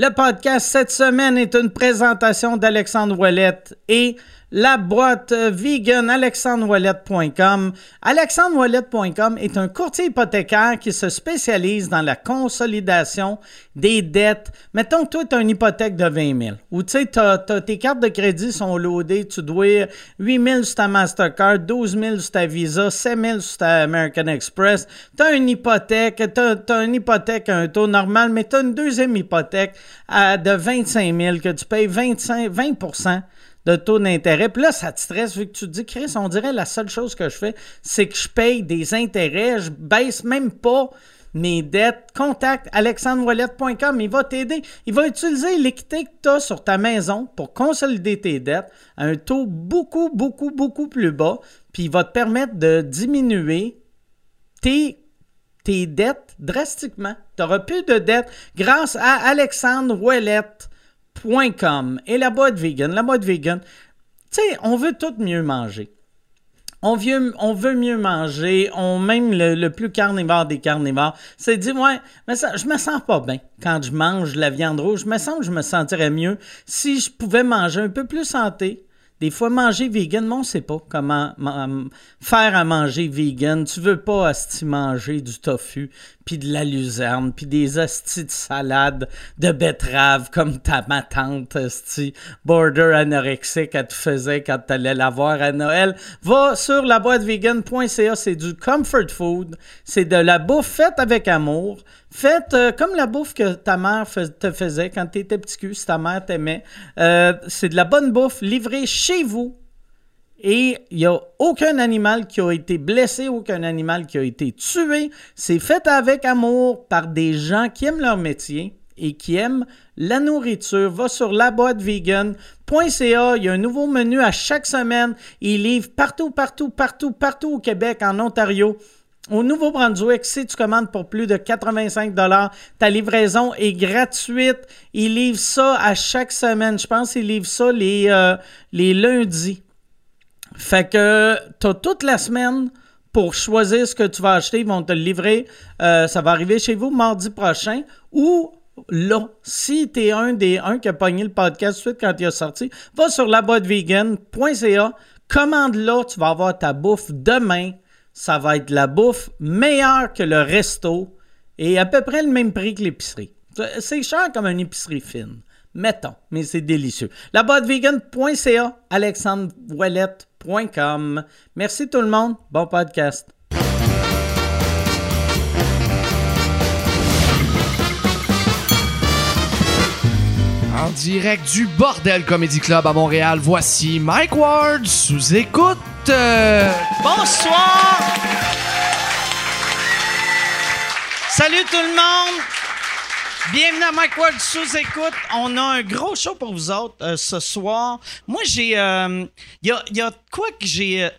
Le podcast cette semaine est une présentation d'Alexandre Ouellette et la boîte vegan alexandrewallet.com. Est un courtier hypothécaire qui se spécialise dans la consolidation des dettes. Mettons, toi, tu as une hypothèque de 20 000 ou tu sais, tes cartes de crédit sont loadées, tu dois 8 000 sur ta Mastercard, 12 000 sur ta Visa, 7 000 sur ta American Express. Tu as une hypothèque, tu as, une hypothèque à un taux normal, mais tu as une deuxième hypothèque à, de 25 000 que tu payes 25, 20 de taux d'intérêt. Puis là, ça te stresse vu que tu te dis, Chris, on dirait la seule chose que je fais, c'est que je paye des intérêts, je baisse même pas mes dettes. Contacte alexandrewallet.com, il va t'aider. Il va utiliser l'équité que tu as sur ta maison pour consolider tes dettes à un taux beaucoup, beaucoup, beaucoup plus bas. Puis il va te permettre de diminuer tes, tes dettes drastiquement. Tu n'auras plus de dettes grâce à Alexandre et la boîte vegan. La boîte vegan, tu sais, on veut tout mieux manger. On veut, mieux manger, on même le, plus carnivore des carnivores. C'est dit, ouais, mais ça, je me sens pas bien quand je mange la viande rouge. Je me sens que je me sentirais mieux si je pouvais manger un peu plus santé, des fois, manger vegan, mais on ne sait pas comment faire à manger vegan. Tu veux pas asti manger du tofu, puis de la luzerne, puis des astis de salade de betterave comme ta ma tante asti border anorexique elle te faisait quand tu allais la voir à Noël. Va sur la boîte vegan.ca, c'est du comfort food, c'est de la bouffe faite avec amour. Faites euh, comme la bouffe que ta mère te faisait quand tu étais petit cul, si ta mère t'aimait. Euh, c'est de la bonne bouffe livrée chez vous. Et il n'y a aucun animal qui a été blessé, aucun animal qui a été tué. C'est fait avec amour par des gens qui aiment leur métier et qui aiment la nourriture. Va sur laboîtevegan.ca. Il y a un nouveau menu à chaque semaine. Ils livrent partout, partout, partout, partout au Québec, en Ontario. Au Nouveau-Brunswick, si tu commandes pour plus de 85 ta livraison est gratuite. Ils livrent ça à chaque semaine. Je pense qu'ils livrent ça les, euh, les lundis. Fait que tu as toute la semaine pour choisir ce que tu vas acheter. Ils vont te le livrer. Euh, ça va arriver chez vous mardi prochain. Ou là, si tu es un des un qui a pogné le podcast tout de suite quand il a sorti, va sur laboîtevegan.ca, commande là, tu vas avoir ta bouffe demain ça va être la bouffe meilleure que le resto et à peu près le même prix que l'épicerie. C'est cher comme une épicerie fine. Mettons, mais c'est délicieux. La vegan.ca, alexandrewallet.com. Merci tout le monde. Bon podcast. En direct du Bordel Comedy Club à Montréal, voici Mike Ward sous écoute. Bonsoir! Salut tout le monde! Bienvenue à Mike Ward sous écoute. On a un gros show pour vous autres euh, ce soir. Moi, j'ai. Il euh, y, a, quoi que j'ai. Euh,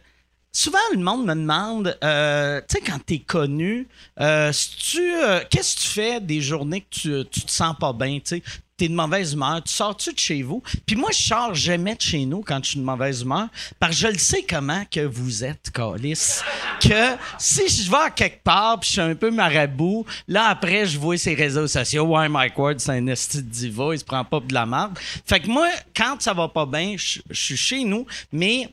souvent, le monde me demande, tu sais, quand t'es connu, tu, qu'est-ce que tu fais des journées que tu, tu te sens pas bien, tu? T'es de mauvaise humeur, tu sors-tu de chez vous? Puis moi, je sors jamais de chez nous quand je suis de mauvaise humeur, parce que je le sais comment que vous êtes, Calis. Que si je vais à quelque part, puis je suis un peu marabout, là, après, je vois ses réseaux sociaux. Ouais, Mike Ward, c'est un esti diva, il se prend pas de la merde. Fait que moi, quand ça va pas bien, je suis chez nous, mais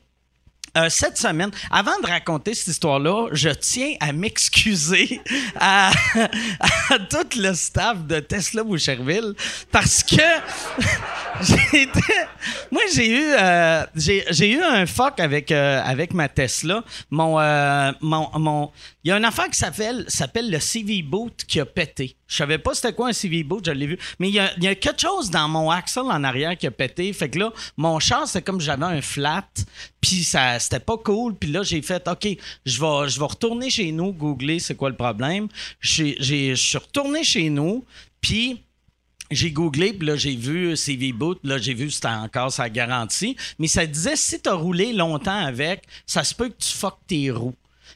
euh, cette semaine, avant de raconter cette histoire-là, je tiens à m'excuser à, tout le staff de Tesla Boucherville parce que moi j'ai eu euh, j'ai eu un fuck avec euh, avec ma Tesla. Mon mon mon il y a une affaire qui s'appelle s'appelle le CV boot qui a pété. Je savais pas c'était quoi un CV boot, je l'ai vu. Mais il y, a, il y, a, quelque chose dans mon axle en arrière qui a pété. Fait que là, mon char, c'est comme j'avais un flat. Puis ça, c'était pas cool. Puis là, j'ai fait, OK, je vais, je vais retourner chez nous, googler c'est quoi le problème. Je suis retourné chez nous. Puis j'ai googlé, puis là, j'ai vu CV Boot, là, j'ai vu c'était encore sa garantie. Mais ça disait, si tu as roulé longtemps avec, ça se peut que tu fuck tes roues.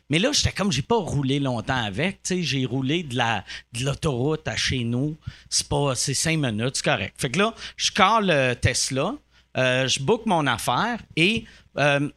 Mais là, j'étais comme, j'ai pas roulé longtemps avec. Tu sais, j'ai roulé de la de l'autoroute à chez nous. C'est pas, c'est cinq minutes, c'est correct. Fait que là, je cale le Tesla, euh, je book mon affaire et euh,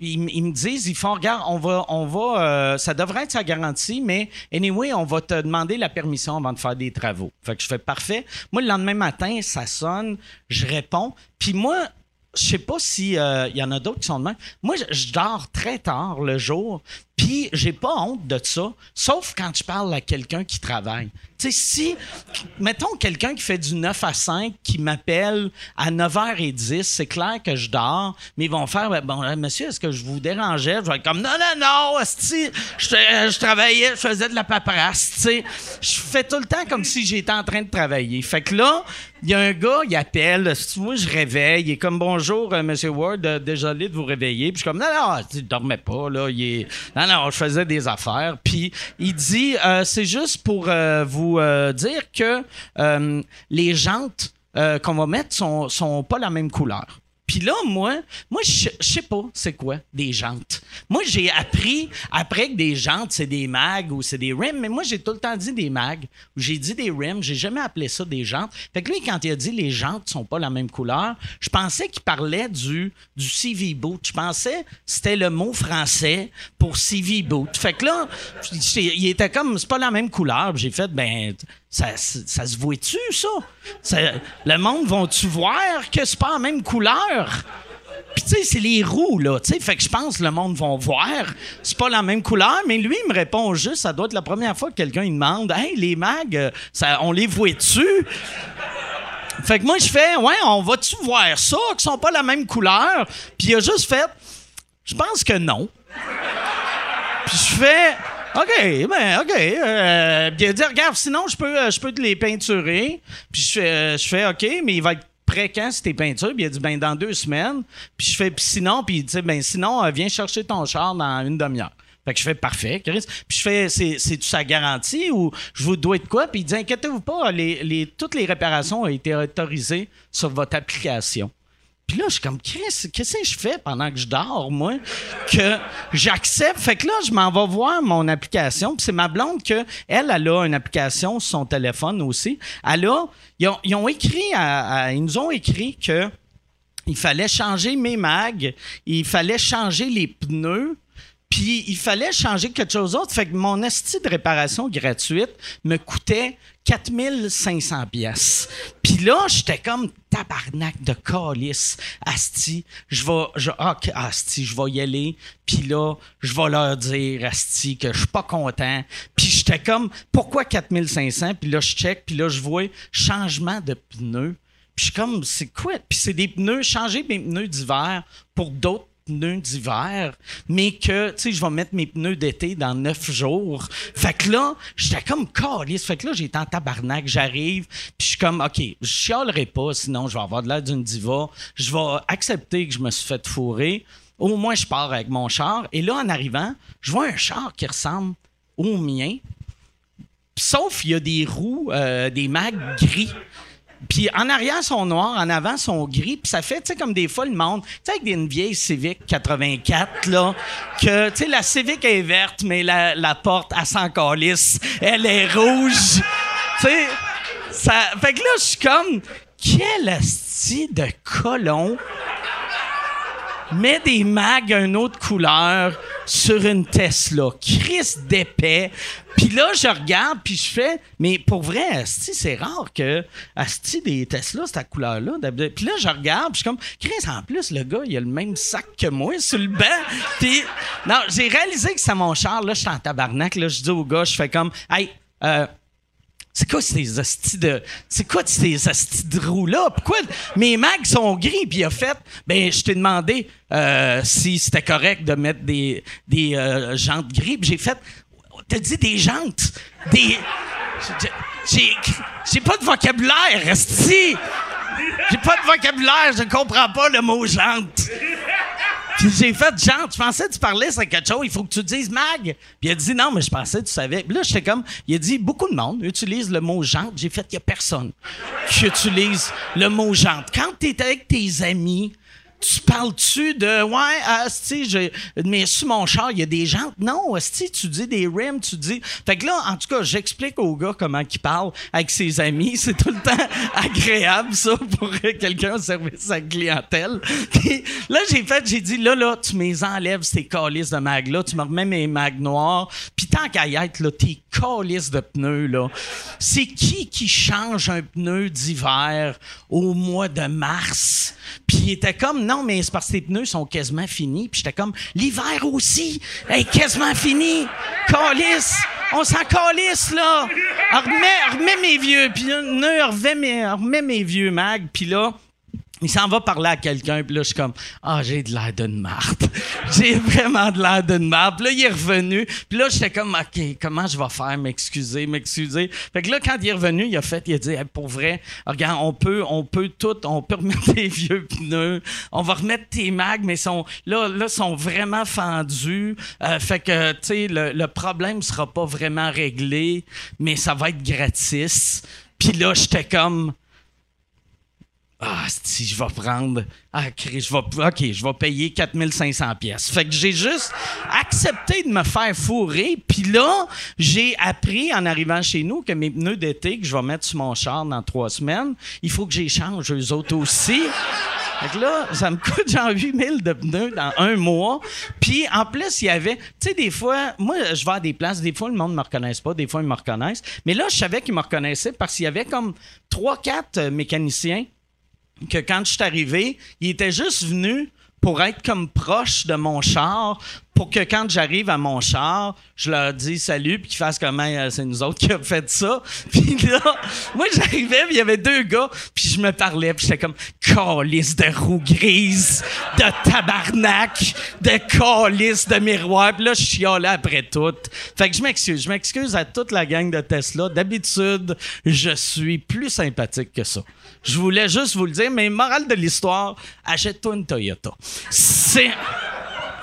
ils, me disent, ils font, regarde, on va, on va, euh, ça devrait être sa garantie, mais anyway, on va te demander la permission avant de faire des travaux. Fait que je fais parfait. Moi, le lendemain matin, ça sonne, je réponds. Puis moi, je sais pas si euh, il y en a d'autres qui sont de même. Moi, je dors très tard le jour, puis j'ai pas honte de ça, sauf quand je parle à quelqu'un qui travaille. Tu sais, si, mettons quelqu'un qui fait du 9 à 5, qui m'appelle à 9h10, c'est clair que je dors, mais ils vont faire, ben, bon, euh, monsieur, est-ce que je vous dérangeais? Je vais être comme, non, non, non, je, euh, je travaillais, je faisais de la paperasse, tu sais. Je fais tout le temps comme si j'étais en train de travailler. Fait que là, il y a un gars, il appelle, moi je réveille, il est comme bonjour, euh, Monsieur Ward, désolé de vous réveiller. Puis je suis comme non, non, tu dormais pas, là. Non, je faisais des affaires. Puis il dit euh, c'est juste pour euh, vous euh, dire que euh, les jantes euh, qu'on va mettre sont, sont pas la même couleur. Puis là, moi, moi, je sais pas c'est quoi des jantes. Moi, j'ai appris après que des jantes, c'est des mags ou c'est des rims, mais moi, j'ai tout le temps dit des mags ou j'ai dit des rims. J'ai jamais appelé ça des jantes. Fait que lui, quand il a dit les jantes sont pas la même couleur, je pensais qu'il parlait du, du CV boot. Je pensais c'était le mot français pour CV boot. Fait que là, il était comme, c'est pas la même couleur. J'ai fait, ben, ça, se voit-tu, ça? Le monde vont-tu voir que c'est pas la même couleur? Puis, tu sais, c'est les roues, là. Tu sais, fait que je pense que le monde va voir. C'est pas la même couleur, mais lui, il me répond juste, ça doit être la première fois que quelqu'un il demande, Hey, les mags, on les voit-tu? Fait que moi, je fais, ouais, on va-tu voir ça, qu'ils sont pas la même couleur? Puis il a juste fait, je pense que non. Puis je fais, OK, ben, OK. Euh, a dit, regarde, sinon, je peux, euh, je peux te les peinturer. Puis je fais, euh, je fais, OK, mais il va être prêt quand, c'est tes peintures? Puis il a dit, ben, dans deux semaines. Puis je fais, sinon, puis il dit, ben, sinon, euh, viens chercher ton char dans une demi-heure. Fait que je fais parfait, Chris. Puis je fais, c'est, c'est-tu sa garantie ou je vous dois de quoi? Puis il dit, inquiétez-vous pas, les, les, toutes les réparations ont été autorisées sur votre application. Puis là, je suis comme, qu'est-ce que je fais pendant que je dors, moi? Que j'accepte? Fait que là, je m'en vais voir mon application. Puis c'est ma blonde que, elle, elle a une application sur son téléphone aussi. Elle a, ils ont, écrit, à- ils nous ont écrit que il fallait changer mes mags, il fallait changer les pneus, puis il fallait changer quelque chose d'autre. Fait que mon esti de réparation gratuite me coûtait 4500 pièces. Puis là, j'étais comme tabarnak de calice. Asti, je vais je ah, ok, asti, je vais y aller. Puis là, je vais leur dire asti que je suis pas content. Puis j'étais comme pourquoi 4500 Puis là je check, puis là je vois changement de pneus. Puis je suis comme, c'est quoi? Puis c'est des pneus, changer mes pneus d'hiver pour d'autres pneus d'hiver, mais que, tu sais, je vais mettre mes pneus d'été dans neuf jours. Fait que là, j'étais comme calice. Fait que là, j'étais en tabarnak, j'arrive, puis je suis comme, OK, je chialerai pas, sinon je vais avoir de l'air d'une diva. Je vais accepter que je me suis fait fourrer. Au moins, je pars avec mon char. Et là, en arrivant, je vois un char qui ressemble au mien, Sauf il y a des roues, euh, des mags gris. Puis en arrière sont noirs, en avant sont gris, puis ça fait, tu sais, comme des fois le monde, tu sais, avec une vieille Civic 84, là, que, tu sais, la Civic est verte, mais la, porte, elle s'en calisse, elle est rouge. tu sais, ça... Fait que là, je suis comme, quel asti de colon met des mags une autre couleur sur une Tesla. Chris d'épais. Puis là, je regarde, puis je fais, mais pour vrai, Asti, c'est rare que Asti des Tesla, cette couleur-là. Puis là, je regarde, puis je suis comme, Chris, en plus, le gars, il a le même sac que moi sur le banc. Puis, non, j'ai réalisé que c'est mon char. Là, je suis en tabarnak. Là, je dis au gars, je fais comme, hey, euh, c'est quoi ces hosties de. C'est quoi ces hosties de roues-là? Pourquoi mes mags sont gris? Puis il a fait, ben, je t'ai demandé euh, si c'était correct de mettre des, des euh, jantes gris. J'ai fait, t'as dit des jantes? Des. j'ai- pas de vocabulaire, esti. J'ai pas de vocabulaire, je comprends pas le mot jante. J'ai fait, genre, tu pensais que tu parlais sur quelque chose, il faut que tu dises mag. Puis il a dit non, mais je pensais que tu savais. Puis là, j'étais comme, il a dit, beaucoup de monde utilise le mot jante. J'ai fait, il y a personne qui utilise le mot jante. Quand tu es avec tes amis, tu parles-tu de ouais, asti, j'ai mais sur mon char, il y a des gens. Non, asti, tu dis des rims, tu dis. Fait que là, en tout cas, j'explique au gars comment il parle avec ses amis. C'est tout le temps agréable, ça, pour quelqu'un au service à la clientèle. Puis là, j'ai fait, j'ai dit, là, là, tu me enlèves ces calices de mag là, tu me remets mes mags noirs. Puis tant qu'à y être, là, tes calices de pneus, là. C'est qui qui change un pneu d'hiver au mois de mars? Puis il était comme, non, mais c'est parce que tes pneus sont quasiment finis. Puis j'étais comme, l'hiver aussi est quasiment fini. Calice! On s'en calisse, là! Remets mes vieux pneus, remets mes, remets mes vieux mags. Puis là, il s'en va parler à quelqu'un, puis là, je suis comme, ah, j'ai de l'air d'une marde. j'ai vraiment de l'air d'une marde. Puis là, il est revenu, puis là, j'étais comme, OK, comment je vais faire, m'excuser, m'excuser. Fait que là, quand il est revenu, il a fait, il a dit, pour vrai, regarde, on peut, on peut tout, on peut remettre tes vieux pneus, on va remettre tes mags, mais sont, là, là, sont vraiment fendus. Euh, fait que, tu sais, le, le problème sera pas vraiment réglé, mais ça va être gratis. Puis là, j'étais comme, ah, si je vais prendre. Ah, je vais, OK, je vais payer 4500 pièces. Fait que j'ai juste accepté de me faire fourrer. Puis là, j'ai appris en arrivant chez nous que mes pneus d'été que je vais mettre sur mon char dans trois semaines, il faut que j'échange eux autres aussi. Fait que là, ça me coûte genre 8000 de pneus dans un mois. Puis en plus, il y avait, tu sais, des fois, moi, je vais à des places, des fois, le monde ne me reconnaisse pas, des fois, ils me reconnaissent. Mais là, je savais qu'ils me reconnaissaient parce qu'il y avait comme trois, quatre euh, mécaniciens que quand je suis arrivé, il était juste venu pour être comme proche de mon char, pour que quand j'arrive à mon char, je leur dis salut, puis qu'ils fassent comment euh, c'est nous autres qui avons fait ça. Puis là, moi j'arrivais, il y avait deux gars, puis je me parlais, puis j'étais comme calice de roues grises, de tabarnak, de calice de miroir. Puis là, je chialais après tout. Fait que je m'excuse, je m'excuse à toute la gang de Tesla. D'habitude, je suis plus sympathique que ça. Je voulais juste vous le dire, mais morale de l'histoire, achète-toi une Toyota. C'est.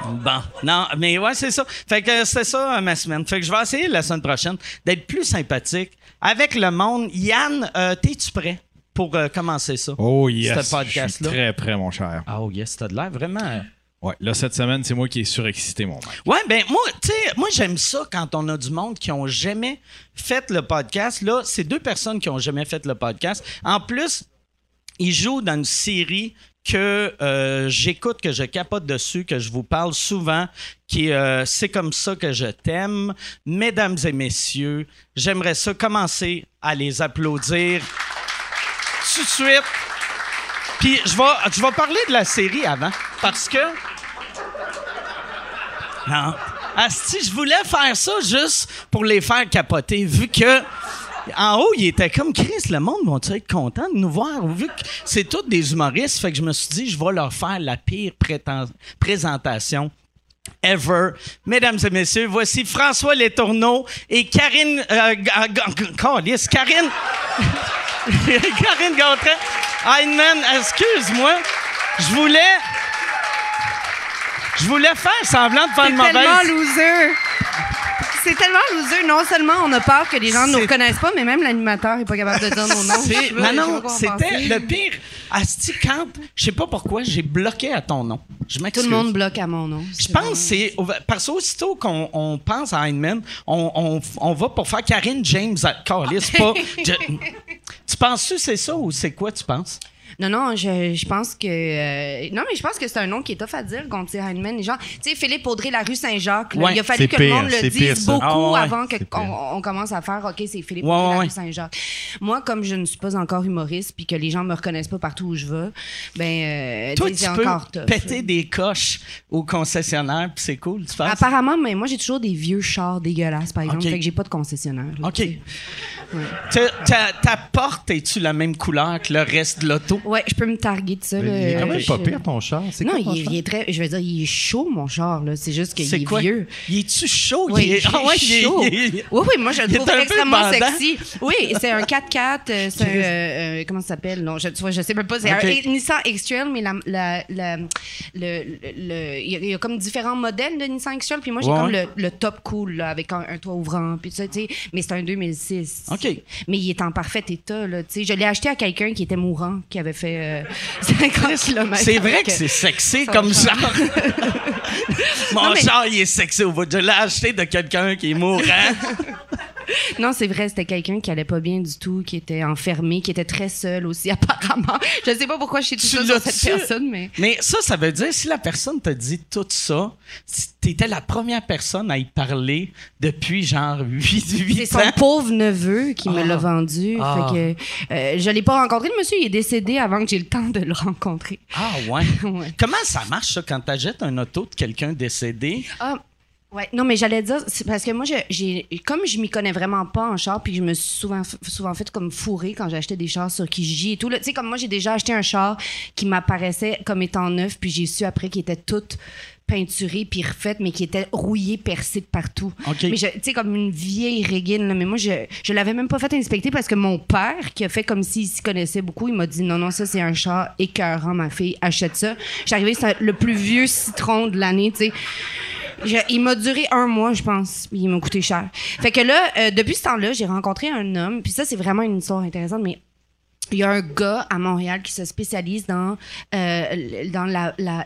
Bon, non, mais ouais, c'est ça. Fait que c'est ça euh, ma semaine. Fait que je vais essayer la semaine prochaine d'être plus sympathique avec le monde. Yann, euh, t'es-tu prêt pour euh, commencer ça? Oh yes, je suis très prêt, mon cher. Ah, oh yes, t'as de l'air vraiment... Ouais, là, cette semaine, c'est moi qui est surexcité, mon mec. Ouais, ben moi, tu sais, moi, j'aime ça quand on a du monde qui ont jamais fait le podcast. Là, c'est deux personnes qui ont jamais fait le podcast. En plus, ils jouent dans une série que euh, j'écoute, que je capote dessus, que je vous parle souvent, qui euh, C'est comme ça que je t'aime. Mesdames et messieurs, j'aimerais ça commencer à les applaudir tout de suite. Puis je vais, je parler de la série avant, parce que... Non. Asti, je voulais faire ça juste pour les faire capoter, vu que en haut, il était comme Chris, le monde va être content de nous voir, vu que c'est tous des humoristes. Fait que je me suis dit, je vais leur faire la pire présentation ever. Mesdames et messieurs, voici François Letourneau et Karine. Euh, Karine. Karine Gautret. Heinemann, excuse-moi. Je voulais. Je voulais faire semblant de faire une mauvaise. tellement loser c'est tellement loser. Non seulement on a peur que les gens ne nous reconnaissent pas, mais même l'animateur n'est pas capable de dire nos noms. non, c'était le pire. Asti, quand, je sais pas pourquoi, j'ai bloqué à ton nom. Je Tout le monde bloque à mon nom. Je pense que c'est. Parce qu'aussitôt qu'on on pense à Heinemann, on, on, on, va pour faire Karine James à Carlis. pas. tu penses-tu c'est ça ou c'est quoi tu penses? Non, non, je, je pense que. Euh, non, mais je pense que c'est un nom qui est tough à dire, Gontier Heinemann. Les gens. Tu sais, Philippe Audrey, la rue Saint-Jacques, il a fallu que le monde le dise beaucoup ah, avant qu'on on commence à faire OK, c'est Philippe Audrey, la rue Saint-Jacques. Moi, comme je ne suis pas encore humoriste puis que les gens me reconnaissent pas partout où je vais, ben. Euh, Toi, tu encore peux péter des coches au concessionnaire puis c'est cool, tu penses? Apparemment, mais moi, j'ai toujours des vieux chars dégueulasses, par exemple. Fait que j'ai pas de concessionnaire. OK. Ta, ta, porte, es-tu la même couleur que le reste de l'auto? Ouais, je peux me targuer de ça. il est quand même pas pire, ton char. Non, il, est très. Je veux dire, il est chaud, mon char. C'est juste qu'il est, quoi? vieux. Il est-tu chaud? Oui, il est, ah ouais, chaud. oui, oui, moi, je le trouve extrêmement sexy. Oui, c'est un 4x4. Euh, c'est un. Euh, euh, comment ça s'appelle? Non, je, je sais même pas. C'est un Nissan X-Trail, mais la, la, la, le, le, il y a comme différents modèles de Nissan X-Trail. Puis moi, j'ai comme le, top cool, là, avec un, toit ouvrant. Puis ça, tu sais. Mais c'est un 2006. OK. Mais il est en parfait état, là. Tu sais, je l'ai acheté à quelqu'un qui était mourant, qui avait j'avais fait 50 km. C'est vrai que c'est sexy comme ça. Mon char, il est sexy au bout. Je l'ai acheté de quelqu'un qui est mourant. non, c'est vrai, c'était quelqu'un qui allait pas bien du tout, qui était enfermé, qui était très seul aussi, apparemment. Je sais pas pourquoi je suis tout ça sur cette personne, mais. Mais ça, ça veut dire, si la personne t'a dit tout ça, t'étais la première personne à y parler depuis genre 8, 8 ans. C'est son pauvre neveu qui me l'a ah. vendu. Ah. Fait que, euh, je l'ai pas rencontré, le monsieur, il est décédé avant que j'ai le temps de le rencontrer. Ah, ouais. Comment ça marche, ça, quand t'achètes un auto de quelqu'un décédé? Ah, Ouais, non, mais j'allais dire, c'est parce que moi, j'ai, comme je m'y connais vraiment pas en char, puis je me suis souvent, souvent fait comme fourrer quand j'achetais des chars sur Kijiji et tout. Tu sais, comme moi, j'ai déjà acheté un char qui m'apparaissait comme étant neuf, puis j'ai su après qu'il était tout peinturé puis refait, mais qui était rouillé, percé de partout. Mais tu sais, comme une vieille régine, mais moi, je, je l'avais même pas fait inspecter parce que mon père, qui a fait comme s'il s'y connaissait beaucoup, il m'a dit non, non, ça, c'est un char écœurant, ma fille, achète ça. J'arrivais, c'est le plus vieux citron de l'année, tu sais il m'a duré un mois, je pense. Il m'a coûté cher. Fait que là, euh, depuis ce temps-là, j'ai rencontré un homme. Puis ça, c'est vraiment une histoire intéressante, mais il y a un gars à Montréal qui se spécialise dans, euh, dans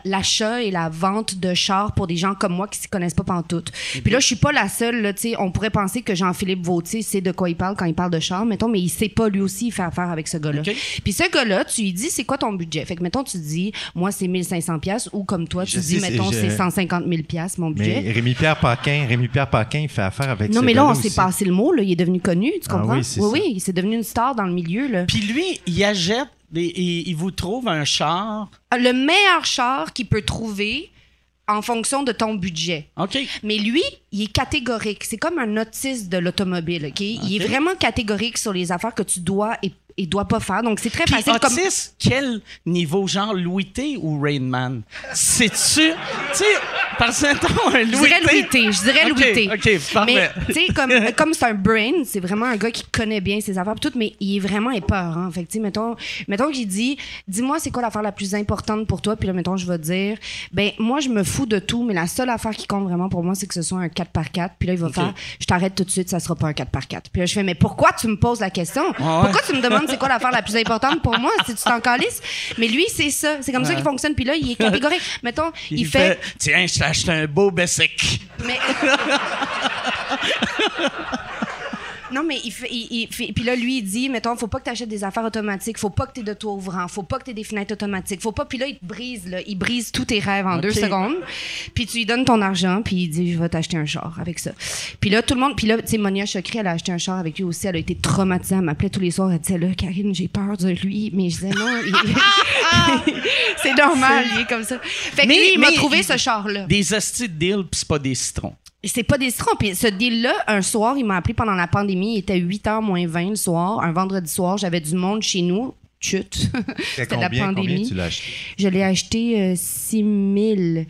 l'achat la, et la vente de chars pour des gens comme moi qui ne s'y connaissent pas pantoute. Puis là, je suis pas la seule. Là, on pourrait penser que Jean-Philippe Vautier sait de quoi il parle quand il parle de chars, mettons, mais il sait pas lui aussi faire affaire avec ce gars-là. Puis ce gars-là, tu lui dis, c'est quoi ton budget? Fait que, mettons, tu dis, moi, c'est 1500 pièces ou comme toi, tu dis, mettons, c'est 150 000 pièces mon budget. Mais Rémi-Pierre Paquin, Rémi-Pierre Paquin, il fait affaire avec Non, mais là, on s'est passé le mot, là, il est devenu connu, tu ah comprends? oui, oui, oui, il s'est devenu une star dans le milieu, là. Puis lui, il achète, et, il vous trouve un char. Le meilleur char qu'il peut trouver en fonction de ton budget. OK. Mais lui, il est catégorique. C'est comme un autiste de l'automobile, OK? Il est vraiment catégorique sur les affaires que tu dois et il doit pas faire. Donc, c'est très facile. Autiste, quel niveau? Genre Louis T ou Rainman? C'est-tu... Tu sais, parce que un Louis Je dirais Louis T. Je dirais Louis T. OK, parfait. Mais, tu sais, comme, comme c'est un brain, c'est vraiment un gars qui connaît bien ses affaires tout, mais il est vraiment épeurant. Fait que, tu sais, mettons, mettons qu'il dit, dis-moi c'est quoi l'affaire la plus importante pour toi, puis là, mettons, je vais dire, ben, moi, je me fous de tout, mais la seule affaire qui compte vraiment pour moi, c'est que ce soit un 4x4. Puis là, il va faire, je t'arrête tout de suite, ça sera pas un 4x4. Puis là, je fais, mais pourquoi tu me poses la question? Pourquoi tu me demandes c'est quoi l'affaire la plus importante pour moi, si tu t'en calisses? Mais lui, c'est ça. C'est comme ça qu'il fonctionne. Puis là, il est catégorique. Mettons, il, fait... Tiens, je t'ai acheté un beau Bessic. Mais... Non, mais il fait, il, fait, Puis là, lui, il dit, mettons, faut pas que tu achètes des affaires automatiques, faut pas que tu aies de toit ouvrant, faut pas que tu aies des fenêtres automatiques, faut pas. Puis là, il te brise, là, il brise tous tes rêves en deux secondes. Puis tu lui donnes ton argent, puis il dit, je vais t'acheter un char avec ça. Puis là, tout le monde. Puis là, tu sais, Monia Chokri, elle a acheté un char avec lui aussi, elle a été traumatisée. Elle m'appelait tous les soirs, elle disait, là, Karine, j'ai peur de lui. Mais je disais, non, c'est normal, il est comme ça. Fait que lui, il m'a trouvé ce char-là. Des hosties de deal, puis c'est pas des citrons c'est pas des ce deal-là, un soir, il m'a appelé pendant la pandémie. Il était 8h moins 20 le soir. Un vendredi soir, j'avais du monde chez nous. Chut. C'était la pandémie. tu acheté? Je l'ai acheté 6 euh, 000.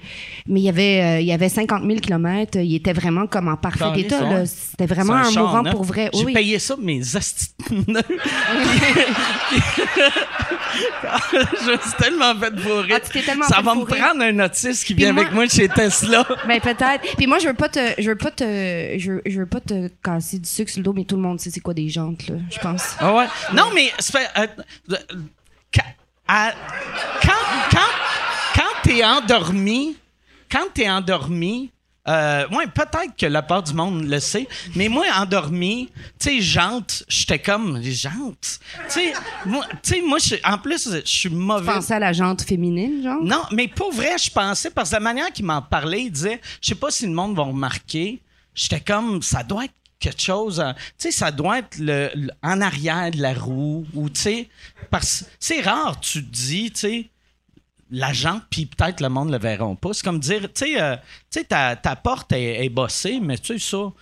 Mais il y avait, euh, il y avait 50 000 km. Il était vraiment comme en parfait état. C'était vraiment un, mourant pour vrai. J'ai payé ça, mes je suis tellement fait bourrer. Ah, ça va me prendre un autiste qui vient avec moi chez Tesla. Ben peut-être. Puis moi, je veux pas te, je veux pas te, je veux, pas te casser du sucre sur le dos, mais tout le monde sait c'est quoi des jantes là, je pense. Ah ouais? Non, mais euh, quand, quand, quand t'es endormi, quand t'es endormi, euh, ouais, peut-être que la part du monde le sait, mais moi, endormi, tu sais, jante, j'étais comme, jante. Tu sais, moi, moi en plus, je suis mauvais. Tu pensais à la jante féminine, genre? Non, mais pour vrai, je pensais, parce que la manière qu'il m'en parlait, il disait, je sais pas si le monde va remarquer, j'étais comme, ça doit être quelque chose, tu sais, ça doit être le, en arrière de la roue, ou tu sais, parce c'est rare, tu te dis, tu sais, l'agent, puis peut-être le monde le verront pas. C'est comme dire, tu sais, euh, ta, ta, porte est, bossée, mais tu sais, ça,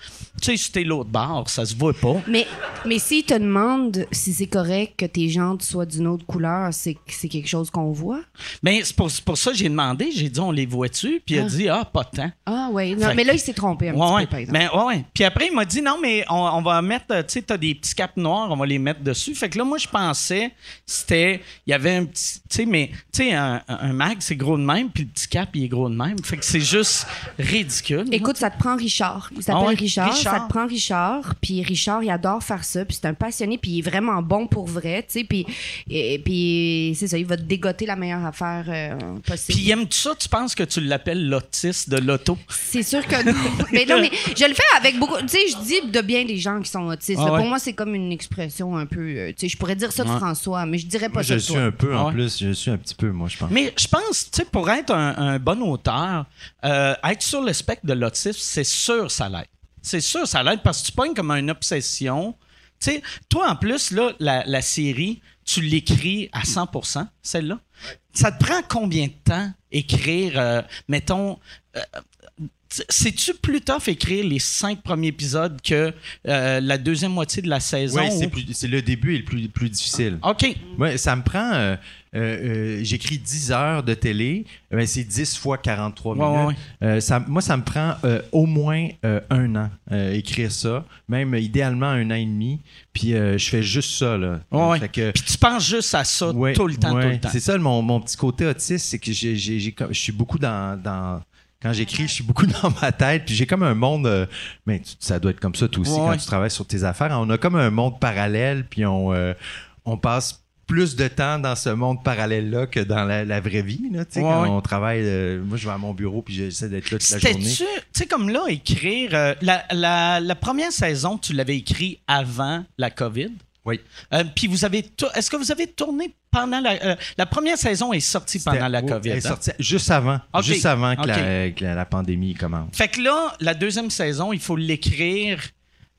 tu sais, si t'es l'autre bord, ça se voit pas. Mais, mais s'ils te demandent si c'est correct que tes jantes soient d'une autre couleur, c'est, c'est quelque chose qu'on voit? Bien, c'est pour, pour ça que j'ai demandé, j'ai dit, on les voit-tu? Puis il a ah. dit, ah, pas tant. Ah, oui. Mais là, il s'est trompé un petit peu, par exemple. Ben, ouais, ouais. Puis après, il m'a dit, non, mais on, on va mettre, tu sais, t'as des petits caps noirs, on va les mettre dessus. Fait que là, moi, je pensais, c'était, il y avait un petit, tu sais, mais, tu sais, un un mag, c'est gros de même, puis le petit cap, il est gros de même. Fait que c'est juste ridicule. Écoute, ça te prend Richard. Il s'appelle ah Richard, Ça te prend Richard. Puis Richard, il adore faire ça. Puis c'est un passionné, puis il est vraiment bon pour vrai, tu sais. Puis, et, puis c'est ça, il va te dégoter la meilleure affaire euh, possible. Puis aime-tu ça? Tu penses que tu l'appelles l'autiste de l'auto? C'est sûr que non. mais non, mais je le fais avec beaucoup... Tu sais, je dis de bien des gens qui sont autistes. Ah pour moi, c'est comme une expression un peu... Euh, tu sais, je pourrais dire ça de François, mais je dirais pas ça Je suis un peu, en plus. Je suis un petit peu, moi, je pense. Mais je pense, tu sais, pour être un, bon auteur, euh, être sur le spectre de l'autisme, c'est sûr ça l'aide. C'est sûr ça l'aide parce que tu pognes comme une obsession. Tu sais, toi, en plus, là, la, série, tu l'écris à 100% celle-là. Ça te prend combien de temps écrire, euh, mettons, euh, c'est-tu plus tough écrire les cinq premiers épisodes que euh, la deuxième moitié de la saison? Oui, c'est, le début est le plus, plus difficile. OK. Ouais, ça me prend. Euh, euh, j'écris 10 heures de télé, ben, c'est 10 fois 43 minutes. ça, moi, ça me prend au moins un an écrire ça, même idéalement un an et demi. Puis je fais juste ça. Là. Puis tu penses juste à ça tout le temps, tout le temps. C'est ça, mon, mon, petit côté autiste, c'est que j'ai, je suis beaucoup dans, dans quand j'écris, je suis beaucoup dans ma tête, puis j'ai comme un monde. Euh, mais ça doit être comme ça, toi aussi, quand tu travailles sur tes affaires. On a comme un monde parallèle, puis on, euh, on passe plus de temps dans ce monde parallèle-là que dans la, vraie vie. Là, quand on travaille, euh, moi, je vais à mon bureau, puis j'essaie d'être là toute la journée. Tu sais, comme là, écrire. La, la, la, première saison, tu l'avais écrit avant la COVID? Oui. puis vous avez. Est-ce que vous avez tourné pendant la. Euh, la première saison est sortie pendant la COVID. Elle est hein? sortie juste avant. Juste avant que, la, pandémie commence. Fait que là, la deuxième saison, il faut l'écrire.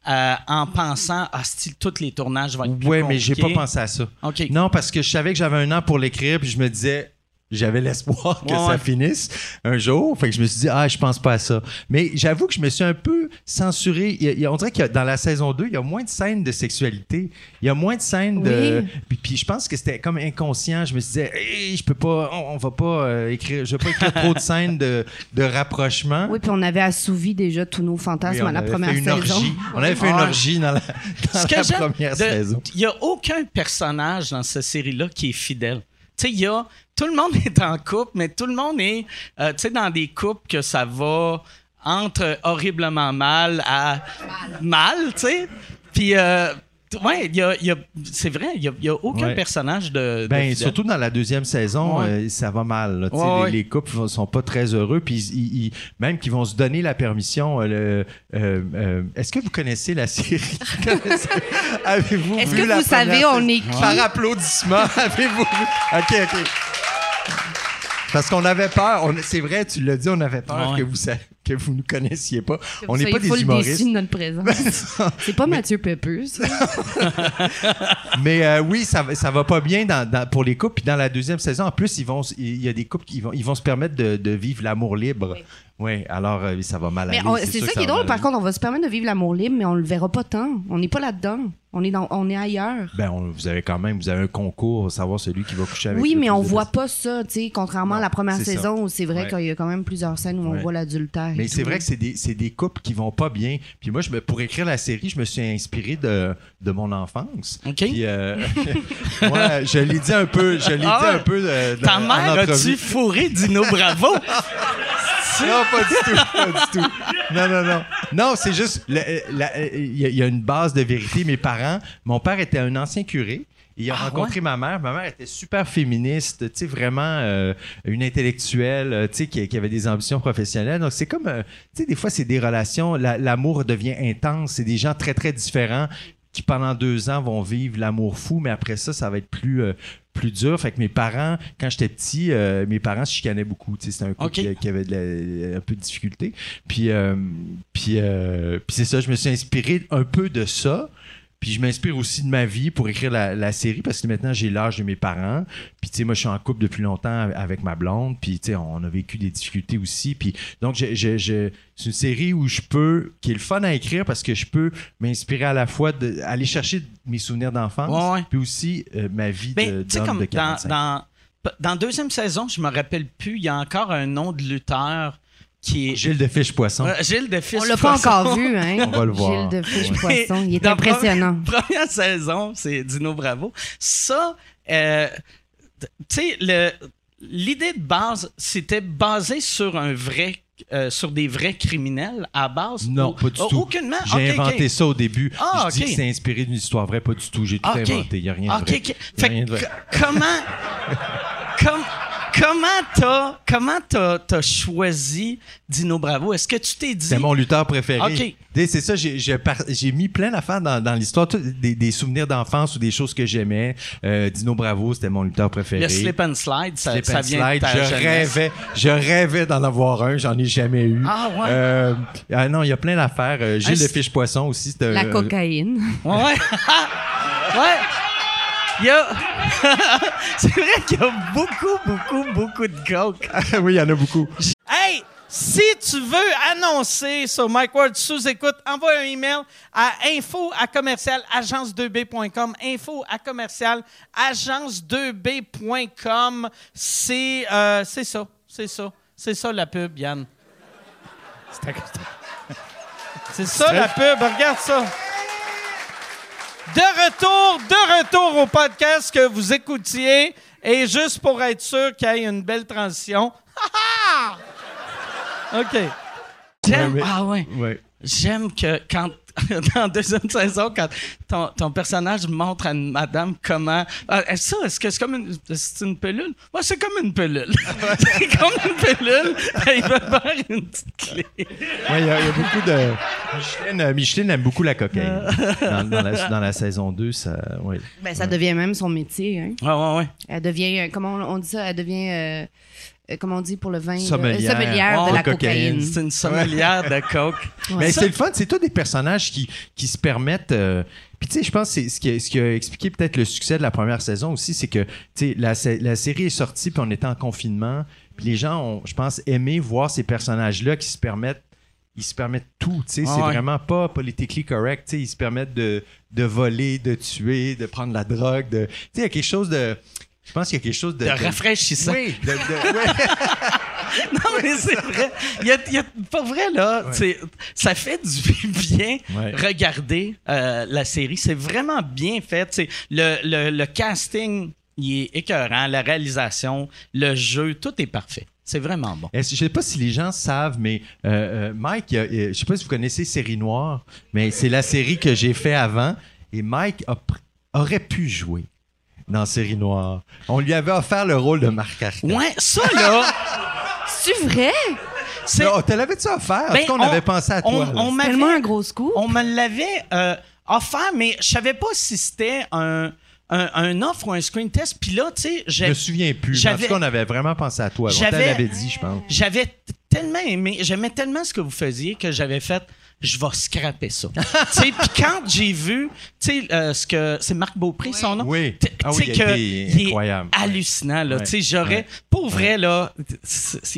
Euh, en pensant à style tous les tournages vont être plus Oui, mais j'ai pas pensé à ça. Non, parce que je savais que j'avais un an pour l'écrire, puis je me disais, j'avais l'espoir que ça finisse un jour. Fait que je me suis dit, ah, je pense pas à ça. Mais j'avoue que je me suis un peu censuré. Il on dirait que dans la saison 2, il y a moins de scènes de sexualité. Il y a moins de scènes de. Puis, je pense que c'était comme inconscient. Je me suis dit, je peux pas, on, va pas euh, écrire, je vais pas écrire trop de scènes de, de rapprochement. Oui, puis on avait assouvi déjà tous nos fantasmes à la première saison. On avait fait une orgie dans la, première saison. Il y a aucun personnage dans cette série-là qui est fidèle. Tu sais, il y a tout le monde est en couple, mais tout le monde est euh, dans des couples que ça va entre horriblement mal à mal, tu sais. Puis, euh, ouais, c'est vrai, il n'y a, aucun personnage de. ben, surtout dans la deuxième saison, euh, ça va mal. les, les, couples sont pas très heureux. Puis même qu'ils vont se donner la permission. Euh, est-ce que vous connaissez la série? Avez-vous Est-ce que vous savez, on est qui? Par applaudissement, avez-vous vu? Ok, ok. Parce qu'on avait peur, c'est vrai, tu l'as dit, on avait peur que vous que vous ne connaissiez pas. on n'est pas des humoristes. de notre présence. c'est pas Mathieu Pepeux, ça. Mais euh, oui, ça, ça va pas bien dans, pour les couples. Puis dans la deuxième saison, en plus, ils vont, il y a des couples qui vont, ils vont se permettre de, vivre l'amour libre. Oui, alors euh, ça va mal aller. C'est ça, qui est drôle. Par contre, on va se permettre de vivre l'amour libre, mais on le verra pas tant. On n'est pas là-dedans. On est dans, on est ailleurs. Ben, vous avez quand même, vous avez un concours, savoir celui qui va coucher avec. Oui, mais on voit pas ça, tu sais, contrairement à la première saison où c'est vrai qu'il y a quand même plusieurs scènes où on voit l'adultère. Mais c'est vrai que c'est des, des, couples qui vont pas bien. Puis moi, je me, pour écrire la série, je me suis inspiré de, de mon enfance. Ok. Puis, euh, moi, je l'ai dit un peu, je l'ai ah dit un peu. De, Ta mère a-tu fourré Dino Bravo? non, pas du tout, pas du tout. Non, non, non. Non, c'est juste, il y, a une base de vérité. Mes parents, mon père était un ancien curé. Il a ah, rencontré ma mère. Ma mère était super féministe, tu sais, vraiment euh, une intellectuelle, euh, tu sais, qui, avait des ambitions professionnelles. Donc, c'est comme, euh, tu sais, des fois, c'est des relations, l'amour devient intense. C'est des gens très, très différents qui pendant deux ans vont vivre l'amour fou, mais après ça, ça va être plus, euh, plus dur. Fait que mes parents, quand j'étais petit, euh, mes parents se chicanaient beaucoup. C'était un couple qui, avait un peu de difficulté. Puis, euh, puis, puis c'est ça, je me suis inspiré un peu de ça. Puis je m'inspire aussi de ma vie pour écrire la, série parce que maintenant j'ai l'âge de mes parents. Puis tu sais, moi je suis en couple depuis longtemps avec ma blonde. Puis tu sais, on a vécu des difficultés aussi. Puis donc c'est une série où je peux, qui est le fun à écrire parce que je peux m'inspirer à la fois d'aller chercher mes souvenirs d'enfance, puis aussi euh, ma vie ben, de, d'homme de 45. Dans, dans, dans deuxième saison, je me rappelle plus, il y a encore un nom de lutteur Gilles de Fiche Poisson. Gilles de Fiche On l'a pas encore vu, hein? On va le voir. Gilles de Fiche Poisson. Il est impressionnant. Première, première saison, c'est Dino Bravo. Ça, euh, tu sais, l'idée de base, c'était basé sur un vrai euh, sur des vrais criminels à base? Non, pas du tout. Aucunement? J'ai inventé ça au début. Ah, je dis que c'est inspiré d'une histoire vraie, pas du tout. J'ai tout inventé. Il n'y a rien de vrai. Fait rien de vrai. comment... comme, comment t'as comment t'as, as choisi Dino Bravo? Est-ce que tu t'es dit... C'est mon lutteur préféré. C'est ça, j'ai, j'ai, mis plein d'affaires dans, dans l'histoire, des, des, souvenirs d'enfance ou des choses que j'aimais. Euh, Dino Bravo, c'était mon lutteur préféré. Le slip and slide, ça, slip ça and vient slide, je rêvais, je rêvais d'en avoir un, j'en ai jamais eu. Ah ouais? Euh, ah non, il y a plein d'affaires. Euh, Gilles ah, le fiche poisson aussi. La euh, cocaïne. Ouais. ouais. Il y a... c'est vrai qu'il y a beaucoup, beaucoup, beaucoup de coke. oui, il y en a beaucoup. Hey! Si tu veux annoncer sur Mike Ward sous écoute, envoie un email à info à commercial agence2b.com. Info à commercial agence2b.com. C'est euh, c'est ça, c'est ça, c'est ça la pub, Yann. C'est ça la pub, regarde ça. De retour, de retour au podcast que vous écoutiez. Et juste pour être sûr qu'il y ait une belle transition. OK. J'aime. Ah ouais. J'aime que quand dans la deuxième saison, quand ton, ton, personnage montre à une madame comment. Ah, ça, est-ce que c'est comme une, c'est une pilule? Ouais, c'est comme une pilule. c'est comme une pilule. Il va faire une petite clé. Oui, il y, a beaucoup de. Micheline, euh, Micheline, aime beaucoup la cocaïne. dans, dans, la, dans, la, saison 2, ça. Ouais. Ben, ça devient même son métier. Hein. Ouais, ouais, ouais. Elle devient. Euh, comment on dit ça? Elle devient. Euh, euh, comment on dit pour le vin, sommelière, sommelière de la cocaïne. C'est une sommelière de coke. Mais c'est le fun, c'est tous des personnages qui, qui se permettent. Euh, puis tu sais, je pense que ce qui, a, ce qui a expliqué peut-être le succès de la première saison aussi, c'est que tu sais, la, la série est sortie puis on était en confinement. Puis les gens ont, je pense, aimé voir ces personnages-là qui se permettent ils se permettent tout, tu sais, c'est vraiment pas politiquement correct, tu sais, ils se permettent de, de voler, de tuer, de prendre la drogue, de, tu sais, il y a quelque chose de, je pense qu'il y a quelque chose de. De, rafraîchissant. Oui, de, non, mais c'est vrai. Il y a, il y a, pas vrai, là. Ça fait du bien regarder euh, la série. C'est vraiment bien fait. Le, le, le, casting, il est écœurant. La réalisation, le jeu, tout est parfait. C'est vraiment bon. Je ne sais pas si les gens savent, mais euh, euh, Mike, je ne sais pas si vous connaissez Série Noire, mais c'est la série que j'ai fait avant. Et Mike aurait pu jouer dans Série Noire. On lui avait offert le rôle de Marc Arcan. Ouais, ça là. C'est vrai? C'est... Oh, te l'avais-tu offert? Ben, on, avait pensé à toi. On, tellement un gros coup. On me l'avait euh, offert, mais je savais pas si c'était un, un, offre ou un screen test. Puis là, tu sais, je me souviens plus. En tout cas, on avait vraiment pensé à toi. On t'avait dit, je pense. J'avais tellement aimé, j'aimais tellement ce que vous faisiez que j'avais fait je vais scraper ça. puis quand j'ai vu, tu sais, euh, ce que c'est Marc Beaupré son nom? Oui. Ah oui, il, incroyable. est hallucinant là. Tu sais, j'aurais, pour vrai là,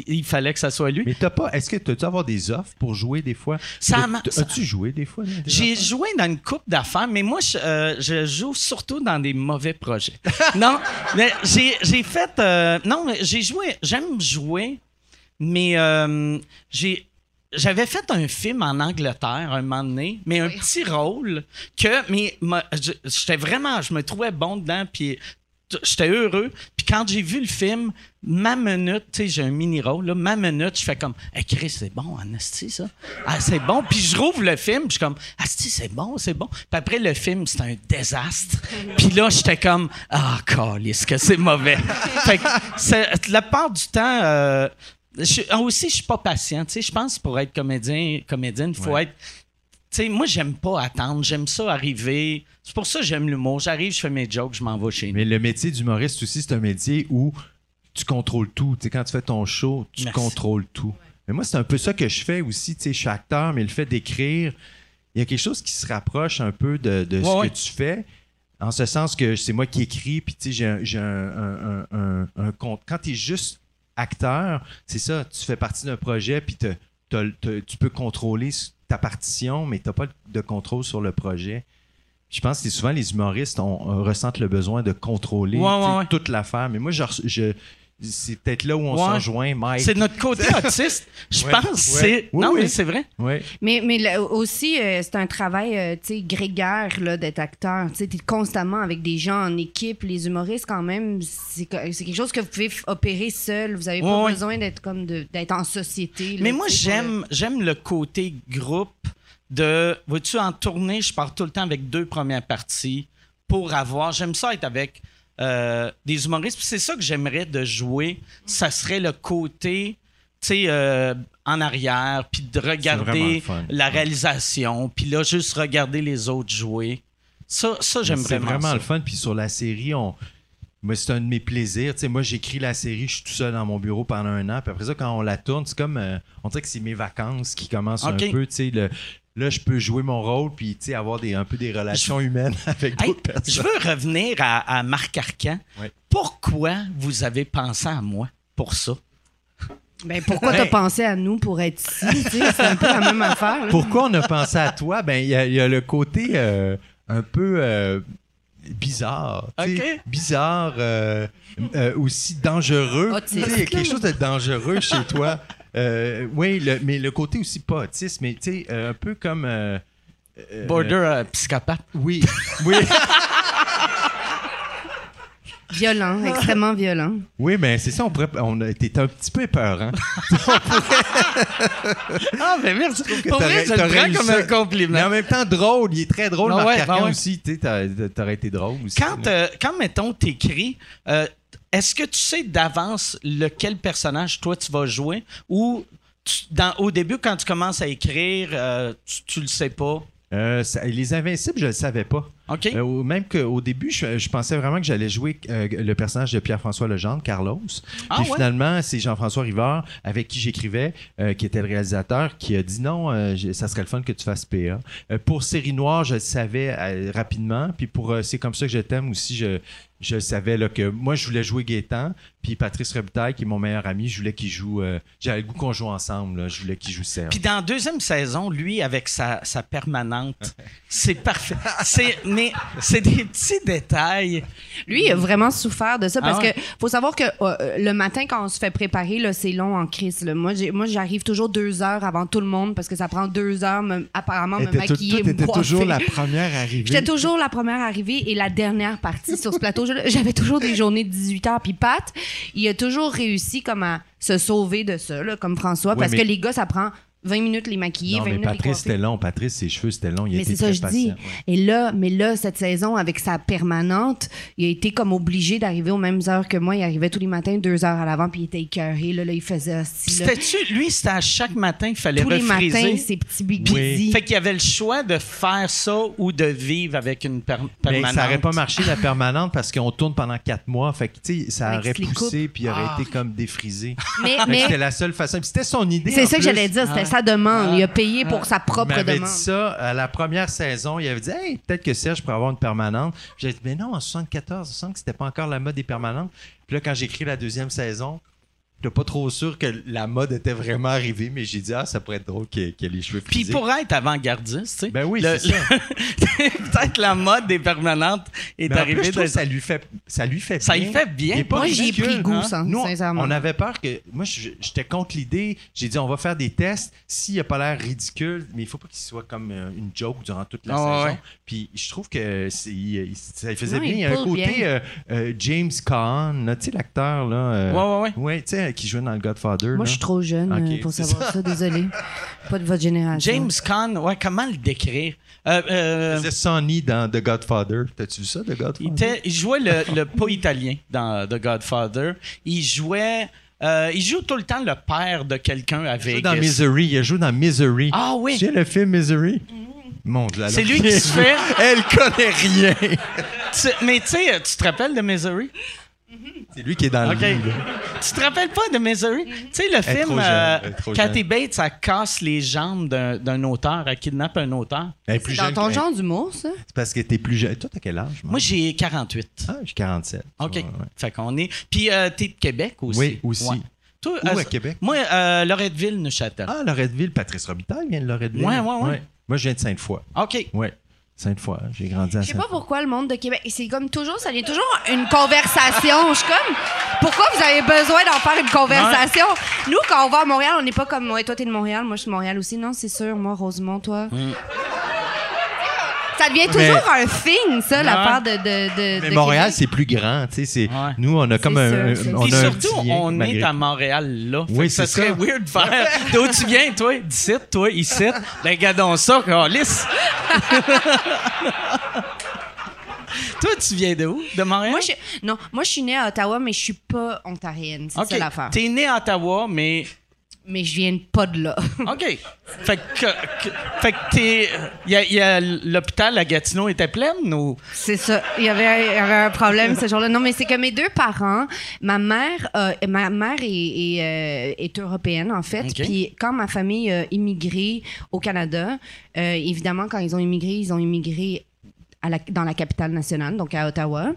il fallait que ça soit lui. Mais t'as pas, est-ce que tu as avoir des offres pour jouer des fois? Ça As-tu joué des fois J'ai joué dans une coupe d'affaires, mais moi je, euh, je, joue surtout dans des mauvais projets. non, mais j'ai fait, euh, non, j'ai joué, j'aime jouer, mais j'ai j'avais fait un film en Angleterre un moment donné, mais un petit rôle que, mais j'étais vraiment, je me trouvais bon dedans, puis j'étais heureux. Puis quand j'ai vu le film, ma minute, tu sais, j'ai un mini-rôle, là, ma minute, je fais comme, hey, Chris, c'est bon, Asti, ça. Ah, c'est bon. Puis je rouvre le film, puis je suis comme, Asti, c'est bon, c'est bon. Puis après, le film, c'est un désastre. puis là, j'étais comme, ah, est-ce que c'est mauvais. fait que la part du temps, euh, je, ah, aussi, je suis pas patient. Je pense pour être comédien, comédienne, il faut être. sais, moi, j'aime pas attendre. J'aime ça arriver. C'est pour ça que j'aime l'humour. J'arrive, je fais mes jokes, je m'en vais chez nous. Mais le métier d'humoriste aussi, c'est un métier où tu contrôles tout. quand tu fais ton show, tu contrôles tout. Mais moi, c'est un peu ça que je fais aussi. Je suis acteur, mais le fait d'écrire, il y a quelque chose qui se rapproche un peu de, ce que tu fais. En ce sens que c'est moi qui écris, puis j'ai un, un, un, compte. Quand tu es juste acteur, c'est ça, tu fais partie d'un projet, puis tu peux contrôler ta partition, mais tu n'as pas de contrôle sur le projet. Je pense que souvent les humoristes on, ressentent le besoin de contrôler toute l'affaire. Mais moi, je, c'est peut-être là où on s'en joint, Mike. C'est notre côté autiste, je pense. C'est... non, mais c'est vrai. Mais, mais aussi, euh, c'est un travail euh, grégaire d'être acteur. Tu es constamment avec des gens en équipe. Les humoristes, quand même, c'est, quelque chose que vous pouvez opérer seul. Vous n'avez pas besoin d'être comme d'être en société. mais moi, j'aime, j'aime le côté groupe de. Vois-tu, en tournée, je pars tout le temps avec deux premières parties pour avoir. J'aime ça être avec euh, des humoristes. C'est ça que j'aimerais de jouer. Ça serait le côté, tu sais, euh, en arrière, puis de regarder la réalisation, puis là, juste regarder les autres jouer. Ça, ça j'aime vraiment. C'est vraiment le fun. Puis sur la série, on. C'est un de mes plaisirs. moi, j'écris la série, je suis tout seul dans mon bureau pendant un an. Puis après ça, quand on la tourne, c'est comme. Euh, on dirait que c'est mes vacances qui commencent un peu. Tu sais, le, là, je peux jouer mon rôle puis avoir des, un peu des relations humaines avec d'autres personnes. Je veux revenir à, Marc Arcan. Pourquoi vous avez pensé à moi pour ça? Ben, pourquoi tu as pensé à nous pour être ici? C'est un peu la même affaire. Pourquoi on a pensé à toi? Ben, il y, a le côté euh, un peu euh, bizarre. Bizarre, euh, aussi dangereux. Il y a quelque chose de dangereux chez toi. Euh, oui, mais le côté aussi pas autiste, mais tu sais, euh, un peu comme. Euh, Border psychopathe. Oui. oui. Violent, extrêmement violent. Oui, mais c'est ça, on pourrait. On était un petit peu épeurant. ah, mais merci. Pour vrai, je le prends comme un compliment. Mais en même temps, drôle. Il est très drôle, Marc ouais, ouais. aussi. Tu aurais été drôle aussi. Quand, quand mettons, t'écris, est-ce que tu sais d'avance lequel personnage toi tu vas jouer? Ou dans, au début quand tu commences à écrire, euh, tu, tu le sais pas? Euh, les Invincibles, je ne le savais pas. Euh, même qu'au début, je, pensais vraiment que j'allais jouer euh, le personnage de Pierre-François Legendre, Carlos. Ah, Puis finalement, c'est Jean-François Rivard, avec qui j'écrivais, qui était le réalisateur, qui a dit non, ça serait le fun que tu fasses PA. pour Série Noire, je le savais rapidement. Puis pour C'est comme ça que je t'aime aussi, je, je savais là, que moi, je voulais jouer Gaétan, puis Patrice Rebutaille, qui est mon meilleur ami, je voulais qu'il joue. Euh, j'avais le goût qu'on joue ensemble, je voulais qu'il joue Serge. Puis dans la deuxième saison, lui, avec sa, sa permanente, c'est parfait. C'est, mais c'est des petits détails. Lui, il a vraiment souffert de ça parce ah que faut savoir que euh, le matin, quand on se fait préparer, là, c'est long en crise. Moi, moi, j'arrive toujours deux heures avant tout le monde parce que ça prend deux heures, apparemment, me maquiller. Tu étais toujours la première arrivée. J'étais toujours la première arrivée et la dernière partie sur ce plateau. J'avais toujours des journées de 18 heures. Puis Pat, il a toujours réussi comme à se sauver de ça, comme François, parce que les gars, ça prend 20 minutes les maquiller, non, 20 mais Patrice, c'était long. Patrice, ses cheveux, c'était long. Il mais c'est ça, je dis. Et là, mais là, cette saison, avec sa permanente, il a été comme obligé d'arriver aux mêmes heures que moi. Il arrivait tous les matins, deux heures à l'avant, puis il était écœuré. Là, là il faisait C'était-tu, lui, c'était à chaque matin qu'il fallait tous les matins, ses petits big Fait qu'il avait le choix de faire ça ou de vivre avec une permanente. Mais ça n'aurait pas marché, la permanente, parce qu'on tourne pendant quatre mois. Fait que, tu sais, ça aurait poussé, puis il aurait été comme défrisé. Mais, c'était la seule façon. Puis c'était son idée. C'est ça que j'allais dire. C'était sa demande. Il a payé pour sa propre il demande. dit ça à la première saison. Il avait dit hey, peut-être que Serge pourrait avoir une permanente. J'ai dit mais non, en 74, je sens que c'était pas encore la mode des permanentes. Puis là, quand j'ai écrit la deuxième saison, J'étais pas trop sûr que la mode était vraiment arrivée, mais j'ai dit, ah, ça pourrait être drôle qu'il y ait les cheveux Puis pour être avant-gardiste, tu sais. Ben oui, c'est ça. Peut-être la mode des permanentes est arrivée. de... ça lui fait, ça lui fait bien. Ça lui fait bien. Moi, j'ai pris goût, hein? Nous, On avait peur que. Moi, j'étais contre l'idée. J'ai dit, on va faire des tests. S'il a pas l'air ridicule, mais il faut pas qu'il soit comme euh, une joke durant toute la saison. Puis je trouve que ça faisait bien. Il y a un côté euh, euh, James Caan, tu sais, l'acteur, là. ouais, ouais, ouais. Ouais, tu sais, qui jouait dans le Godfather. Moi, je suis trop jeune euh, pour savoir ça. désolé. Pas de votre génération. James Caan, ouais, comment le décrire? Euh, euh, il faisait Sonny dans The Godfather. T'as-tu vu ça, The Godfather? Il, jouait le, le pas italien dans The Godfather. Il jouait. il joue tout le temps le père de quelqu'un avec. Il joue dans Misery. Il joue dans Misery. Ah oui. Tu sais le film Misery? C'est lui qui se fait. Elle connaît rien. mais tu sais, tu te rappelles de Misery? C'est lui qui est dans le livre. Tu te rappelles pas de Misery? Tu sais, le film, euh, Kathy Bates, ça casse les jambes d'un auteur, elle kidnappe un auteur. C'est dans ton genre d'humour, ça? C'est parce que t'es plus jeune. Toi, t'as quel âge? Moi, j'ai 48. Ah, j'ai 47. OK. Fait qu'on est... Puis, euh, t'es de Québec aussi. Oui, aussi. Toi, Où, à Québec? Moi, euh, Loretteville, Neuchâtel. Ah, Loretteville, Patrice Robitaille vient de Loretteville. Ouais, ouais, ouais. Moi, je viens de Sainte-Foy. OK. Ouais. Sainte-Foy. J'ai grandi à Je sais pas pourquoi le monde de Québec. C'est comme toujours, ça devient toujours une conversation. Je suis comme, pourquoi vous avez besoin d'en faire une conversation? Nous, quand on va à Montréal, on n'est pas comme, ouais, toi, t'es de Montréal, moi, je suis de Montréal aussi. Non, c'est sûr, moi, Rosemont, toi. Ça devient toujours un thing, ça, l'affaire de, de, de. Mais de Montréal, c'est plus grand. tu sais, Ouais. Nous, on a comme un, sûr, on a surtout, lien, on est à. Montréal là. Oui, ça c'est serait ça. weird de faire. D'où tu viens, toi? D'ici, toi, ici. Ben, regardons ça, lisse. toi, tu viens de où? De Montréal? Moi, je, non, moi, je suis née à Ottawa, mais je suis pas ontarienne. C'est OK. ça l'affaire. T'es né à Ottawa, mais. Mais je viens pas de là. OK. Fait que, que- fait que t'es. Il y a, y a l'hôpital à Gatineau était pleine ou? C'est ça. Il y avait, il y avait un problème ce jour-là. Non, mais c'est que mes deux parents, ma mère, euh, ma mère est, est, euh, est européenne en fait. Puis quand ma famille a immigré au Canada, euh, évidemment quand ils ont immigré, ils ont immigré dans la capitale nationale, donc à Ottawa.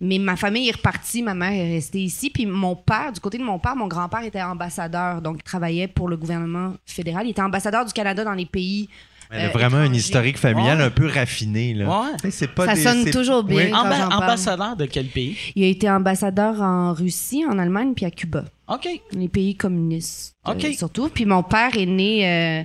Mais ma famille est repartie, ma mère est restée ici. Puis mon père, du côté de mon père, mon grand-père était ambassadeur, donc il travaillait pour le gouvernement fédéral. Il était ambassadeur du Canada dans les pays. Elle a euh, vraiment un étrangers. historique familial Ouais. un peu raffiné. Là. Ouais. Tu sais, c'est pas Ça des- sonne c'est- toujours bien. Oui. Quand Amba- j'en parle. ambassadeur de quel pays? Il a été ambassadeur en Russie, en Allemagne, puis à Cuba. OK. Les pays communistes. euh, OK. surtout. Puis mon père est né euh,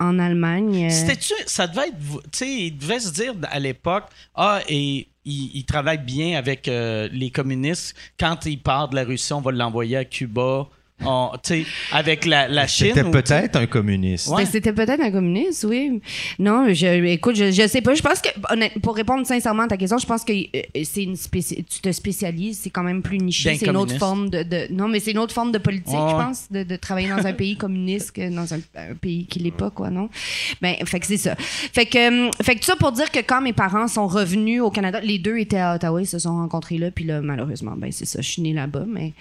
en Allemagne. euh, C'était-tu. Ça devait être. Tu sais, il devait se dire à l'époque, ah, et. Il, il travaille bien avec euh, les communistes. Quand il part de la Russie, on va l'envoyer à Cuba. On- avec la, la Chine. C'était peut-être un communiste. Ouais. Ben, C'était peut-être un communiste, oui. Non, je, écoute, je, je sais pas. Je pense que, pour répondre sincèrement à ta question, je pense que euh, c'est une spéci- tu te spécialises, c'est quand même plus niché. C'est une autre forme de, de- non, mais c'est une autre forme de politique, Ouais, je pense, de, de travailler dans un pays communiste que dans un, un pays qui l'est pas, quoi, non? Ben, fait que c'est ça. Fait que, euh, fait que tout ça pour dire que quand mes parents sont revenus au Canada, les deux étaient à Ottawa, ils se sont rencontrés là, puis là, malheureusement, ben, c'est ça, je suis née là-bas, mais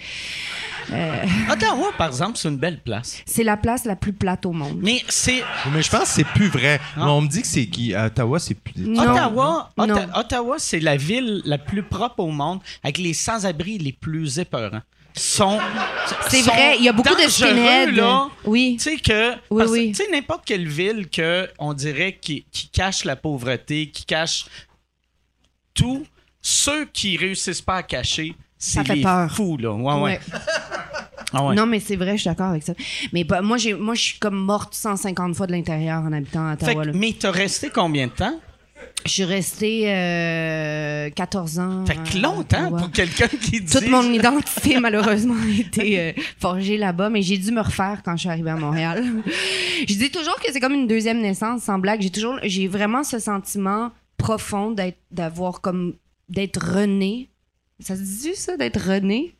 Ottawa, par exemple, c'est une belle place. c'est la place la plus plate au monde. Mais c'est. Mais je pense que c'est plus vrai. Ah. On me dit que c'est qui Ottawa, c'est plus. Non. Ottawa, Non. Otta- Ottawa, c'est la ville la plus propre au monde, avec les sans-abri les plus épeurants. Sont, C'est sont vrai, il y a beaucoup de skinheads. là. Oui. Tu sais que, Oui, oui. tu sais n'importe quelle ville que on dirait qui, qui cache la pauvreté, qui cache tout, ceux qui réussissent pas à cacher, c'est les peur. fous là. Ouais, ouais. Ouais. Ah ouais. Non, mais c'est vrai, je suis d'accord avec ça. Mais moi, j'ai, moi, je suis comme morte 150 fois de l'intérieur en habitant à Fait Ottawa. que- là. mais t'as resté combien de temps? Je suis restée euh, 14 ans. Fait que longtemps pour quelqu'un qui dit. Toute mon identité, malheureusement, a été euh, forgée là-bas, mais j'ai dû me refaire quand je suis arrivée à Montréal. je dis toujours que c'est comme une deuxième naissance, sans blague. J'ai toujours, j'ai vraiment ce sentiment profond d'être, d'avoir comme, d'être rené. Ça se dit ça, d'être rené?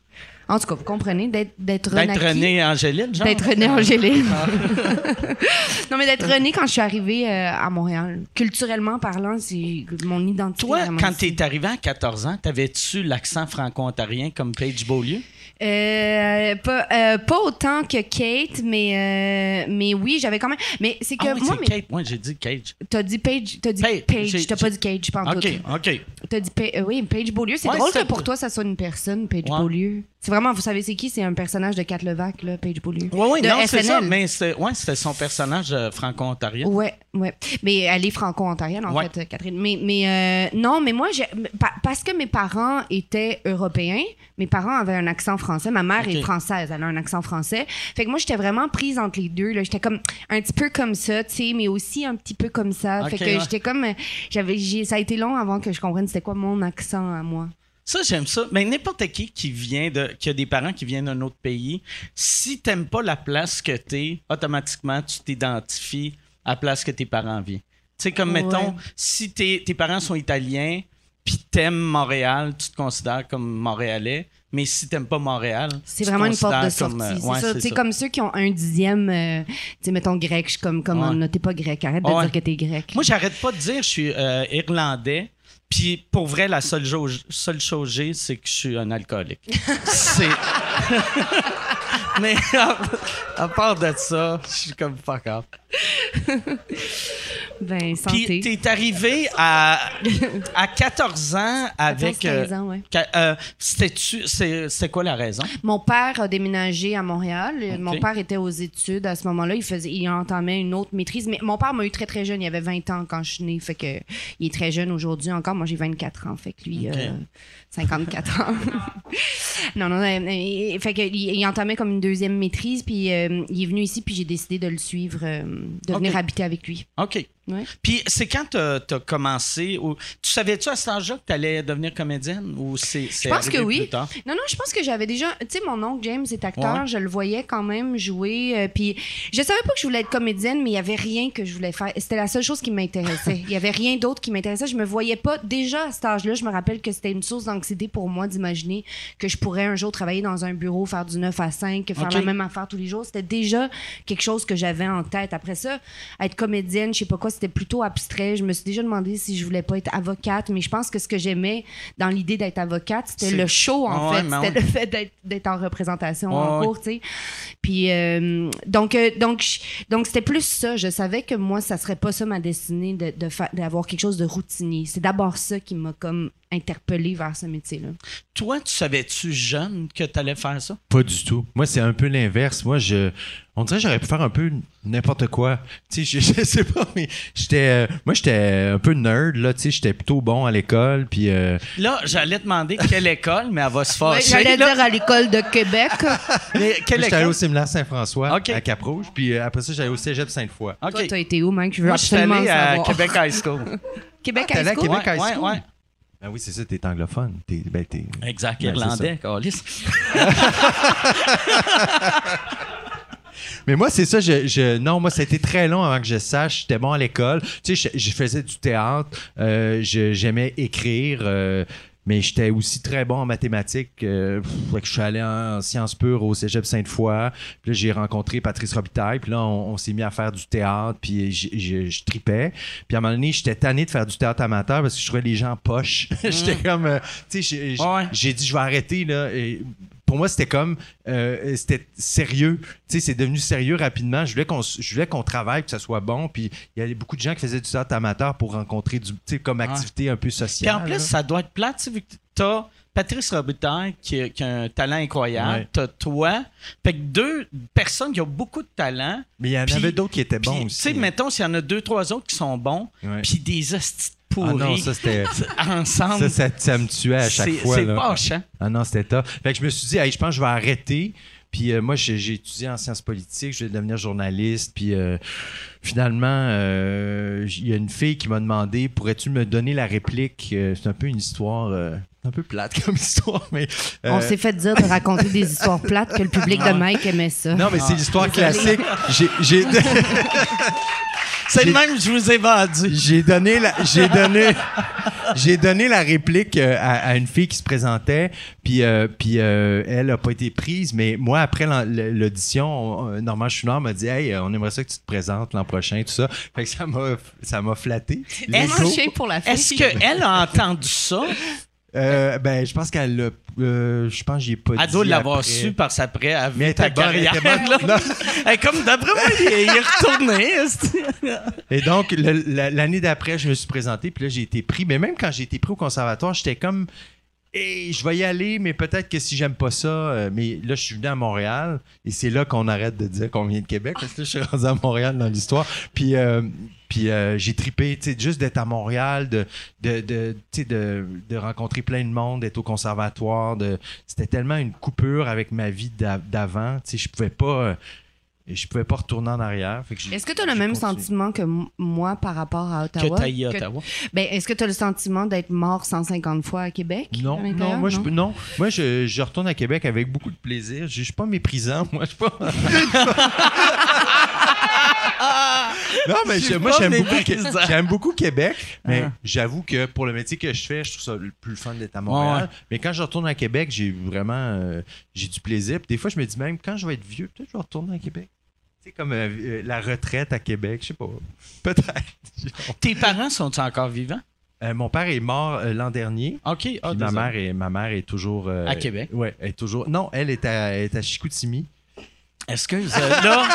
En tout cas, vous comprenez, d'être, d'être. René Angéline, genre. D'être René Angéline. non, mais d'être René quand je suis arrivée euh, à Montréal. Culturellement parlant, c'est mon identité. Toi, quand ici. t'es arrivé à 14 ans, t'avais-tu l'accent franco-ontarien comme Paige Beaulieu? Euh, pas, euh, pas autant que Kate, mais, euh, mais oui, j'avais quand même. Mais c'est que Ah oui, moi, c'est mais, Kate. Moi, j'ai dit Cage. t'as dit Paige, t'as dit j'ai- t'as pas dit Cage, pas en OK, tout. OK. T'as dit Pa- oui, Paige Beaulieu. C'est Ouais, drôle que pour toi, ça soit une personne, Paige Ouais. Beaulieu. C'est vraiment, vous savez, c'est qui? C'est un personnage de Cat Levac, là, Paige Beaulieu. Oui, oui, de non, c'est ça. Mais c'était ouais, c'était son personnage euh, franco-ontarien. Ouais, ouais. Mais elle est franco-ontarienne, en Ouais. fait, euh, Catherine. Mais, mais euh, non, mais moi, pa- parce que mes parents étaient européens, mes parents avaient un accent français. Ma mère est française, elle a un accent français. Fait que moi, j'étais vraiment prise entre les deux. là. J'étais comme un petit peu comme ça, tu sais, mais aussi un petit peu comme ça. Fait que ouais. j'étais comme. euh, j'avais, j'ai- ça a été long avant que je comprenne c'était quoi mon accent à moi. Ça, j'aime ça. Mais n'importe qui qui vient de, qui a des parents qui viennent d'un autre pays, si t'aimes pas la place que t'es, automatiquement, tu t'identifies à la place que tes parents vivent. Tu sais, comme Ouais. mettons, si tes, tes parents sont italiens, puis t'aimes Montréal, tu te considères comme Montréalais. Mais si t'aimes pas Montréal, C'est tu te vraiment une porte de considères sortie. comme, euh, c'est ouais, ça. comme ceux qui ont un dixième, euh, tu sais, mettons grec, je suis comme, comme Ouais. t'es pas grec, arrête de Ouais. dire que t'es grec. Moi, j'arrête pas de dire je suis euh, irlandais. Puis pour vrai, la seule, chose- seule chose que j'ai, c'est que je suis un alcoolique. c'est. Mais à, à part de ça, je suis comme fuck off. Ben, santé. Puis t'es arrivé à, à 14 ans avec... 14, 15 ans, ouais. euh, euh, c'est quoi la raison? Mon père a déménagé à Montréal. Mon père était aux études à ce moment-là. Il faisait, il entamait une autre maîtrise. Mais mon père m'a eu très très jeune. Il avait 20 ans quand je suis née. Fait que il est très jeune aujourd'hui encore. Moi j'ai 24 ans. Fait que lui Ok. euh, 54 ans. non non. euh, fait il, il entamait comme une deuxième maîtrise. Puis euh, il est venu ici. Puis j'ai décidé de le suivre, euh, de venir Ok. habiter avec lui. OK. Ouais. Puis c'est quand t'as as commencé... Ou, tu savais-tu à cet âge-là que t'allais devenir comédienne? Ou c'est Je pense que oui. Non, non, je pense que j'avais déjà. Tu sais, mon oncle James est acteur, Ouais. je le voyais quand même jouer. euh, puis je savais pas que je voulais être comédienne, mais il y avait rien que je voulais faire. C'était la seule chose qui m'intéressait. Il y avait rien d'autre qui m'intéressait. Je me voyais pas. Déjà à cet âge-là, je me rappelle que c'était une source d'anxiété pour moi d'imaginer que je pourrais un jour travailler dans un bureau, faire du 9 à 5, faire la même affaire tous les jours. C'était déjà quelque chose que j'avais en tête. Après ça, être comédienne, je sais pas quoi, c'était plutôt abstrait. Je me suis déjà demandé si je voulais pas être avocate, mais je pense que ce que j'aimais dans l'idée d'être avocate, c'était le show, en Ouais, fait. C'était le fait d'être, en représentation Ouais, en ouais. cours, tu sais. Puis, euh, donc, euh, donc, donc, c'était plus ça. Je savais que moi, ça serait pas ça ma destinée de, de d'avoir quelque chose de routinier. C'est d'abord ça qui m'a comme interpellé vers ce métier-là. Toi, tu savais-tu jeune que t'allais faire ça? Pas du tout. Moi, c'est un peu l'inverse. Moi, je, on dirait que j'aurais pu faire un peu n'importe quoi. Tu sais, je, je sais pas, mais j'étais, euh, moi, j'étais un peu nerd, là. Tu sais, j'étais plutôt bon à l'école, puis euh, Là, j'allais demander quelle école, mais elle va se fâcher. J'allais là. dire à l'école de Québec. Mais quelle j'étais allé au séminaire Saint-François à Cap-Rouge, puis euh, après ça, j'allais au cégep Sainte-Foy. OK. Toi, t'as été où, Mike? Je veux Moi, je suis absolument allé à savoir. Québec High School. Québec Ah, t'es allé à High School? Québec High Ouais, School? ouais. Ah oui, c'est ça, t'es anglophone. T'es, ben, t'es... Exact, c'est irlandais, câlisse. Mais moi, c'est ça, je, je- non, moi, ça a été très long avant que je sache. J'étais bon à l'école. Tu sais, je, je faisais du théâtre, euh, j'aimais écrire, euh, mais j'étais aussi très bon en mathématiques. euh, pff, que je suis allé en, sciences pures au cégep Sainte-Foy. Puis là, j'ai rencontré Patrice Robitaille. Puis là, on, on s'est mis à faire du théâtre. Puis je tripais. Puis à un moment donné, j'étais tanné de faire du théâtre amateur parce que je trouvais les gens poches. j'étais comme, euh, tu sais, j'ai- Ouais. dit, je vais arrêter, là. Et pour moi, c'était comme, euh, c'était sérieux. Tu sais, c'est devenu sérieux rapidement. Je voulais qu'on, je voulais qu'on travaille, que ça soit bon. Puis il y avait beaucoup de gens qui faisaient du théâtre amateur pour rencontrer du, tu sais, comme activité un peu Puis sociale. en plus, là. ça doit être plate, tu sais, vu que t'as Patrice Robitaille qui, a- qui a un talent incroyable, Ouais. t'as toi. Fait que deux personnes qui ont beaucoup de talent. Mais il y en Puis- avait d'autres qui étaient Puis, bons tu aussi. sais, mettons, s'il y en a deux, trois autres qui sont bons, puis des hosties Ah non, ça, c'était. ensemble. Ça, ça, ça me tuait à chaque c'est fois. c'est là. fâchant. Ah non, c'était top. Fait que je me suis dit, hey, je pense que je vais arrêter. Puis euh, moi, j'ai j'ai étudié en sciences politiques, je vais devenir journaliste. Puis euh, finalement, euh, il y a une fille qui m'a demandé, pourrais-tu me donner la réplique? C'est un peu une histoire, euh, un peu plate comme histoire, mais... euh, On s'est fait dire de raconter des histoires plates que le public de Mike aimait ça. non, mais c'est l'histoire classique. J'ai- J'ai C'est le même que je vous ai vendu. j'ai donné la j'ai donné j'ai donné la réplique euh, à, à une fille qui se présentait puis euh, puis euh, elle a pas été prise mais moi après l'audition on- Normand Chouinard m'a dit hey on aimerait ça que tu te présentes l'an prochain tout ça fait que ça m'a ça m'a flatté Est-ce. Est-ce qu'elle a entendu ça? Euh, ben je pense qu'elle l'a euh, je pense que j'ai pas Elle dit doit l'avoir su parce après, elle a vu Mais ta bonne, carrière. bonne. là. Comme d'après moi, il est, il est retourné. Et donc, l'année d'après, je me suis présenté, puis là, j'ai été pris. Mais même quand j'ai été pris au conservatoire, j'étais comme, Hey, je vais y aller, mais peut-être que si j'aime pas ça. euh, mais là, je suis venu à Montréal, et c'est là qu'on arrête de dire qu'on vient de Québec, parce que là, je suis rendu à Montréal dans l'histoire. Puis, euh, puis euh, j'ai tripé, tu sais, juste d'être à Montréal, de, de, de, tu sais, de, de rencontrer plein de monde, d'être au conservatoire. De, c'était tellement une coupure avec ma vie d'a- d'avant. Tu sais, je pouvais pas. euh, je pouvais pas retourner en arrière. Fait que j'ai- Est-ce que tu as le même sentiment que moi par rapport à Que Ottawa? t'as eu Que- Ottawa? Ben, est-ce que tu as le sentiment d'être mort 150 fois à Québec? Non, à non, moi, je, peux- non. Moi je, je retourne à Québec avec beaucoup de plaisir. Je, je suis pas méprisant, moi. Je suis pas. non, mais je- moi, j'aime beaucoup, j'aime Québec, mais Ah. j'avoue que pour le métier que je fais, je trouve ça le plus fun d'être à Montréal. Ouais. Mais quand je retourne à Québec, j'ai vraiment euh, j'ai du plaisir. Puis des fois, je me dis même, quand je vais être vieux, peut-être que je vais retourner à Québec. C'est comme euh, euh, la retraite à Québec, je sais pas. Peut-être. Tes parents sont encore vivants? Euh, mon père est mort euh, l'an dernier. OK. Puis Ah, ma mère est ma mère est toujours euh, À Québec. Ouais, elle est toujours. Non, elle est à, elle est à Chicoutimi. Excuse. là,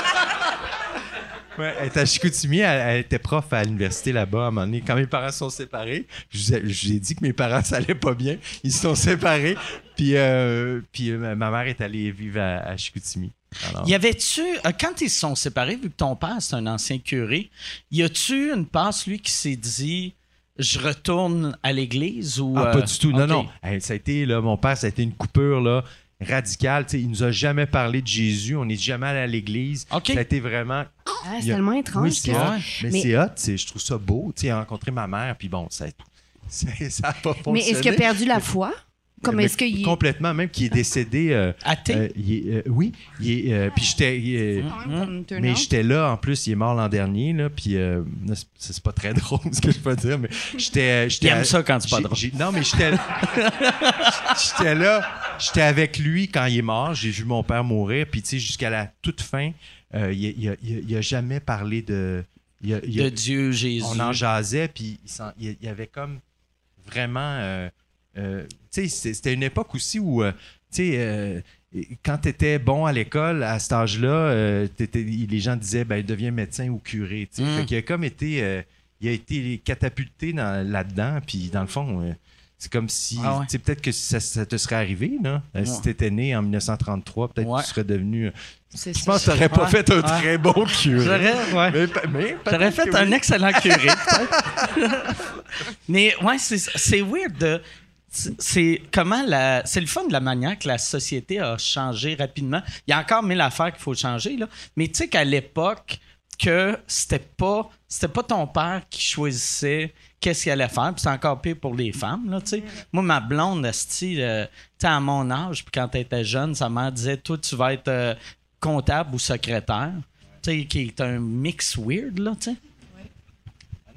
Ouais, elle était à Chicoutimi, elle, était prof à l'université là-bas à un moment donné. Quand mes parents sont séparés, je vous ai dit que mes parents, ça allait pas bien. Ils se sont séparés. Puis, euh, puis euh, ma mère est allée vivre à, Chicoutimi. Y avait-tu, euh, quand ils se sont séparés, vu que ton père c'est un ancien curé, y a-tu une passe, lui, qui s'est dit je retourne à l'église ou. Ah, pas du tout. Non, non. ça a été, là, mon père, ça a été une coupure, là radical. T'sais, il nous a jamais parlé de Jésus. On n'est jamais allé à l'église. Ça a été vraiment. Ah, c'est tellement étrange. Oui, c'est Mais, c'est hot. Je trouve ça beau. Tu rencontrer ma mère, puis bon, ça, ça n'a pas fonctionné. Mais est-ce qu'il a perdu la foi? Comme est-ce qu'il complètement même qui est décédé euh, athée? euh, euh, oui il est, puis j'étais mais j'étais là en plus il est mort l'an dernier là puis c'est pas très drôle ce que je peux dire mais j'étais j'étais ça quand c'est pas drôle. non mais j'étais j'étais là j'étais avec lui quand il est mort j'ai vu mon père mourir puis tu sais jusqu'à la toute fin il, il, il, a jamais parlé de de Dieu Jésus. on en jasait puis il, y avait comme vraiment euh, c'était une époque aussi où, euh, euh, quand tu étais bon à l'école, à cet âge-là, les gens disaient, ben, deviens médecin ou curé. Mm. il a comme été, il a été catapulté là-dedans, puis dans le fond, c'est comme si, ah peut-être que ça, te serait arrivé, là. Si tu étais né en 1933, peut-être que tu serais devenu. Je pense que tu n'aurais pas fait un très bon curé. J'aurais fait un excellent curé, mais ouais, c'est weird de c'est comment la c'est le fun de la manière que la société a changé rapidement. Il y a encore mille affaires qu'il faut changer là, mais tu sais qu'à l'époque que c'était pas c'était pas ton père qui choisissait qu'est-ce qu'il allait faire, c'est encore pire pour les femmes là, tu sais. Moi ma blonde euh, à mon âge, puis quand elle était jeune, sa mère disait toi tu vas être euh, comptable ou secrétaire, tu sais qui est un mix weird là, tu sais.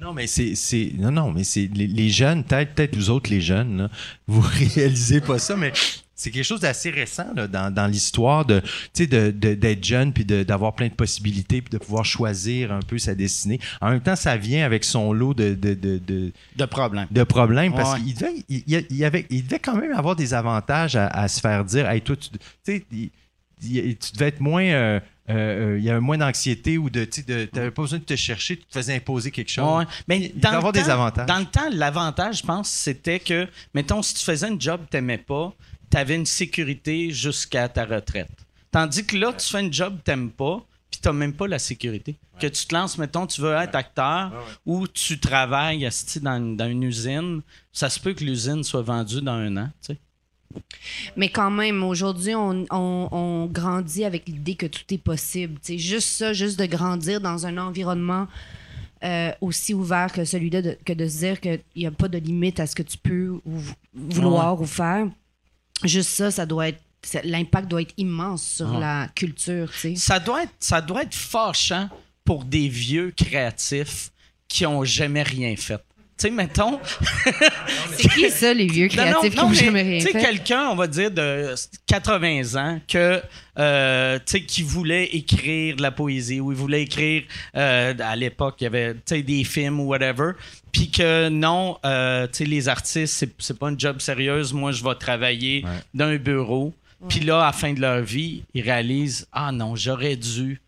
Non, mais c'est. Non, non, mais c'est. Les, jeunes, peut-être peut vous autres, les jeunes, vous réalisez pas ça, mais c'est quelque chose d'assez récent dans, dans l'histoire de d'être de, d'être jeune puis d'avoir plein de possibilités puis de pouvoir choisir un peu sa destinée. En même temps, ça vient avec son lot de de, de, de problèmes. De problèmes parce qu'il devait, il, avait, il devait quand même avoir des avantages à, se faire dire Hey, toi, tu, sais, tu devais être moins. Euh, euh, euh, il y avait moins d'anxiété ou de tu n'avais pas besoin de te chercher, tu te faisais imposer quelque chose. Mais dans il avoir des avantages. Dans le temps, l'avantage, je pense, c'était que, mettons, si tu faisais un job que tu n'aimais pas, tu avais une sécurité jusqu'à ta retraite. Tandis que là, tu fais un job que tu n'aimes pas, puis tu n'as même pas la sécurité. Que tu te lances, mettons, tu veux être acteur ou tu travailles dans, dans une usine, ça se peut que l'usine soit vendue dans un an. Tu sais. Mais quand même, aujourd'hui, on, grandit avec l'idée que tout est possible. C'est juste ça, juste de grandir dans un environnement euh, aussi ouvert que celui-là, que de se dire qu'il n'y a pas de limite à ce que tu peux vouloir ou faire. Juste ça, ça doit être l'impact doit être immense sur la culture. Ça doit être, ça doit être fâchant pour des vieux créatifs qui ont jamais rien fait. Tu sais, mettons. c'est qui ça, les vieux créatifs qui n'ont jamais rien fait? Tu sais, quelqu'un, on va dire, de 80 ans, que, euh, qui voulait écrire de la poésie ou il voulait écrire, euh, à l'époque, il y avait des films ou whatever, puis que non, euh, tu sais, les artistes, c'est, c'est pas une job sérieuse, moi, je vais travailler dans un bureau. Puis là, à la fin de leur vie, ils réalisent Ah non, j'aurais dû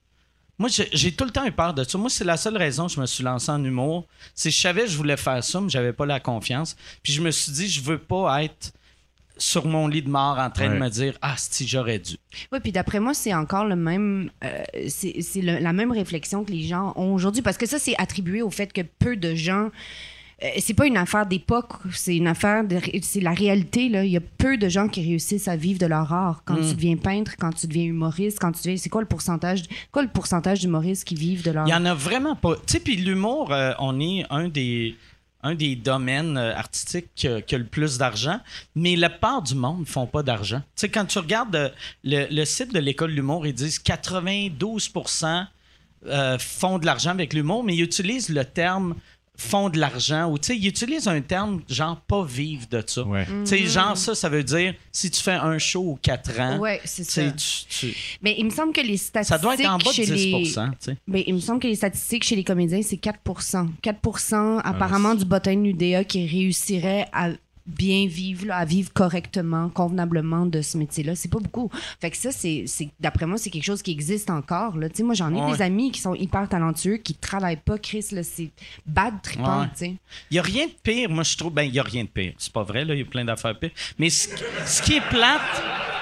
moi, j'ai tout le temps eu peur de ça. Moi, c'est la seule raison que je me suis lancé en humour. C'est que je savais que je voulais faire ça, mais j'avais pas la confiance. Puis je me suis dit, je veux pas être sur mon lit de mort en train de me dire ah si j'aurais dû. Oui, puis d'après moi c'est encore le même euh, c'est la même réflexion que les gens ont aujourd'hui parce que ça c'est attribué au fait que peu de gens c'est pas une affaire d'époque, c'est une affaire de, c'est la réalité là. Il y a peu de gens qui réussissent à vivre de leur art. Quand tu mm. deviens peintre, quand tu deviens humoriste, quand tu deviens, c'est quoi le pourcentage, quoi le pourcentage d'humoristes qui vivent de leur Il y en a vraiment pas. Tu sais, puis l'humour, euh, on est un des un des domaines euh, artistiques qui a, le plus d'argent, mais la part du monde ne font pas d'argent. Tu sais, quand tu regardes le, le site de l'école de l'humour, ils disent 92% font de l'argent avec l'humour, mais ils utilisent le terme font de l'argent ou tu sais ils utilisent un terme genre pas vivre de ça. Tu sais genre ça ça veut dire si tu fais un show ou quatre ans. Ouais, c'est ça. Mais il me semble que les statistiques Ça doit être en bas de 10 Mais il me semble que les statistiques chez les comédiens c'est 4% 4% apparemment du bottin UDA qui réussirait à bien vivre, là, à vivre correctement, convenablement de ce métier-là. C'est pas beaucoup. Fait que ça, c'est, d'après moi, c'est quelque chose qui existe encore. Là. Moi, j'en ai Ouais. des amis qui sont hyper talentueux, qui travaillent pas, Chris. C'est bad trippant. Ouais. Il n'y a rien de pire, moi je trouve. Ben, il n'y a rien de pire. C'est pas vrai, là, il y a plein d'affaires pires. Mais ce, ce qui est plate,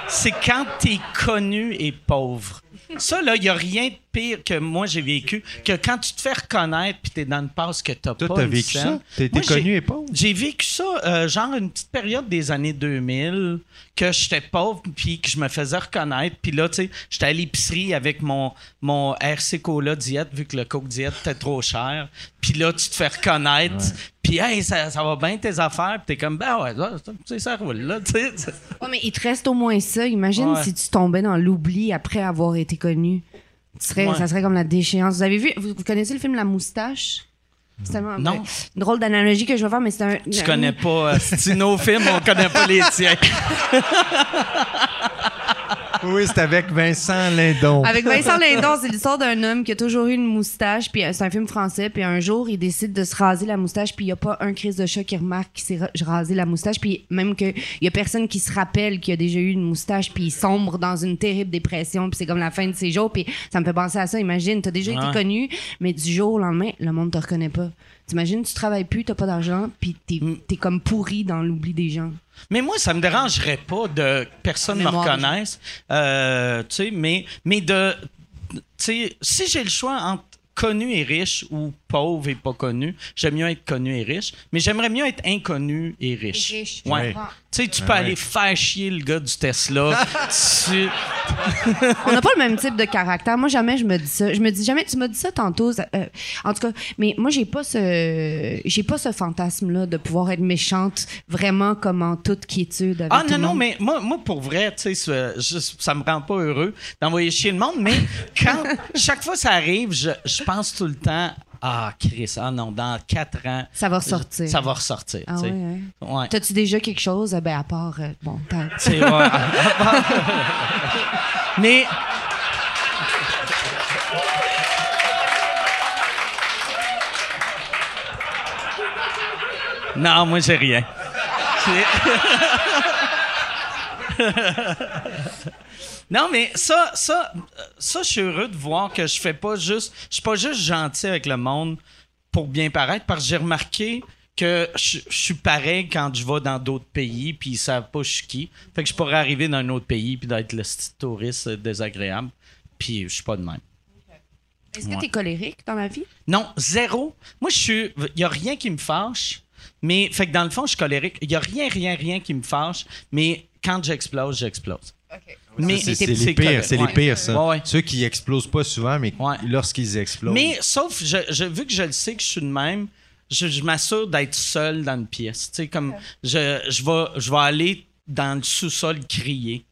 c'est quand tu es connu et pauvre. Ça, là, il n'y a rien de pire que moi j'ai vécu que quand tu te fais reconnaître puis tu es dans une passe que tu Toi, pas. t'as une vécu scène. ça? T'as Moi, j'ai- connu et pauvre? J'ai vécu ça, euh, genre une petite période des années 2000, que j'étais pauvre, puis que je me faisais reconnaître. Puis là, tu sais, j'étais à l'épicerie avec mon, mon RC Cola diète, vu que le Coke diète était trop cher. Puis là, tu te fais reconnaître. Puis, hey, ça, ça va bien tes affaires. Puis t'es comme, ben ouais, ça, ça, roule, là, tu sais. Ouais, mais il te reste au moins ça. Imagine Ouais. si tu tombais dans l'oubli après avoir été connu. Tu serais, Ouais. Ça serait comme la déchéance. Vous avez vu, vous, vous connaissez le film La Moustache? C'est tellement Non. une drôle d'analogie que je vais faire, mais c'est un. Tu connais pas, euh, c'est nos films, on connaît pas les tiens. Oui, c'est avec Vincent Lindon. Avec Vincent Lindon, c'est l'histoire d'un homme qui a toujours eu une moustache, puis euh, c'est un film français, puis un jour, il décide de se raser la moustache, puis il y a pas un crise de chat qui remarque qu'il s'est ra- rasé la moustache, puis même que il y a personne qui se rappelle qu'il a déjà eu une moustache, puis il sombre dans une terrible dépression, puis c'est comme la fin de ses jours, puis ça me fait penser à ça. Imagine, t'as déjà été connu, mais du jour au lendemain, le monde te reconnaît pas. T'imagines, tu travailles plus, t'as pas d'argent, puis t'es Mm. es comme pourri dans l'oubli des gens. Mais moi, ça me dérangerait pas de que personne me Mémoire, reconnaisse. Euh, tu sais, mais, mais de. Tu sais, si j'ai le choix entre connu et riche ou pauvre et pas connu, j'aime mieux être connu et riche. Mais j'aimerais mieux être inconnu et riche. Et riche, Ouais. Tu sais, tu peux Ouais. aller faire chier le gars du Tesla. tu- On n'a pas le même type de caractère. Moi, jamais je me dis ça. Je me dis jamais. Tu m'as dit ça tantôt. ça- euh, en tout cas, mais moi, j'ai pas ce, j'ai pas ce fantasme-là de pouvoir être méchante vraiment comme en toute quiétude. Avec Ah non, non, monde. mais moi, moi pour vrai, tu sais, ça, me rend pas heureux d'envoyer chier le monde, mais quand chaque fois ça arrive, je, je pense tout le temps, ah, Chris, ah non, dans quatre ans, Ça va ressortir. ça va ressortir. Ah ouais, hein? Ouais. T'as-tu déjà quelque chose? Ben, à part. euh, bon, C'est ouais. Mais. Non, moi, j'ai rien. Non, mais ça, ça, ça, je suis heureux de voir que je fais pas juste. Je suis pas juste gentil avec le monde pour bien paraître, parce que j'ai remarqué que je, je suis pareil quand je vais dans d'autres pays, puis ils savent pas je suis qui. Fait que je pourrais arriver dans un autre pays, puis d'être le petit touriste désagréable, puis je suis pas de même. Est-ce que Ouais. t'es colérique dans la vie? Non, zéro. Moi, je suis. Il y a rien qui me fâche, mais. Fait que dans le fond, je suis colérique. Il y a rien, rien, rien qui me fâche, mais quand j'explose, j'explose. Mais c'est les pires, c'est les pires, ça. Ouais, ouais. Ceux qui explosent pas souvent, mais Ouais. lorsqu'ils explosent. Mais sauf, je, je- vu que je le sais que je suis de même, je, je m'assure d'être seul dans une pièce. Tu sais, comme je, je, vais, je vais aller dans le sous-sol crier,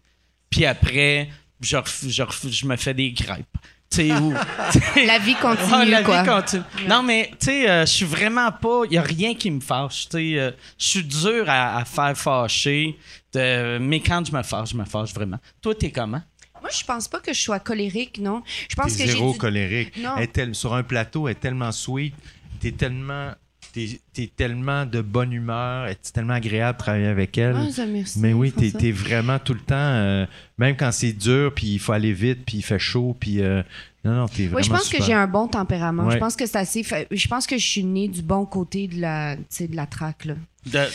puis après, je, ref- je, ref- je me fais des crêpes. Tu sais, ou. La vie continue, Ah, la quoi. vie continue. Non, mais tu sais, euh, je suis vraiment pas. Il y a rien qui me fâche. Tu sais, euh, je suis dur à, à faire fâcher. De- mais quand je me fâche, je me fâche vraiment. Toi, t'es comment? Moi, je pense pas que je sois colérique, non. Je pense T'es que j'ai. zéro du- colérique. Non. Elle est tel- sur un plateau, elle est tellement sweet. T'es tellement, t'es, t'es tellement de bonne humeur. C'est tellement agréable de travailler avec elle. Ah, ça, merci, Mais oui, t'es vraiment tout le temps, euh, même quand c'est dur, puis il faut aller vite, puis il fait chaud, puis euh, non, non, t'es vraiment Oui, je pense super. que j'ai un bon tempérament. Ouais. Je pense que c'est assez. fa- Je pense que je suis née du bon côté de la, tu sais, de la traque, là. De, de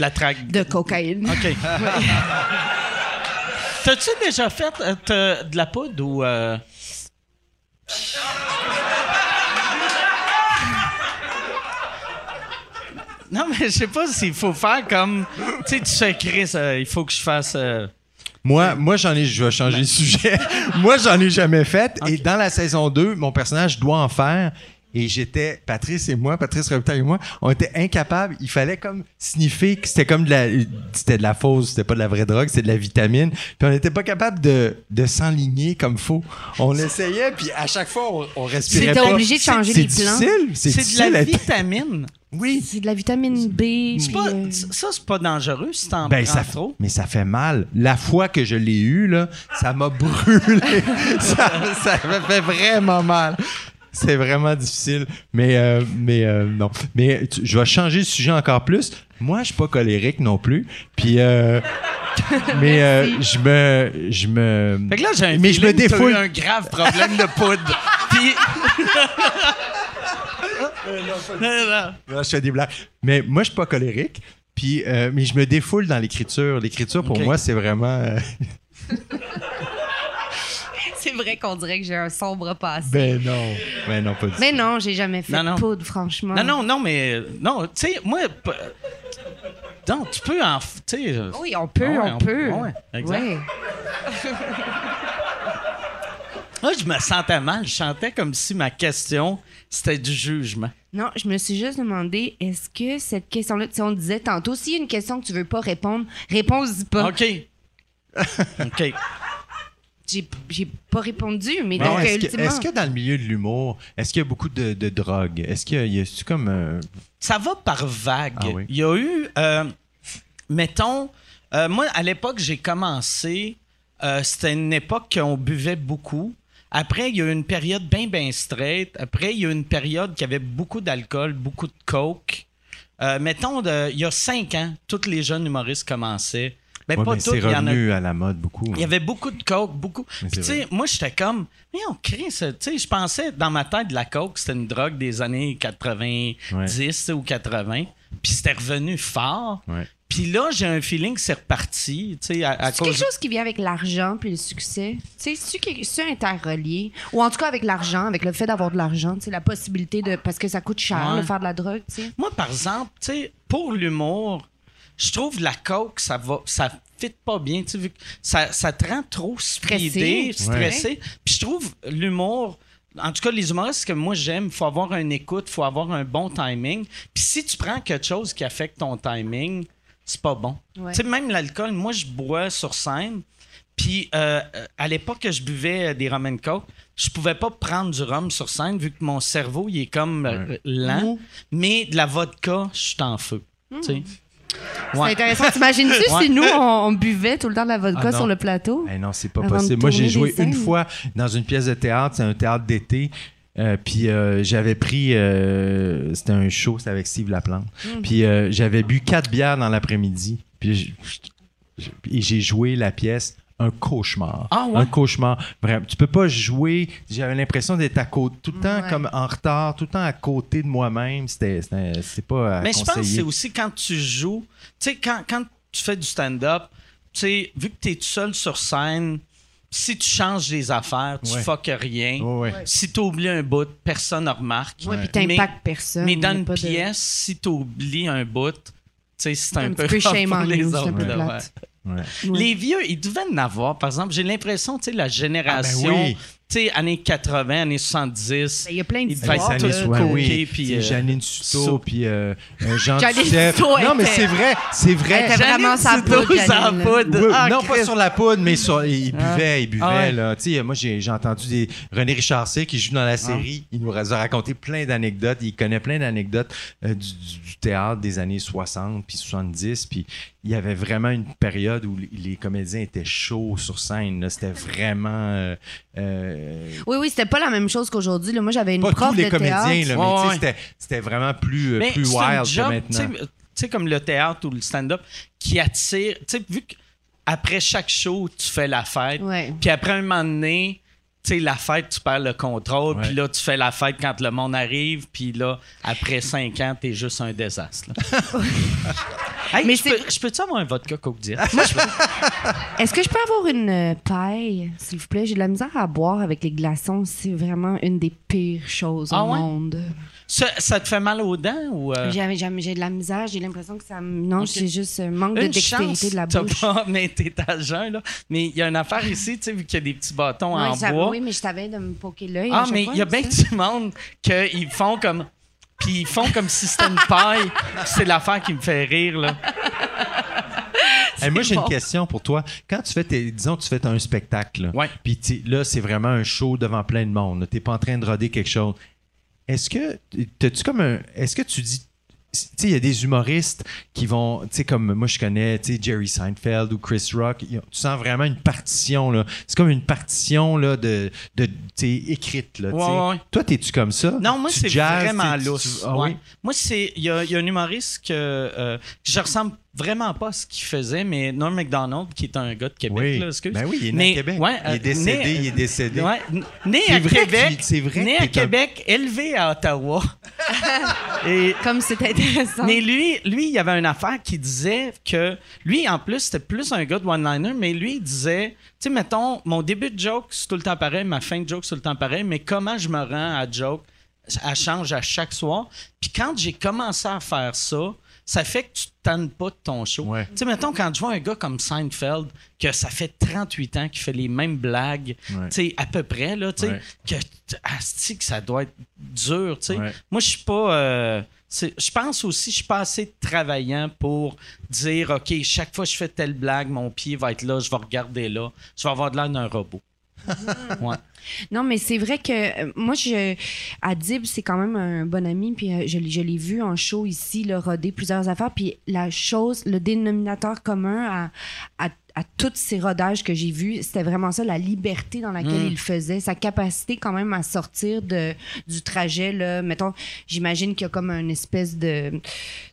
la traque. De cocaïne. OK. T'as-tu déjà fait euh, de la poudre ou. euh, Non, mais je sais pas s'il faut faire comme. Tu sais, tu sais, Chris, euh, il faut que je fasse. Moi, moi j'en ai, je vais changer de sujet. moi, j'en ai jamais fait. Et dans la saison 2, mon personnage doit en faire. Et j'étais, Patrice et moi, Patrice Robitaille et moi, on était incapables. Il fallait comme sniffer que c'était comme de la, c'était de la fausse, c'était pas de la vraie drogue, c'était de la vitamine. Puis on n'était pas capable de, de s'enligner comme faut. On essayait, puis à chaque fois, on, on respirait C'était obligé de changer C'est les plans. difficile, c'est C'est difficile. de la vitamine. Oui. C'est de la vitamine B. C'est pas- euh, Ça, c'est pas dangereux si t'en Ben, prends ça, trop. mais ça fait mal. La fois que je l'ai eu, là, ça m'a brûlé. ça, ça me fait vraiment mal. C'est vraiment difficile. Mais, euh, mais euh, non. Mais tu- je vais changer de sujet encore plus. Moi, je suis pas colérique non plus. Puis, euh, mais je me, je me. Fait que là, j'ai un mais je me un grave problème de poudre. Puis. Non, non. Non, je fais des blagues. Mais moi, je suis pas colérique. Puis, euh, mais je me défoule dans l'écriture. L'écriture, pour moi, c'est vraiment. euh, C'est vrai qu'on dirait que j'ai un sombre passé. ben non. Ben non, pas du Mais non, j'ai jamais fait Non, non. de poudre, franchement. Non, non, non, mais. Non, tu sais, moi. p- Non, tu peux en. f- Tu sais. Oui, on peut, Ouais, on, on- peut. ouais, exact. Ouais. Moi, je me sentais mal. Je chantais comme si ma question, c'était du jugement. Non, je me suis juste demandé, est-ce que cette question-là, tu sais, on disait tantôt, s'il y a une question que tu veux pas répondre, réponds-y pas. OK. OK. J'ai, j'ai pas répondu, mais Non, donc, est-ce, que, ultimement... est-ce que dans le milieu de l'humour, est-ce qu'il y a beaucoup de, de drogue? Est-ce qu'il y a, y comme. euh, Ça va par vague. Ah oui. Il y a eu, euh, mettons, euh, moi, à l'époque, j'ai commencé, euh, c'était une époque qu'on buvait beaucoup. Après, il y a eu une période bien, bien straight. Après, il y a eu une période qui avait beaucoup d'alcool, beaucoup de coke. Euh, mettons, de- il y a cinq ans, tous les jeunes humoristes commençaient. Ben, ouais, pas tous, c'est il y en a à la mode beaucoup. il y avait beaucoup de coke, beaucoup. Tu sais, moi, j'étais comme, mais on crée ça. Tu sais, je pensais, dans ma tête, la coke, c'était une drogue des années 90 tu sais, ou 80. Puis c'était revenu fort. Ouais. Puis là, j'ai un feeling que c'est reparti, tu sais, à, à C'est cause... quelque chose qui vient avec l'argent puis le succès. Tu sais, c'est interrelié? Ou en tout cas avec l'argent, avec le fait d'avoir de l'argent, tu sais, la possibilité de. Parce que ça coûte cher Ouais. de faire de la drogue, tu sais. Moi, par exemple, tu sais, pour l'humour, je trouve la coke, ça va, ça fit pas bien, tu sais, vu que ça, ça te rend trop speedé, Stressé. stressé. Puis je trouve l'humour, en tout cas, les humoristes que moi j'aime, faut avoir un écoute, faut avoir un bon timing. Puis si tu prends quelque chose qui affecte ton timing, c'est pas bon. Ouais. Tu sais, même l'alcool, moi je bois sur scène. Puis euh, euh, à l'époque que je buvais euh, des rum and coke, je pouvais pas prendre du rhum sur scène vu que mon cerveau il est comme lent. Mais de la vodka, je suis en feu. tu sais. C'est Ouais. intéressant. T'imagines-tu Ouais. si nous, on, on buvait tout le temps de la vodka Ah sur le plateau? Eh non, c'est pas possible. Moi, j'ai joué une fois dans une pièce de théâtre, c'est un théâtre d'été. Euh, puis euh, j'avais pris, euh, c'était un show, c'était avec Steve Laplante. Hmm. Puis j'avais bu quatre bières dans l'après-midi. Puis j'ai joué la pièce un cauchemar. Ah ouais? Un cauchemar. Vraiment, tu peux pas jouer. J'avais l'impression d'être à côté, tout le temps Ouais. comme en retard, tout le temps à côté de moi-même. C'était, c'est pas à Mais je pense que c'est aussi quand tu joues, tu sais, quand, quand tu fais du stand-up, tu sais, vu que tu es tout seul sur scène, si tu changes les affaires, tu Ouais. fuck rien. Ouais, ouais. Si tu oublies un bout, personne ne remarque. Ouais, puis Mais- t'impactes personne. Mais dans une pas de- pièce, si tu oublies un bout, tu sais, c'est un, Un peu pour les you, c'est un autres. là. Ouais. Les vieux, ils devaient en avoir. Par exemple, j'ai l'impression, tu sais, la génération, Ah, ben oui. Tu sais, années 80, années 70, Ben, Il y a plein soixante, coquet, oui. puis, euh, Janine Suto, puis euh, euh, Jean Janine Duceppe. Non, mais c'est vrai, c'est vrai. Elle était vraiment sa poudre, sa Janine, là. poudre. Oui, Ah, non, Christ. pas sur la poudre, mais sur, il buvait, il buvait. Ah ouais. là. Tu sais, moi, j'ai j'ai entendu des, René Richard C qui joue dans la série. Il nous a raconté plein d'anecdotes. Il connaît plein d'anecdotes euh, du théâtre des années 60 puis 70. Puis il y avait vraiment une période où les, comédiens étaient chauds sur scène. C'était vraiment... euh, euh, Oui, oui, c'était pas la même chose qu'aujourd'hui. là. Moi, j'avais une pas prof tous les de comédiens, là, mais ouais. c'était- c'était vraiment plus, euh, Mais plus wild job, que maintenant. Tu sais, comme le théâtre ou le stand-up, qui attire. Tu sais, vu qu'après chaque show, tu fais la fête. Puis après un moment donné, tu sais, la fête, tu perds le contrôle. Puis là, tu fais la fête quand le monde arrive. Puis là, après cinq ans, t'es juste un désastre. Hey, Mais je, peux, je peux-tu avoir un vodka Coke Diet? Est-ce que je peux avoir une euh, paille, s'il vous plaît? J'ai de la misère à boire avec les glaçons. C'est vraiment une des pires choses Ah au ouais? monde. Ça, ça te fait mal aux dents ou. euh, J'ai, j'ai- j'ai de la misère. J'ai l'impression que ça me... Non, Ok. c'est juste un manque de dextérité chance, de la t'as bouche. pas, mais t'es à jeun, là. Mais il y a une affaire ici, tu sais, vu qu'il y a des petits bâtons en Ouais, bois. Oui, mais je savais de me poker l'œil. Ah, mais il y a bien du monde qu'ils font comme. Puis ils font comme si c'était une paille. C'est l'affaire qui me fait rire, là. Hey, moi, j'ai bon. une question pour toi. Quand tu fais, tes, disons, tu fais un spectacle, là, Ouais. puis tu- là, c'est vraiment un show devant plein de monde. Tu n'es pas en train de roder quelque chose. Est-ce que, t'as-tu comme un, est-ce que tu dis, sais, il y a des humoristes qui vont, tu sais, comme moi je connais, tu sais, Jerry Seinfeld ou Chris Rock, tu sens vraiment une partition, là. C'est comme une partition, là, de, de écrite, là. Ouais, ouais. Toi, t'es-tu comme ça? Non, moi, c'est vraiment tu- lousse. Ah Ouais. oui? Moi, c'est. Il y y a un humoriste que, euh, que je ressemble vraiment pas ce qu'il faisait, mais Norm MacDonald, qui est un gars de Québec, Oui. là, excuse. Ben oui, il est né Mais- à Québec. ouais, il est euh, décédé, né- il est décédé. Ouais, né C'est à vrai Québec, c'est vrai né que à un- Québec, élevé à Ottawa. Et Comme c'est intéressant. mais lui, lui, il y avait une affaire qui disait que lui, en plus, c'était plus un gars de one-liner, mais lui, il disait, tu sais, mettons, mon début de joke, c'est tout le temps pareil, ma fin de joke, c'est tout le temps pareil, mais comment je me rends à joke, elle change à chaque soir? Puis quand j'ai commencé à faire ça, ça fait que tu te tannes pas de ton show. Ouais. Tu sais, mettons, quand je vois un gars comme Seinfeld, que ça fait 38 ans qu'il fait les mêmes blagues, Ouais. tu sais, à peu près, là, tu sais, Ouais. que, asti, que ça doit être dur, tu sais. Moi, je suis pas. euh, je pense aussi, je suis pas assez travaillant pour dire, OK, chaque fois que je fais telle blague, mon pied va être là, je vais regarder là, je vais avoir de l'air d'un robot. Ouais. Non, mais c'est vrai que euh, moi, je, Adib, c'est quand même un bon ami, puis euh, je, l'ai- je l'ai vu en show ici, le roder plusieurs affaires, puis la chose, le dénominateur commun à, à, à tous ces rodages que j'ai vus, c'était vraiment ça, la liberté dans laquelle Mm. il faisait, sa capacité quand même à sortir de, du trajet, là. Mettons, j'imagine qu'il y a comme une espèce de,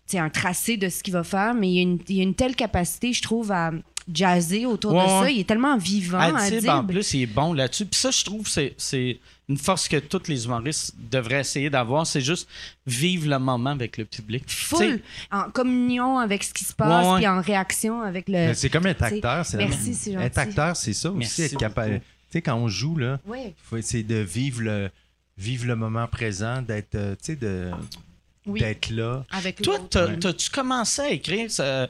tu un tracé de ce qu'il va faire, mais il y, a une, il y a une telle capacité, je trouve, à jazzer autour Ouais, de ça. Il est tellement vivant, Adib, Adib. en plus, il est bon là-dessus. Puis ça, je trouve, c'est, c'est une force que tous les humoristes devraient essayer d'avoir. C'est juste vivre le moment avec le public. Full en communion avec ce qui se passe ouais. puis en réaction avec le Mais C'est comme être acteur. c'est merci, c'est Être acteur, c'est ça aussi, Merci être capable. Tu sais, quand on joue, là, ouais faut essayer de vivre le, vivre le moment présent, d'être, euh, tu sais, de, oui d'être là. avec Toi, t'as- t'as-tu commencé à écrire ça,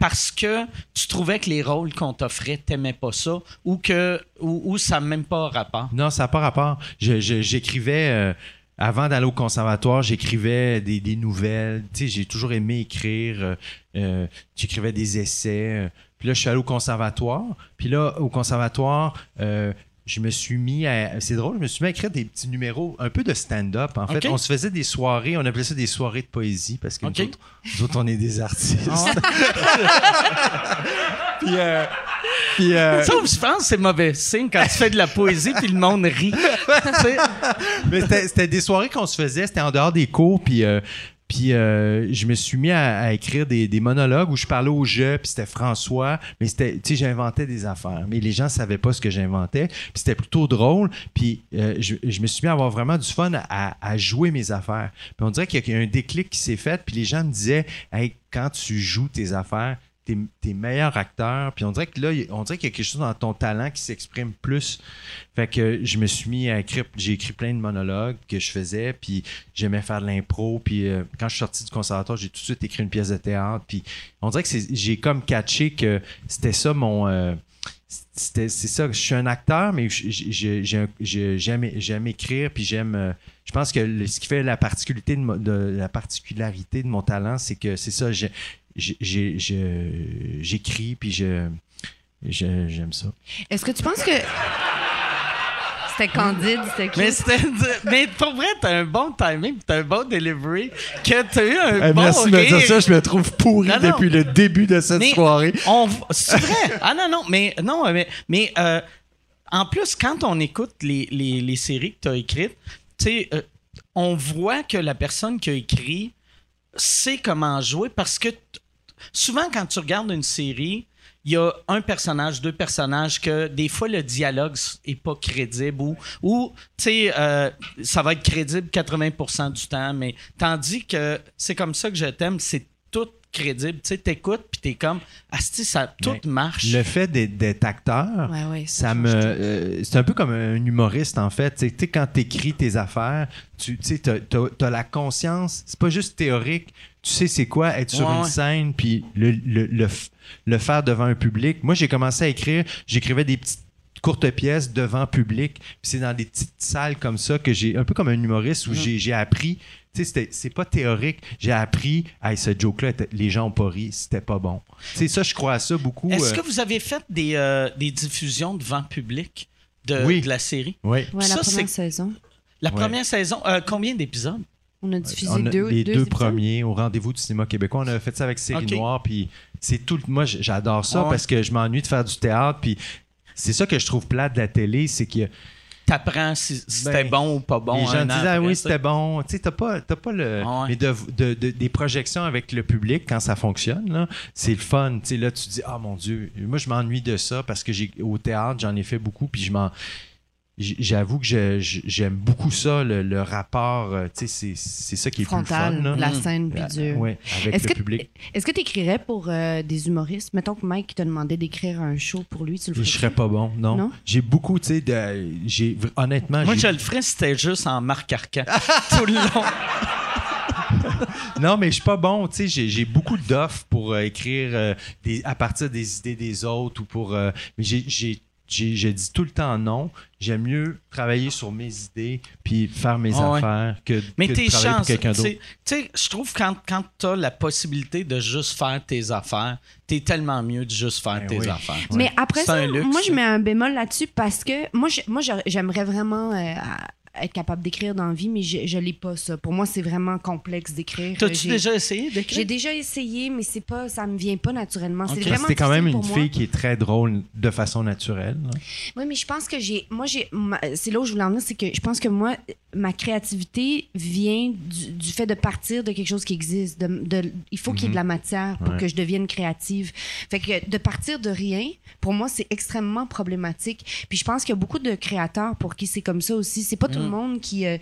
parce que tu trouvais que les rôles qu'on t'offrait, t'aimais pas ça ou que ou, ou ça n'a même pas rapport? Non, ça n'a pas rapport. J'écrivais. euh, avant d'aller au conservatoire, j'écrivais des, des nouvelles. J'ai toujours aimé écrire. euh, euh, j'écrivais des essais. puis là, je suis allé au conservatoire. Puis là, au conservatoire, je me suis mis à. C'est drôle, je me suis mis à écrire des petits numéros, un peu de stand-up. En fait, on se faisait des soirées, on appelait ça des soirées de poésie parce que Ok. nous, autres, nous autres, on est des artistes. Ah puis, euh, puis, euh, Ça, je pense que c'est mauvais signe quand tu fais de la poésie puis le monde rit. Mais c'était c'était des soirées qu'on se faisait, c'était en dehors des cours, puis euh, puis euh, je me suis mis à, écrire des, monologues où je parlais au jeu, puis c'était François, mais c'était, tu sais, j'inventais des affaires, mais les gens savaient pas ce que j'inventais, puis c'était plutôt drôle, puis euh, je, je me suis mis à avoir vraiment du fun à, à jouer mes affaires. Puis on dirait qu'il y a un déclic qui s'est fait, puis les gens me disaient, hey, quand tu joues tes affaires, t'es, t'es meilleur acteur, puis on dirait que là, on dirait qu'il y a quelque chose dans ton talent qui s'exprime plus. Fait que je me suis mis à écrire, j'ai écrit plein de monologues que je faisais, puis j'aimais faire de l'impro, puis euh, quand je suis sorti du conservatoire, j'ai tout de suite écrit une pièce de théâtre, puis on dirait que j'ai comme catché que c'était ça mon... euh, c'est ça, je suis un acteur, mais j'aime écrire, puis j'aime... euh, je pense que ce qui fait la particularité de, de- la particularité de mon talent, c'est que c'est ça, j'écris, puis je... J'aime ça. Est-ce que tu penses que c'était candide, c'était cute? mais, c'était- mais pour vrai, t'as un bon timing, t'as un bon delivery, que t'as eu un Eh, bon merci de me dire ça, je me trouve pourri Non, non. depuis le début de cette Mais soirée. c'est vrai. Ah non, non, mais non, mais, mais euh, en plus, quand on écoute les, les, les séries que tu as écrites, tu sais, euh, on voit que la personne qui a écrit sait comment jouer parce que souvent, quand tu regardes une série, il y a un personnage, deux personnages que des fois le dialogue est pas crédible ou, ou tu sais, euh, ça va être crédible 80% du temps, mais tandis que c'est comme ça que je t'aime, c'est crédible. Tu sais, t'écoutes puis t'es comme, asti, ça tout Mais marche. Le fait d'être, acteur, Ouais, ouais, ça me. euh, c'est un peu comme un humoriste, en fait. Tu sais, sais, quand tu écris tes affaires, tu as, la conscience. C'est pas juste théorique. Tu sais, c'est quoi être sur Ouais, une ouais. scène puis le, le, le, le faire devant un public. Moi, j'ai commencé à écrire, j'écrivais des petites courtes pièces devant public. Puis c'est dans des petites salles comme ça que j'ai, un peu comme un humoriste Mm. où j'ai, j'ai appris. Tu sais, c'était- c'est pas théorique. J'ai appris, hey, ce joke-là, les gens ont pas ri, c'était pas bon. Sais, ça, je crois à ça beaucoup. Est-ce euh, que vous avez fait des, euh, des diffusions devant public de, Oui. de la série? Oui. Ouais, la première c'est- saison. La Ouais. première saison, euh, combien d'épisodes? On a diffusé deux, les deux, premiers au rendez-vous du cinéma québécois. On a fait ça avec Série Noire, puis c'est tout. Moi, j'adore ça parce que je m'ennuie de faire du théâtre, puis c'est ça que je trouve plate de la télé, c'est que t'apprends si c'était ben, bon ou pas bon. Les gens disent ah oui c'était bon. Tu sais t'as pas pas le ah mais de, des projections avec le public quand ça fonctionne c'est le fun. Tu sais là tu dis ah mon dieu moi je m'ennuie de ça parce que j'ai au théâtre j'en ai fait beaucoup puis je m'en j'avoue que j'aime beaucoup ça, le, rapport, euh, tu sais, c'est ça qui est Frontal, plus fun. la scène, puis Dieu. Oui, avec le public. Est-ce que tu écrirais pour euh, des humoristes? Mettons que Mike te demandait d'écrire un show pour lui, tu le ferais? Je serais pas bon, non. J'ai beaucoup, tu sais, de, j'ai, honnêtement... Moi, je le ferais si c'était juste en Marc Arcan, tout le long. non, mais je suis pas bon. Tu sais, j'ai beaucoup d'offres pour euh, écrire des, à partir des idées des autres ou pour. mais j'ai j'ai dit tout le temps non. J'aime mieux travailler sur mes idées puis faire mes affaires que, Mais que tes de travailler pour quelqu'un d'autre. Tu sais, je trouve quand, quand tu as la possibilité de juste faire tes affaires, tu es tellement mieux de juste faire ben tes affaires. Mais après ça, moi, je mets un bémol là-dessus parce que moi, moi j'aimerais vraiment euh, être capable d'écrire dans la vie, mais je, je l'ai pas ça. Pour moi, c'est vraiment complexe d'écrire. T'as-tu déjà essayé d'écrire? J'ai déjà essayé, mais c'est pas, ça me vient pas naturellement. C'est vraiment C'était quand même une fille qui est très drôle de façon naturelle. Oui, mais je pense que j'ai, moi j'ai, c'est là où je voulais en venir, c'est que je pense que moi, ma créativité vient du, fait de partir de quelque chose qui existe. De, il faut qu'il y ait de la mhm. matière pour que je devienne créative. Fait que de partir de rien, pour moi, c'est extrêmement problématique. Puis je pense qu'il y a beaucoup de créateurs pour qui c'est comme ça aussi. C'est pas tout le mm. monde qui, euh,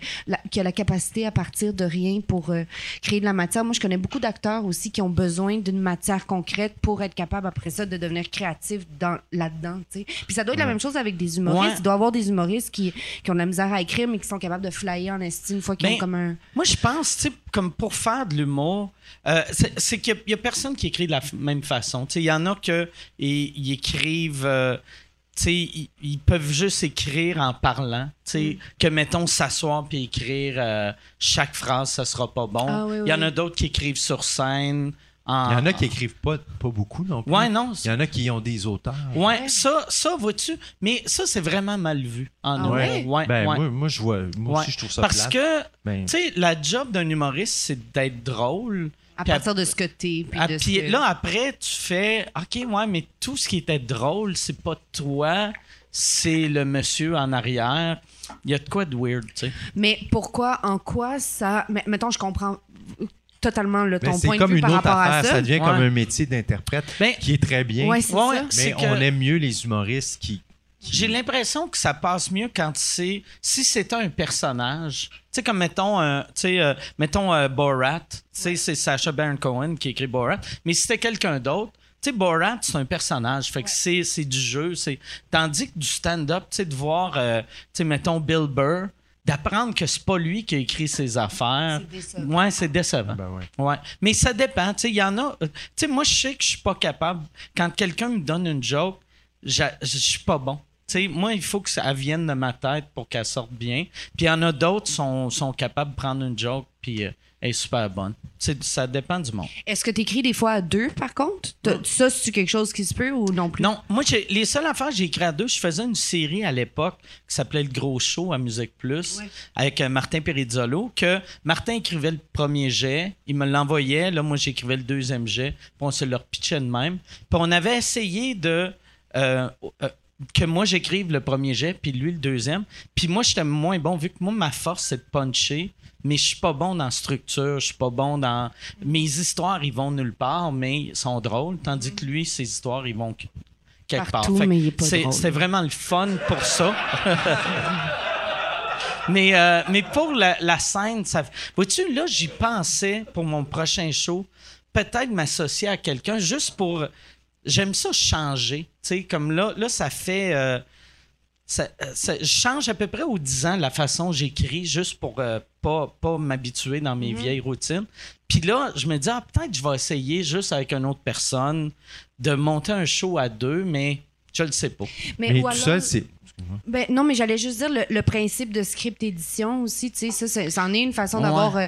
qui a la capacité à partir de rien pour euh, créer de la matière. Moi, je connais beaucoup d'acteurs aussi qui ont besoin d'une matière concrète pour être capable après ça de devenir créatif dans, là-dedans. Puis ça doit être la même chose avec des humoristes. Il doit y avoir des humoristes qui, qui ont de la misère à écrire, mais qui sont capables de flyer en estime une fois qu'ils ont ben, comme un. Moi, je pense, tu sais, comme pour faire de l'humour, euh, c'est qu'il n'y a, personne qui écrit de la même façon. Il y en a qui écrivent ils, ils, peuvent juste écrire en parlant. Mm. Que, mettons, s'asseoir puis écrire euh, chaque phrase, ça sera pas bon. Ah il y en a d'autres qui écrivent sur scène. Il y en a qui écrivent pas, pas beaucoup non plus. Ouais, non. Il y en a qui ont des auteurs. Ouais, ça, ça vois-tu? Mais ça, c'est vraiment mal vu en ah ouais? ouais, ben, Moi, je vois, moi aussi, je trouve ça Parce que, ben tu sais, la job d'un humoriste, c'est d'être drôle. À partir de ce que t'es. Puis, ah, puis là, après, tu fais OK, ouais, mais tout ce qui était drôle, c'est pas toi, c'est le monsieur en arrière. Il y a de quoi de weird, tu sais. Mais pourquoi, en quoi ça. Mais, mettons, je comprends totalement le ton point de vue par rapport à ça. Ça devient comme un métier d'interprète ben, qui est très bien. Ouais, ça. Mais on aime mieux les humoristes qui. J'ai l'impression que ça passe mieux quand c'est si c'était un personnage. Tu sais comme mettons euh, tu sais euh, mettons euh, Borat, tu sais c'est Sacha Baron Cohen qui écrit Borat, mais si c'était quelqu'un d'autre, tu sais, Borat, c'est un personnage. Fait que c'est, du jeu. C'est... Tandis que du stand-up, tu sais, de voir, tu sais, mettons, Bill Burr, d'apprendre que c'est pas lui qui a écrit ses affaires. C'est décevant. Ouais, c'est décevant. Ben ouais. Mais ça dépend. Tu sais, il y en a. Tu sais, moi, je sais que je suis pas capable. Quand quelqu'un me donne une joke, je suis pas bon moi, il faut que ça vienne de ma tête pour qu'elle sorte bien. Puis il y en a d'autres qui sont, sont, capables de prendre une joke puis euh, elle est super bonne. ça dépend du monde. Est-ce que tu écris des fois à deux, par contre? Ça, c'est quelque chose qui se peut ou non plus? Non, moi, les seules affaires que j'ai écrit à deux, je faisais une série à l'époque qui s'appelait Le Gros Show à Musique Plus avec euh, Martin Perizzolo, que Martin écrivait le premier jet, il me l'envoyait, là, moi, j'écrivais le deuxième jet, puis on se leur pitchait de même. Puis on avait essayé de... Euh, que moi j'écrive le premier jet, puis lui le deuxième. Puis moi, j'étais moins bon, vu que moi, ma force, c'est de puncher, mais je suis pas bon dans structure, je suis pas bon dans. Mes histoires, ils vont nulle part, mais ils sont drôles, tandis que lui, ses histoires, ils vont quelque part. C'était vraiment le fun pour ça. mais, euh, mais pour la, scène, ça. Vois-tu, là, j'y pensais pour mon prochain show, peut-être m'associer à quelqu'un juste pour j'aime ça changer. Tu sais, comme là, là, ça fait. Euh, ça, je change à peu près aux 10 ans la façon dont j'écris, juste pour euh, pas, pas m'habituer dans mes mhm. vieilles routines. Puis là, je me dis, ah, peut-être je vais essayer juste avec une autre personne de monter un show à deux, mais je le sais pas. Mais, tout seul, c'est ben, non, mais j'allais juste dire le, principe de script édition aussi, tu sais, ça, ça en est une façon d'avoir, euh,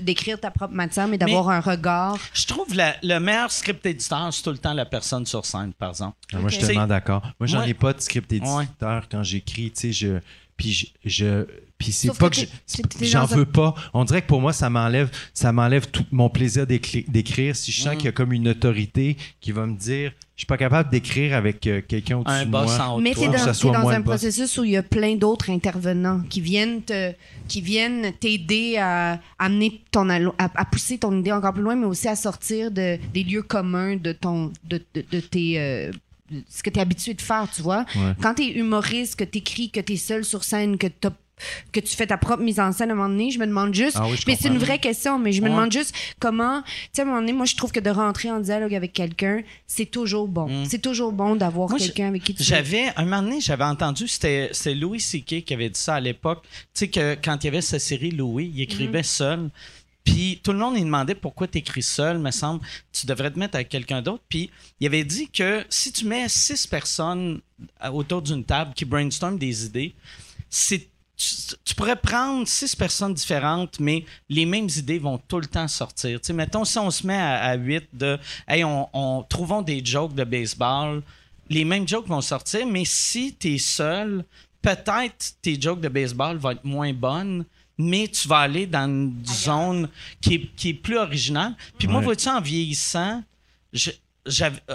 d'écrire ta propre matière, mais d'avoir un regard. Je trouve le meilleur script éditeur, c'est tout le temps la personne sur scène, par exemple. Ah, moi, je suis tellement d'accord. Moi, j'en ai pas de script éditeur quand j'écris, tu sais, je puis je, puis c'est pas que, j'en veux pas. On dirait que pour moi ça m'enlève ça m'enlève tout mon plaisir d'écrire si je sens mm. qu'il y a comme une autorité qui va me dire je suis pas capable d'écrire avec euh, quelqu'un au-dessus de moi. Mais tu dans, dans un processus où il y a plein d'autres intervenants qui viennent te, qui viennent t'aider à, amener ton à, pousser ton idée encore plus loin, mais aussi à sortir de, des lieux communs de ton de, de, tes euh, ce que tu es habitué de faire, tu vois. Quand tu es humoriste, que tu écris, que tu es seul sur scène, que tu que tu fais ta propre mise en scène à un moment donné, je me demande juste. Ah mais c'est une vraie question, mais je me demande juste comment. Tu sais, à un moment donné, moi, je trouve que de rentrer en dialogue avec quelqu'un, c'est toujours bon. Mm. C'est toujours bon d'avoir quelqu'un avec qui tu. J'avais, un moment donné, j'avais entendu, c'était Louis C.K. qui avait dit ça à l'époque. Tu sais, que quand il y avait sa série Louis, il écrivait mm-hmm. seul. Puis tout le monde lui demandait pourquoi tu écris seul, me semble. Tu devrais te mettre avec quelqu'un d'autre. Puis il avait dit que si tu mets six personnes autour d'une table qui brainstorment des idées, c'est tu, pourrais prendre six personnes différentes, mais les mêmes idées vont tout le temps sortir. Tu mettons, si on se met à, huit de Hey, on, on, trouvons des jokes de baseball, les mêmes jokes vont sortir, mais si tu es seul, peut-être tes jokes de baseball vont être moins bonnes, mais tu vas aller dans une zone qui est, qui est plus originale. Puis moi, vois-tu, en vieillissant,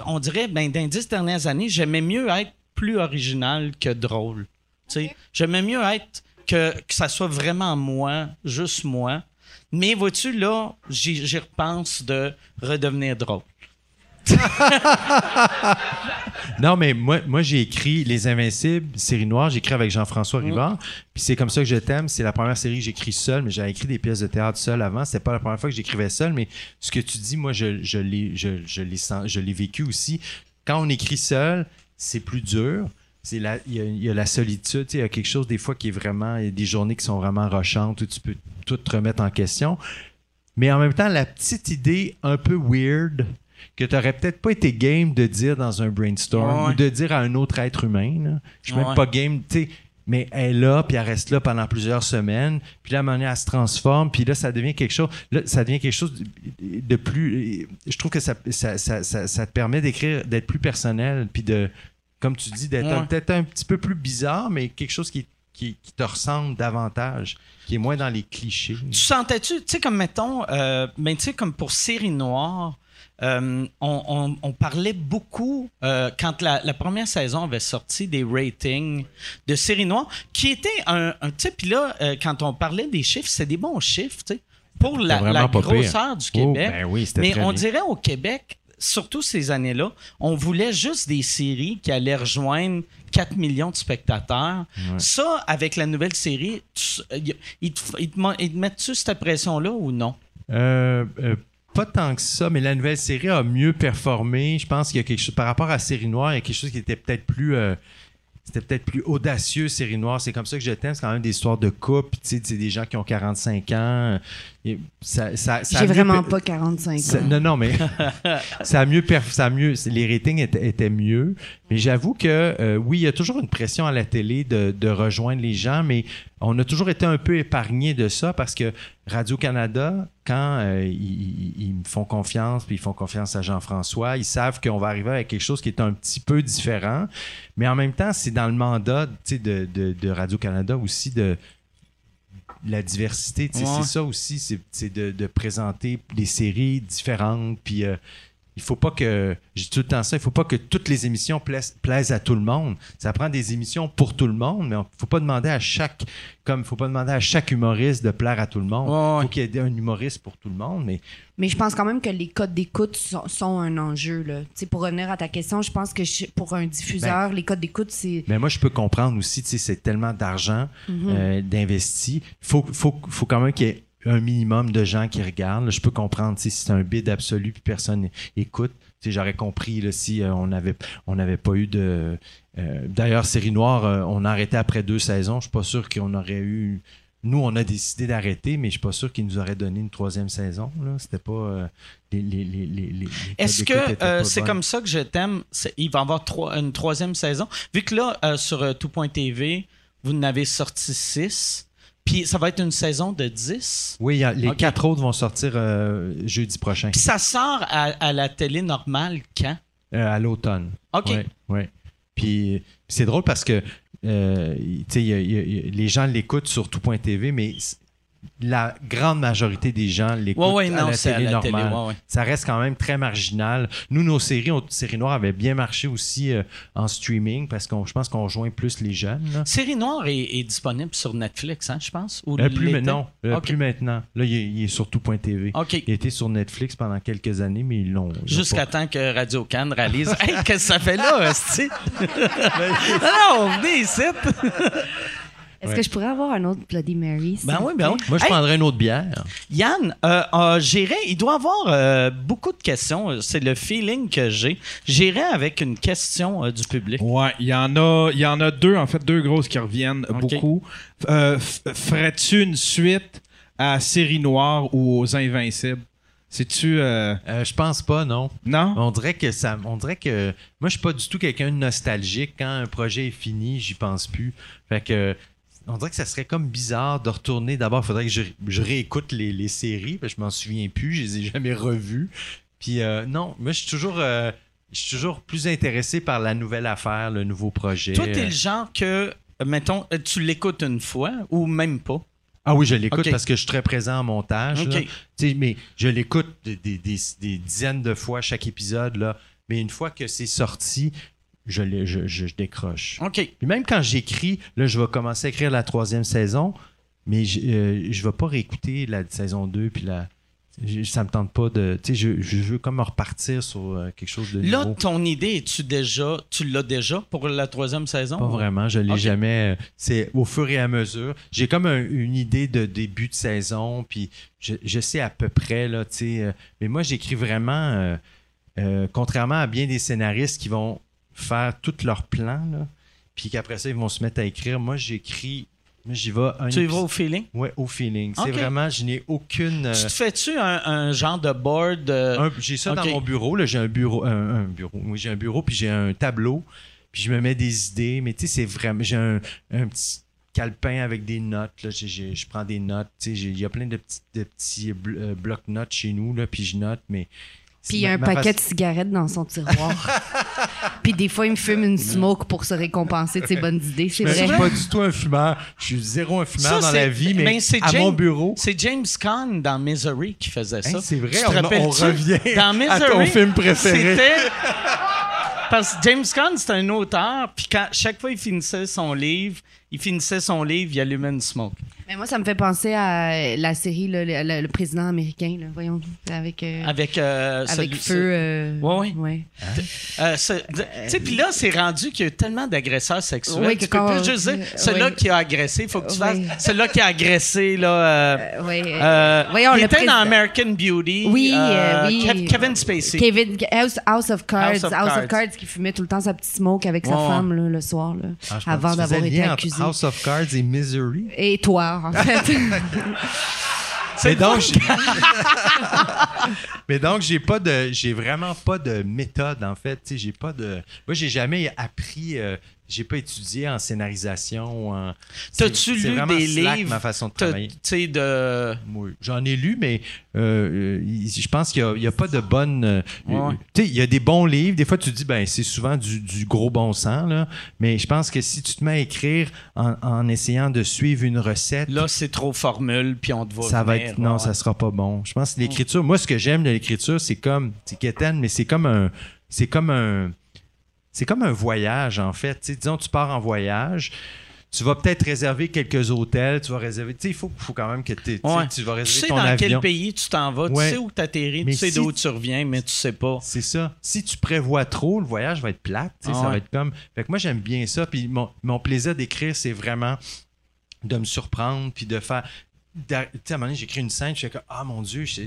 on dirait, ben, dans les dix dernières années, j'aimais mieux être plus original que drôle. J'aimais mieux être que, que ça soit vraiment moi, juste moi. Mais vois-tu, là, j'y repense de redevenir drôle. non, mais moi, moi j'ai écrit Les Invincibles, série noire, j'ai écrit avec Jean-François Rivard. Puis c'est comme ça que je t'aime. C'est la première série que j'écris seul, mais j'avais écrit des pièces de théâtre seul avant. C'était pas la première fois que j'écrivais seul, mais ce que tu dis, moi, je, je l'ai je, je vécu aussi. Quand on écrit seul, c'est plus dur il y, a la solitude, il y a quelque chose des fois qui est vraiment, il y a des journées qui sont vraiment rochantes où tu peux tout te remettre en question. Mais en même temps, la petite idée un peu weird que tu n'aurais peut-être pas été game de dire dans un brainstorm ou de dire à un autre être humain. Je suis même pas game, tu sais, mais elle est là, puis elle reste là pendant plusieurs semaines. Puis là, à un moment donné, elle se transforme, puis là, ça devient quelque chose, là, ça devient quelque chose de, plus. Je trouve que ça, ça, ça, ça te permet d'écrire, d'être plus personnel, puis de comme tu dis, d'être peut-être un petit peu plus bizarre, mais quelque chose qui, qui, te ressemble davantage, qui est moins dans les clichés. Tu sentais-tu, tu sais, comme mettons, euh, ben, tu sais, comme pour Série Noire, euh, on, parlait beaucoup euh, quand la, première saison avait sorti des ratings de série noire, qui était un, tu sais, puis là, quand on parlait des chiffres, c'est des bons chiffres, tu sais, pour la, grosseur du oh, Québec. Ben mais on dirait au Québec, surtout ces années-là, on voulait juste des séries qui allaient rejoindre 4 millions de spectateurs. Ça, avec la nouvelle série, ils te, mettent-tu cette pression-là ou non? Euh, euh, pas tant que ça, mais la nouvelle série a mieux performé. Je pense qu'il y a quelque chose, par rapport à Série Noire, il y a quelque chose qui était peut-être plus. Euh, c'était peut-être plus audacieux, Série Noire. C'est comme ça que je t'aime. C'est quand même des histoires de couple. C'est des gens qui ont 45 ans. J'ai vraiment pas 45 ans. non, non, mais ça a mieux, ça mieux. Les ratings étaient, mieux. Mais j'avoue que euh, oui, il y a toujours une pression à la télé de, rejoindre les gens, mais on a toujours été un peu épargné de ça parce que Radio-Canada, quand euh, ils, me font confiance, puis ils font confiance à Jean-François, ils savent qu'on va arriver avec quelque chose qui est un petit peu différent. Mais en même temps, c'est dans le mandat de, de Radio-Canada aussi de la diversité, c'est ça aussi, c'est de, présenter des séries différentes. Puis euh, il faut pas que, j'ai tout le temps ça, il faut pas que toutes les émissions plaisent, à tout le monde. Ça prend des émissions pour tout le monde, mais il faut pas demander à chaque, comme faut pas demander à chaque humoriste de plaire à tout le monde. Il faut qu'il y ait un humoriste pour tout le monde, mais. Mais je pense quand même que les codes d'écoute sont, un enjeu. Là. pour revenir à ta question, je pense que pour un diffuseur, ben, les codes d'écoute, c'est. Mais moi, je peux comprendre aussi, c'est tellement d'argent mm-hmm. euh, d'investi. Il faut, faut, faut quand même qu'il y ait un minimum de gens qui regardent. je peux comprendre si c'est un bid absolu puis personne écoute. J'aurais compris là, si euh, on n'avait on pas eu de. Euh, d'ailleurs, Série Noire, euh, on a arrêté après deux saisons. Je suis pas sûr qu'on aurait eu. Nous, on a décidé d'arrêter, mais je suis pas sûr qu'ils nous auraient donné une troisième saison. C'était pas. Est-ce que c'est comme ça que je t'aime? Il va y avoir une troisième saison. Vu que là, sur Tout.tv, vous en avez sorti six. Puis ça va être une saison de 10. Oui, les quatre autres vont sortir euh, jeudi prochain. Puis ça sort à, la télé normale quand? Euh, à l'automne. OK. Oui. Ouais. Puis c'est drôle parce que euh, les gens l'écoutent sur tout.tv, mais la grande majorité des gens l'écoutent à, la télé normale. Ça reste quand même très marginal. Nous, nos séries, Série Noire avait bien marché aussi euh, en streaming parce que je pense qu'on rejoint plus les jeunes. Série Noire est, disponible sur Netflix, hein, je pense? Ou euh, plus, non, euh, plus maintenant. Là, il, est, sur tout.tv. Il était sur Netflix pendant quelques années, mais ils l'ont. Jusqu'à temps que Radio Cannes réalise Hey, qu'est-ce que ça fait là, non, venez ici! Est-ce que je pourrais avoir un autre Bloody Mary? Ben oui, ben oui. Moi, je prendrais une autre bière. Yann, euh, euh, j'irai. Il doit avoir euh, beaucoup de questions. C'est le feeling que j'ai. J'irai avec une question du public. Ouais, il y en a, il y en a deux en fait, deux grosses qui reviennent beaucoup. Ferais-tu une suite à Série Noire ou aux Invincibles? C'est-tu. je pense pas, non. Non? On dirait que ça. On dirait que. Moi, je suis pas du tout quelqu'un de nostalgique. Quand un projet est fini, j'y pense plus. Fait que on dirait que ça serait comme bizarre de retourner. D'abord, il faudrait que je, réécoute les, séries, parce que je m'en souviens plus, je les ai jamais revues. Puis euh, non, moi je suis toujours. Euh, je suis toujours plus intéressé par la nouvelle affaire, le nouveau projet. Toi, t'es le genre que, mettons, tu l'écoutes une fois ou même pas? Ah oui, je l'écoute parce que je suis très présent en montage. mais je l'écoute des, dizaines de fois chaque épisode. Là. Mais une fois que c'est sorti, je, je, je, décroche. OK. même quand j'écris, là, je vais commencer à écrire la troisième saison, mais je ne euh, vais pas réécouter la saison 2 puis la. Ça me tente pas de. Tu sais, je, je, veux comme repartir sur euh, quelque chose de Là, ton idée, es-tu déjà. Tu l'as déjà pour la troisième saison? Pas vraiment. Je l'ai jamais. Euh, c'est au fur et à mesure. J'ai comme une idée de début de saison, puis je, je sais à peu près, là, tu sais. mais moi, j'écris vraiment. contrairement à bien des scénaristes qui vont faire tout leur plan, là, puis qu'après ça, ils vont se mettre à écrire. Moi, j'écris j'y vais. tu y vas au feeling? Oui, au feeling. C'est vraiment, je n'ai aucune. Tu te euh, fais-tu un, genre de board? Euh, j'ai ça dans mon bureau. J'ai un bureau. Un, bureau. Oui, j'ai un bureau, puis j'ai un tableau. Puis je me mets des idées. Mais tu sais, c'est vraiment. J'ai un, petit calepin avec des notes. Là. je prends des notes. Il y a plein de petits, de petits euh, blocs-notes chez nous. Là, puis je note. Mais puis il y a un paquet de cigarettes dans son tiroir. Puis des fois, il me fume une smoke pour se récompenser de ses bonnes idées. C'est vrai. Je suis pas du tout un fumeur. Je suis zéro un fumeur dans la vie, mais, à mon bureau. C'est James Caan dans Misery qui faisait ça. c'est vrai, on, on, revient dans Misery, à ton film préféré. Parce que James Caan, c'est un auteur, puis quand, chaque fois il finissait son livre, il finissait son livre, il allumait une smoke. Mais moi, ça me fait penser à la série le, président américain, là, voyons, avec euh, avec euh, avec feu. Euh, ouais, ouais. Hein? tu sais, puis là, c'est rendu qu'il y a tellement d'agresseurs sexuels. Oui, tu peux plus juste dire celui-là qui a agressé, il faut que tu fasses celui-là qui a agressé là. oui. Voyons, il était dans American Beauty. Oui, oui. Kevin Spacey. Kevin House, of Cards, House of, Cards. qui fumait tout le temps sa petite smoke avec sa femme là, le soir là, ah, avant d'avoir été accusé. House of Cards et Misery. Et toi? En fait. Mais donc, mais donc j'ai pas de, j'ai vraiment pas de méthode en fait. J'ai pas de, moi j'ai jamais appris euh, j'ai pas étudié en scénarisation. En... T'as-tu lu des livres? ma façon de travailler. de... J'en ai lu, mais euh, je pense qu'il n'y a, pas de bonne. Euh, il y a des bons livres. Des fois, tu dis, ben c'est souvent du, gros bon sens, là. mais je pense que si tu te mets à écrire en, essayant de suivre une recette. Là, c'est trop formule, puis on te voit. Ça va être. Non, ça sera pas bon. Je pense que l'écriture, moi, ce que j'aime de l'écriture, c'est comme. C'est quétaine, mais c'est comme un. C'est comme un c'est comme un voyage, en fait. disons, tu pars en voyage tu vas peut-être réserver quelques hôtels, tu vas réserver. Tu sais, il faut, faut, quand même que tu vas réserver tu sais dans quel pays tu t'en vas, tu sais où tu atterris, tu sais d'où tu reviens, mais tu sais pas. C'est ça. Si tu prévois trop, le voyage va être plate. Ça va être comme. Fait que moi, j'aime bien ça. Puis mon, mon plaisir d'écrire, c'est vraiment de me surprendre, puis de faire à un moment donné, j'écris une scène, je suis comme, ah mon Dieu, je,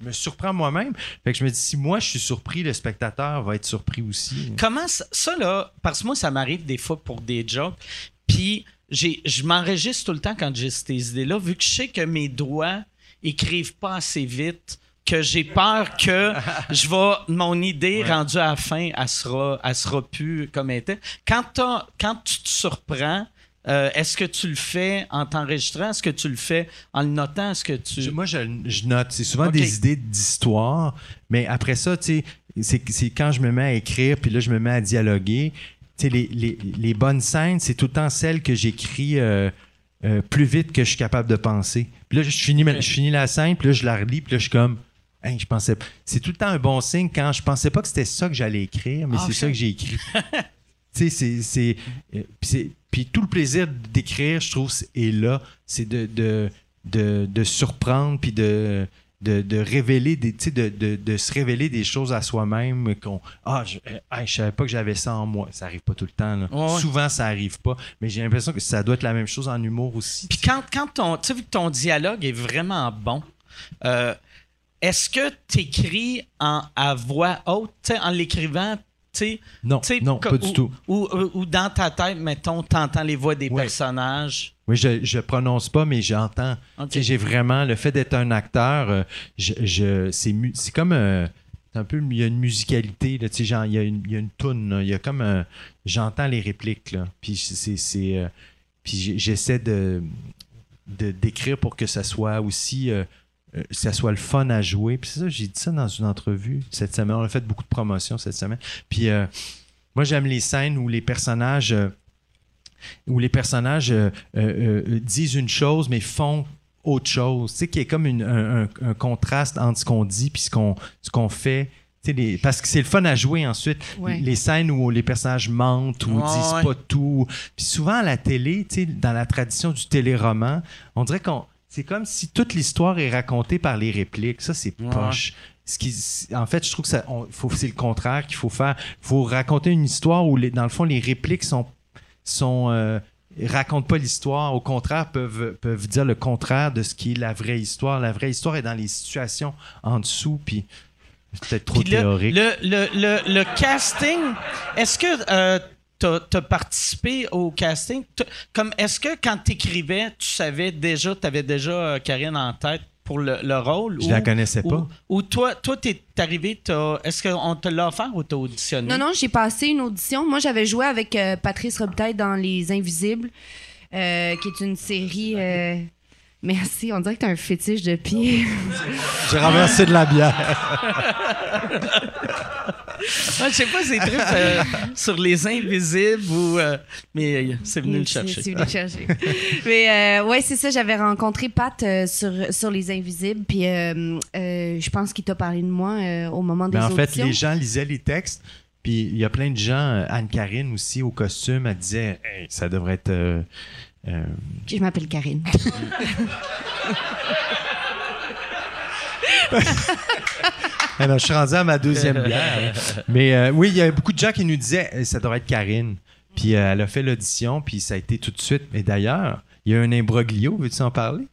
me surprends moi-même. Fait que je me dis, si moi je suis surpris, le spectateur va être surpris aussi. Comment ça, ça là, parce que moi, ça m'arrive des fois pour des jokes, puis je m'enregistre tout le temps quand j'ai ces idées-là, vu que je sais que mes doigts écrivent pas assez vite que j'ai peur que je mon idée rendue à la fin elle sera elle sera plus comme elle était quand quand tu te surprends euh, est-ce que tu le fais en t'enregistrant? Est-ce que tu le fais en le notant? Est-ce que tu... moi, je, note. C'est souvent des idées d'histoire, mais après ça, tu sais, c'est quand je me mets à écrire, puis là, je me mets à dialoguer. les, les, les, bonnes scènes, c'est tout le temps celles que j'écris euh, euh, plus vite que je suis capable de penser. Puis là, je finis, je finis la scène, puis là, je la relis, puis là, je suis comme. je pensais. C'est tout le temps un bon signe quand je pensais pas que c'était ça que j'allais écrire, mais ah, c'est ça que j'ai écrit. tu sais, c'est. Puis tout le plaisir d'écrire, je trouve, est là. C'est de, de, de, de, surprendre, puis de de, de révéler des de, de, de, se révéler des choses à soi-même qu'on ah je, ne je savais pas que j'avais ça en moi. Ça arrive pas tout le temps souvent ça arrive pas. Mais j'ai l'impression que ça doit être la même chose en humour aussi. Puis quand, quand ton tu sais ton dialogue est vraiment bon euh, est-ce que tu écris en, à voix haute? En l'écrivant non, non, pas du tout. Ou, dans ta tête, mettons, t'entends les voix des personnages. Oui, je, je prononce pas, mais j'entends. J'ai vraiment le fait d'être un acteur. Euh, je, c'est comme euh, un peu il y a une musicalité là, genre, il y a une, il y a une toune, il y a comme j'entends les répliques là. Puis c'est euh, puis j'essaie de d'écrire pour que ça soit aussi euh, ça soit le fun à jouer. Puis c'est ça, j'ai dit ça dans une entrevue cette semaine. On a fait beaucoup de promotions cette semaine. Puis euh, moi, j'aime les scènes où les personnages, euh, où les personnages disent une chose, mais font autre chose. Tu sais, qu'il y a comme un, contraste entre ce qu'on dit puis ce qu'on, ce qu'on fait. Les, parce que c'est le fun à jouer ensuite. Les scènes où les personnages mentent ou disent pas tout. Puis souvent à la télé, dans la tradition du téléroman, on dirait qu'on c'est comme si toute l'histoire est racontée par les répliques. Ça, c'est poche. Ce qui, en fait, je trouve que ça, c'est le contraire qu'il faut faire. Il faut raconter une histoire où, dans le fond, les répliques sont, sont euh, racontent pas l'histoire. Au contraire, peuvent, peuvent dire le contraire de ce qui est la vraie histoire. La vraie histoire est dans les situations en dessous. Puis c'est peut-être trop théorique. Le, le, casting, est-ce que euh, tu as, participé au casting. Comme est-ce que quand tu écrivais, tu savais déjà, tu avais déjà euh, Karine en tête pour le, rôle? Je ou, la connaissais pas. Ou, toi, toi, es arrivé, est-ce qu'on te l'a offert ou t'as auditionné? Non, non, j'ai passé une audition. Moi, j'avais joué avec euh, Patrice Robitaille dans Les Invisibles, euh, qui est une série. Merci, on dirait que t'as un fétiche de pied. J'ai renversé de la bière. Je sais pas, c'est trucs euh, sur les invisibles ou. Euh, mais euh, c'est venu le chercher. C'est venu le chercher. mais ouais, c'est ça, j'avais rencontré Pat sur, sur les invisibles, puis je pense qu'il t'a parlé de moi au moment des mais en fait, les gens lisaient les textes. Puis il y a plein de gens, Anne-Karine aussi au costume, elle disait ça devrait être. Je m'appelle Karine. Alors, je suis rendu à ma deuxième bière. Mais euh, oui, il y a beaucoup de gens qui nous disaient eh, ça devrait être Karine. Puis euh, elle a fait l'audition, puis ça a été tout de suite. Mais d'ailleurs, il y a un imbroglio. Veux-tu en parler?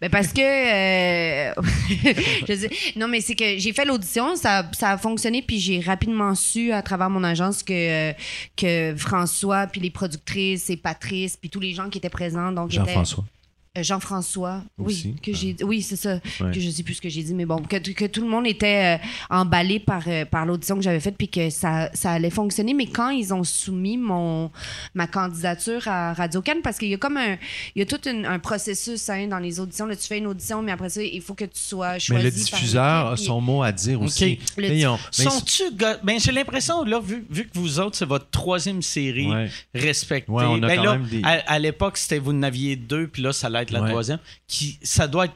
Ben parce que euh, non mais c'est que j'ai fait l'audition ça, ça, a fonctionné puis j'ai rapidement su à travers mon agence que que François puis les productrices et Patrice puis tous les gens qui étaient présents donc Jean-François Jean-François, oui, que j'ai, oui, c'est ça, que je sais plus ce que j'ai dit, mais bon, que, que tout le monde était euh, emballé par, euh, par l'audition que j'avais faite, puis que ça, ça allait fonctionner. Mais quand ils ont soumis mon ma candidature à Radio Cannes, parce qu'il y a comme un, il y a tout un processus hein, dans les auditions. Là, tu fais une audition, mais après ça, il faut que tu sois choisi. Mais le diffuseur a son mot à dire aussi. Sont-tu, ben, j'ai l'impression là, vu, vu que vous autres, c'est votre troisième série respectée. on a ben, quand même des... à, l'époque, c'était vous n'aviez deux, puis là, ça l'a être la troisième, qui, ça doit être,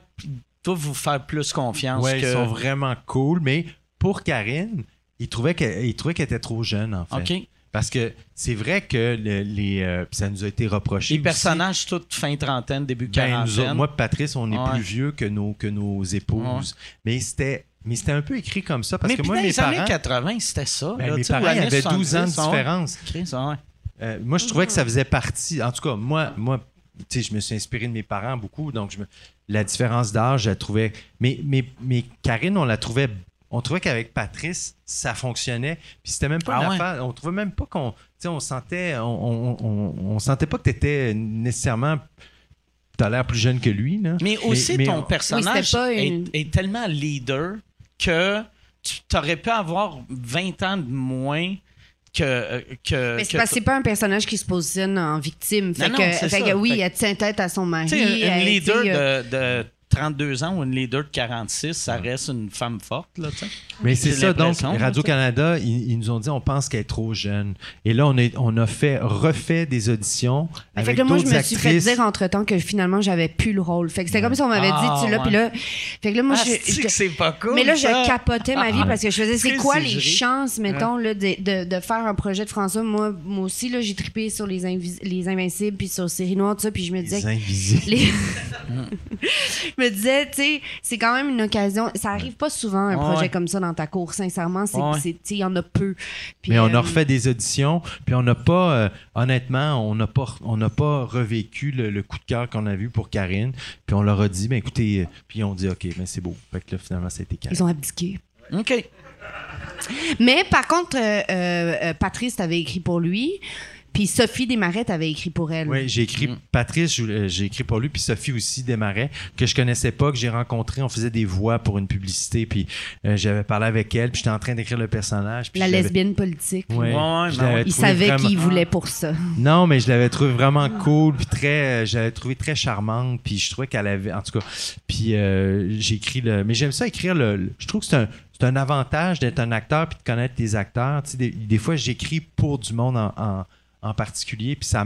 doit vous faire plus confiance. Oui, ils sont vraiment cool, mais pour Karine, il trouvait qu'elle était trop jeune, en fait. Parce que c'est vrai que les, euh, ça nous a été reproché. Les personnages, tous fin trentaine, début ben, quarantaine. moi, Patrice, on est plus vieux que nos, que nos épouses. Mais c'était. Mais c'était un peu écrit comme ça parce que moi, mes parents. les années 80, c'était ça. Ben, mes parents avaient 12 ans de différence. Euh, moi, je trouvais que ça faisait partie. En tout cas, moi, moi je me suis inspiré de mes parents beaucoup, donc je la différence d'âge, je la trouvais. Mais, mais, mais Karine, on la trouvait. On trouvait qu'avec Patrice, ça fonctionnait. Puis c'était même pas ah On trouvait même pas qu'on. On sentait. On, sentait pas que tu étais nécessairement. Tu as l'air plus jeune que lui. Là. Mais aussi, ton personnage est, tellement leader que tu aurais pu avoir 20 ans de moins que. Euh, que mais c'est pas un personnage qui se positionne en victime. Fait que, oui, elle tient tête à son mari. un leader de, 32 ans ou une leader de 46, ça reste une femme forte, là, tu sais. Mais c'est ça, donc, Radio-Canada, ils, ils nous ont dit on pense qu'elle est trop jeune. Et là, on, est, on a fait, refait des auditions fait avec que là, moi, je me suis fait dire entre-temps que finalement, j'avais plus le rôle. Fait que c'était comme si on m'avait Ah, dit, tu l'as, ouais. puis là... Fait que là, moi, Ah, je... c'est pas cool, Mais là, je capotais ma vie parce que je faisais, c'est quoi les chances, mettons, là, de, de, de faire un projet de François? Moi, moi aussi, là, j'ai trippé sur les, Invis- les Invincibles, puis sur Série Noire, tout ça, puis je me disais... Les invisibles. les- je me disais, tu sais, c'est quand même une occasion. Ça arrive pas souvent, un Ouais, projet ouais. comme ça dans ta cour, sincèrement. C'est, Ouais. il y en a peu. Puis, Mais on euh, a refait des auditions, puis on n'a pas, euh, honnêtement, on n'a pas, on n'a pas revécu le, le coup de cœur qu'on a vu pour Karine. Puis on leur a dit, ben écoutez, euh, puis on dit, ok, mais c'est beau. Fait que là, finalement, ça a été Karine. Ils ont abdiqué. OK. Mais par contre, euh, euh, euh, Patrice avait écrit pour lui, puis Sophie Desmarais avait écrit pour elle. Oui, j'ai écrit Mm. Patrice, euh, j'ai écrit pour lui, puis Sophie aussi démarrait, que je connaissais pas, que j'ai rencontré. On faisait des voix pour une publicité, puis euh, j'avais parlé avec elle, puis j'étais en train d'écrire le personnage. puis La lesbienne politique. Ouais, Ouais, je ben ouais. Il savait vraiment- qu'il voulait pour ça. Non, mais je l'avais trouvé vraiment cool, puis très, euh, je l'avais trouvé très charmante, puis je trouvais qu'elle avait, en tout cas, puis euh, j'ai écrit le, mais j'aime ça écrire le, le- je trouve que c'est un, c'est un avantage d'être un acteur puis de connaître les acteurs. Tu sais, des, des fois, j'écris pour du monde en, en, en particulier, puis ça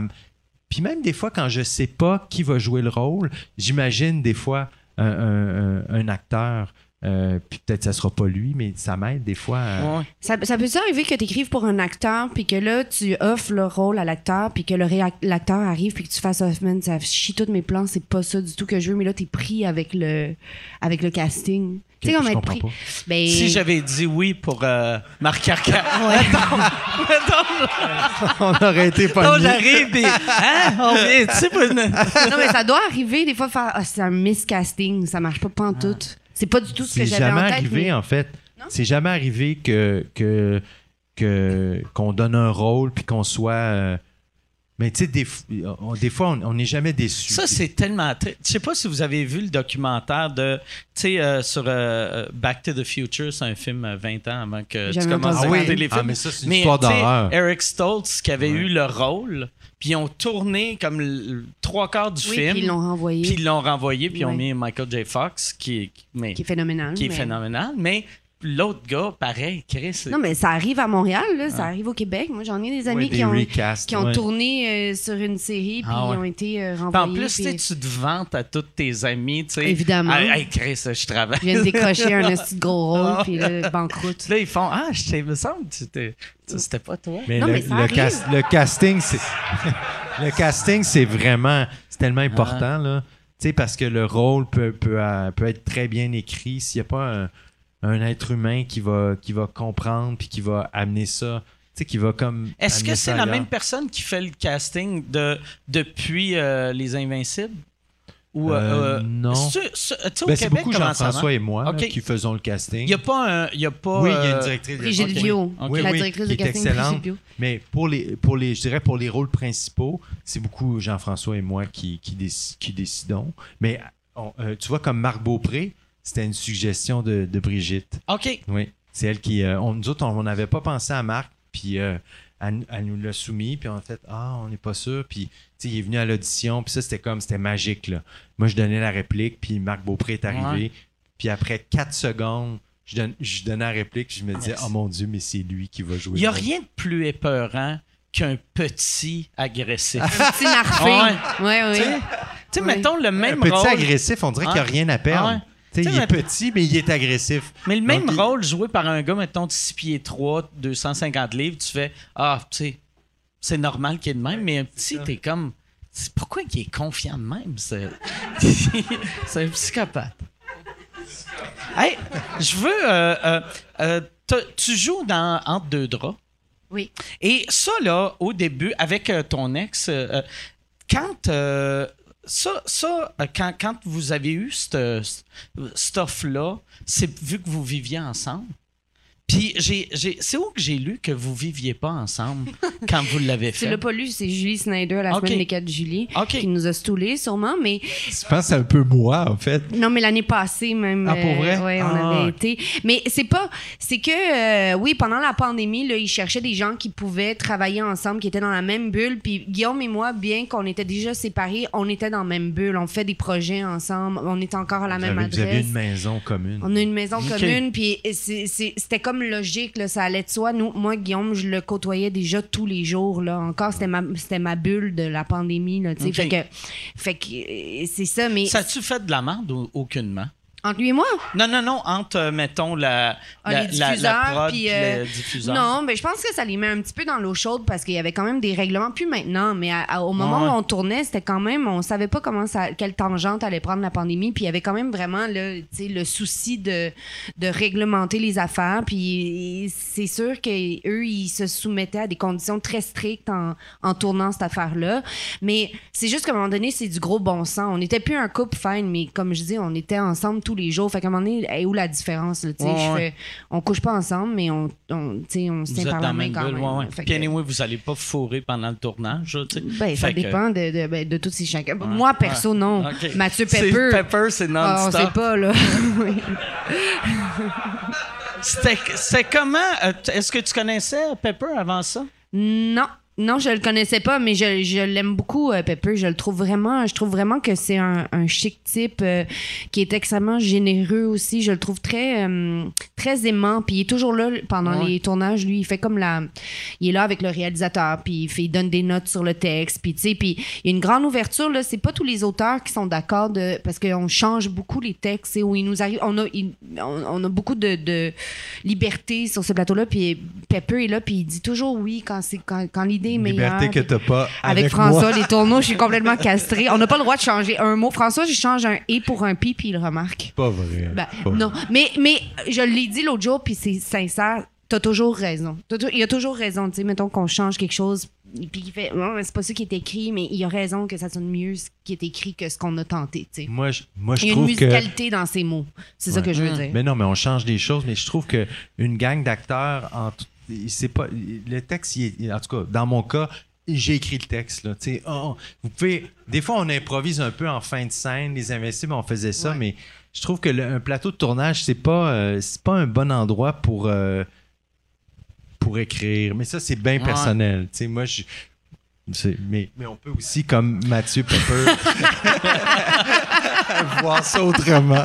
puis même des fois quand je sais pas qui va jouer le rôle, j'imagine des fois un acteur. Euh, puis peut-être ça sera pas lui, mais ça m'aide des fois. à- Ouais. Ça, ça peut-tu arriver que tu écrives pour un acteur, puis que là, tu offres le rôle à l'acteur, puis que l'acteur arrive, puis que tu fasses off, man, ça chie tous mes plans, c'est pas ça du tout que je veux, mais là, t'es pris avec le, avec le casting. tu sais, être pris. pas. Ben, Si j'avais dit oui pour euh, Marc Arcand. On aurait été Non, pas j'arrive et. Hein? On vient, tu sais, une- non, mais ça doit arriver des fois faire. Ah, c'est un miscasting, ça marche pas pantoute. C'est pas du tout ce que C'est j'avais en jamais tête. arrivé, mais- en fait. C'est jamais arrivé que que que- qu'on donne un rôle puis qu'on soit. euh, mais tu sais, des, des fois, on on n'est jamais déçu. Ça, c'est tellement. Je sais pas si vous avez vu le documentaire de. Tu sais, euh, sur euh, Back to the Future, c'est un film euh, 20 ans avant que tu Jamais commences à entendu regarder les Ah, films. mais ça, c'est une Mais, histoire tu sais, d'horreur. Eric Stoltz, qui avait Ouais. eu le rôle, puis ils ont tourné comme le- trois quarts du Oui, film. puis ils l'ont renvoyé, Puis ils l'ont renvoyé, puis ils ont mis Michael J. Fox, qui, est- mais, qui est phénoménal. qui est mais- phénoménal. Mais l'autre gars, pareil, Chris. Non, mais ça arrive à Montréal, là, ça arrive au Québec. Moi, j'en ai des amis Ouais, qui, ont, recasts, qui ont ouais. tourné euh, sur une série, puis Ah ouais. ils ont été euh, renvoyés. en plus, tu sais, puis tu te vantes à tous tes amis, tu sais. Évidemment. Hey, hey, Chris, je travaille. Je viens de décrocher un petit gros Ah. rôle, puis là, banqueroute. Là, ils font Ah, je me semble que c'était c'était pas toi. Mais Non, le, mais ça le arrive. cas- le casting, c'est. le casting, c'est vraiment. C'est tellement important, Ah. là. Tu sais, parce que le rôle peut, peut, euh, peut être très bien écrit. S'il n'y a pas un, un être humain qui va, qui va comprendre puis qui va amener ça. Tu sais, qui va comme. Est-ce que c'est la même personne qui fait le casting de, depuis euh, Les Invincibles? Ou, Euh, non. c'est-tu- c'est- tu sais, au Ben, beaucoup Jean-François et moi là, qui faisons le casting. Il n'y a pas un. Il y a pas, Oui, il y a une euh, directrice de Brigitte. Oui, la directrice qui de est casting excellente. Brigitte Viau. Mais pour les, pour les, je dirais pour les rôles principaux, c'est beaucoup Jean-François et moi qui, qui, déci- qui décidons. Mais on- euh, tu vois, comme Marc Beaupré, c'était une suggestion de, de Brigitte. OK. Oui. C'est elle qui. euh, on, nous autres, on n'avait pas pensé à Marc, puis euh, elle, elle nous l'a soumis, puis on a fait Ah, on n'est pas sûr. Puis, tu sais, il est venu à l'audition, puis ça, c'était comme, c'était magique, là. Moi, je donnais la réplique, puis Marc Beaupré est arrivé. Ouais. Puis après quatre secondes, je, donne- je donnais la réplique, je me disais Yes. Oh mon Dieu, mais c'est lui qui va jouer. Il n'y a rien de plus épeurant qu'un petit agressif. Un petit narfé. Ouais. Ouais, Tu sais, ouais. tu sais, Oui. mettons le Un même petit rôle. agressif, on dirait qu'il n'y a rien à perdre. Ah ouais. Tu sais, il est mais- petit, mais il est agressif. Mais le même Donc, il- rôle joué par un gars, mettons, de 6 pieds 3, 250 livres, tu fais Ah, tu sais, c'est normal qu'il est de même, mais un petit, t'es comme. c'est- Pourquoi il est confiant de même? C'est c'est un psychopathe. Hey, je veux. euh, euh, euh, tu joues dans Entre deux draps. Oui. Et ça, là, au début, avec euh, ton ex, euh, euh, quand. Ça, ça euh, quand, quand vous avez eu cette, cette offre-là, c'est vu que vous viviez ensemble. Puis j'ai, j'ai, c'est où que j'ai lu que vous viviez pas ensemble quand vous l'avez fait? Tu l'as pas lu, c'est Julie Snyder, la Ok. semaine des 4 juillet, Ok. qui nous a stoulés sûrement, mais Je pense que c'est un peu moi, en fait. non, mais l'année passée même. Ah, pour vrai? ouais, on Ah. avait été. Mais c'est pas, c'est que, euh, oui, pendant la pandémie, là, ils cherchaient des gens qui pouvaient travailler ensemble, qui étaient dans la même bulle. Puis Guillaume et moi, bien qu'on était déjà séparés, on était dans la même bulle. On fait des projets ensemble. On était encore à la Vous même avez, vous adresse. avez une maison commune. On a une maison commune, puis c'était comme logique, là, ça allait de soi. Nous, moi, Guillaume, je le côtoyais déjà tous les jours. Là. Encore, c'était ma, c'était ma bulle de la pandémie. Là. Fait que, fait que euh, c'est ça, mais Ça a-tu fait de la merde ou aucunement? Entre lui et moi, Non, non, non, entre, euh, mettons, la, Ah, la, les la- la diffuseurs, puis, euh, le diffuseur. Non, mais je pense que ça les met un petit peu dans l'eau chaude parce qu'il y avait quand même des règlements. Plus maintenant, mais à- à- au moment Ouais. où on tournait, c'était quand même, on savait pas comment ça, quelle tangente allait prendre la pandémie. Puis il y avait quand même vraiment sais, le souci de, de réglementer les affaires. Puis c'est sûr qu'eux, ils se soumettaient à des conditions très strictes en, en tournant cette affaire-là. Mais c'est juste qu'à un moment donné, c'est du gros bon sens. On n'était plus un couple fine, mais comme je dis, on était ensemble tous les jours. Fait qu'à un moment donné, est où la différence? là, tu sais? Ouais, Je ouais. fais- on couche pas ensemble, mais on, on, on se tient par la main quand même. ouais, ouais. Puis anyway, vous allez pas fourrer pendant le tournage, là, tu sais. ben, ça que- dépend de, de, ben, de tous ces chacun. Moi, perso, non. Mathieu Pepper. Pepper, c'est ah, on non-stop. sait pas, là. C'était comment? euh, Est-ce que tu connaissais Pepper avant ça? non. Non, je le connaissais pas, mais je, je l'aime beaucoup, euh, Pepper. Je le trouve vraiment, je trouve vraiment que c'est un, un chic type euh, qui est extrêmement généreux aussi. Je le trouve très, euh, très aimant. Puis il est toujours là pendant Ouais. les tournages. Lui, il fait comme la, il est là avec le réalisateur. Puis il, fait, il donne des notes sur le texte. Puis tu sais, puis il y a une grande ouverture là. C'est pas tous les auteurs qui sont d'accord de, parce qu'on change beaucoup les textes. Et où il nous arrive, on a, il- on, on a beaucoup de, de liberté sur ce plateau-là. Puis Pepper est là, puis il dit toujours oui quand c'est quand, quand l'idée est meilleure. Liberté que t'as pas Avec, avec, François, moi. les tourneaux, je suis complètement castrée. On n'a pas le droit de changer un mot. François, je change un et pour un pi, puis il le remarque. Pas vrai. Ben, Pas non, mais, mais je l'ai dit l'autre jour, puis c'est sincère. T'as toujours raison. Il a toujours raison. Tu sais, mettons qu'on change quelque chose, puis qu'il fait, non, c'est pas ça qui est écrit, mais il a raison que ça sonne mieux ce qui est écrit que ce qu'on a tenté. tu sais. Moi, je, moi, je Il y a une que. musicalité dans ces mots. C'est ça que je veux dire. Mais non, mais on change des choses, mais je trouve que une gang d'acteurs, en tout- c'est pas le texte, il est- en tout cas, dans mon cas, j'ai écrit le texte. Là, tu sais. Oh, vous pouvez, des fois, on improvise un peu en fin de scène. Les Invincibles, on faisait ça, Ouais. mais je trouve que le- un plateau de tournage, c'est pas, euh, c'est pas un bon endroit pour, euh, pour écrire. Mais ça, c'est bien Ouais. personnel. Tu sais, moi, je. Mais, mais on peut aussi, comme Mathieu Pepper, voir ça autrement.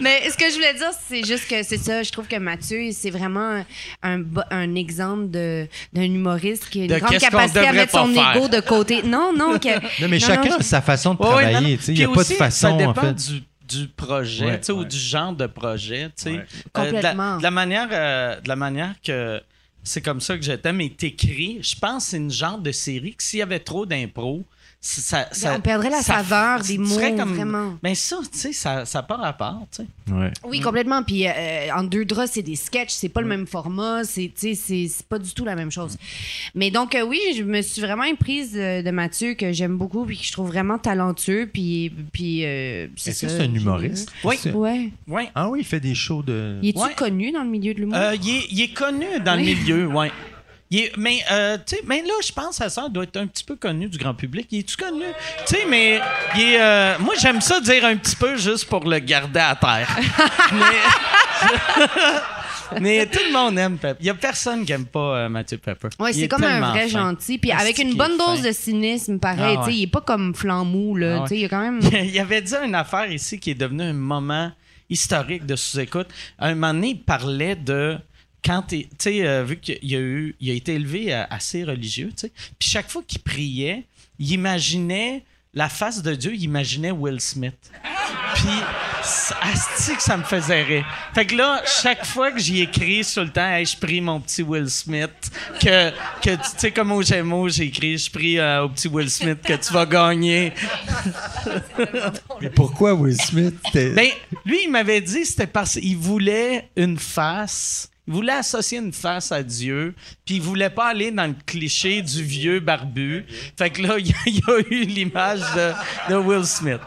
Mais ce que je voulais dire, c'est juste que c'est ça. Je trouve que Mathieu, c'est vraiment un, exemple de- d'un humoriste qui a une De grande capacité à mettre son ego de côté. Non, non. Que, Non, mais non, chacun non, a sa façon de ouais, travailler. Il n'y a pas de façon, Ça en dépend fait. du, du projet Ouais, ou du genre de projet. tu sais. Ouais. Euh, de, la, Complètement. de la manière, euh, de la manière que c'est comme ça que j'étais, mais t'écris, je pense que c'est une genre de série que s'il y avait trop d'impro, ça, ça- on perdrait la ça- saveur ça des mots, vraiment. Mais ça, tu sais, ça n'a pas rapport. tu sais. Ouais. Oui, complètement. Puis euh, en deux draps, c'est des sketchs, c'est pas le même format, c'est tu sais, c'est c'est pas du tout la même chose. Mais donc euh, oui, je me suis vraiment éprise de, de Mathieu que j'aime beaucoup puis que je trouve vraiment talentueux puis puis euh, c'est Est-ce que ça. c'est un humoriste? Oui. Ouais. Ouais. Ah oui, il fait des shows de. Il est-tu Ouais. connu dans le milieu de l'humour? Euh, il, est, il est connu dans Oui. le milieu, ouais. Il est- mais, euh, mais là, je pense que sa sœur doit être un petit peu connue du grand public. Il est-tu connu? Tu sais, mais il est, euh, moi, j'aime ça dire un petit peu juste pour le garder à terre. mais, mais tout le monde aime Pepper. Il n'y a personne qui n'aime pas euh, Mathieu Pepper. Il c'est est comme un vrai fin. gentil. Puis avec une bonne dose fin. de cynisme, pareil. Ah ouais. Il est pas comme flamou, là. Ah ouais. Il y a quand même. il avait dit une affaire ici qui est devenue un moment historique de sous-écoute. À un moment donné, il parlait de quand tu sais, euh, vu qu'il a eu, il a été élevé euh, assez religieux, tu sais, puis chaque fois qu'il priait, il imaginait la face de Dieu, il imaginait Will Smith. Puis, asti que ça me faisait rire. Fait que là, chaque fois que j'y écris sur le temps, Hey, je prie mon petit Will Smith, que, que tu sais, comme au Gémeaux, j'ai écrit, je prie euh, au petit Will Smith que tu vas gagner. Mais pourquoi Will Smith? Ben, lui, il m'avait dit c'était parce qu'il voulait une face. Il voulait associer une face à Dieu, puis il voulait pas aller dans le cliché du vieux barbu. Fait que là, il y a, eu l'image de Will Smith.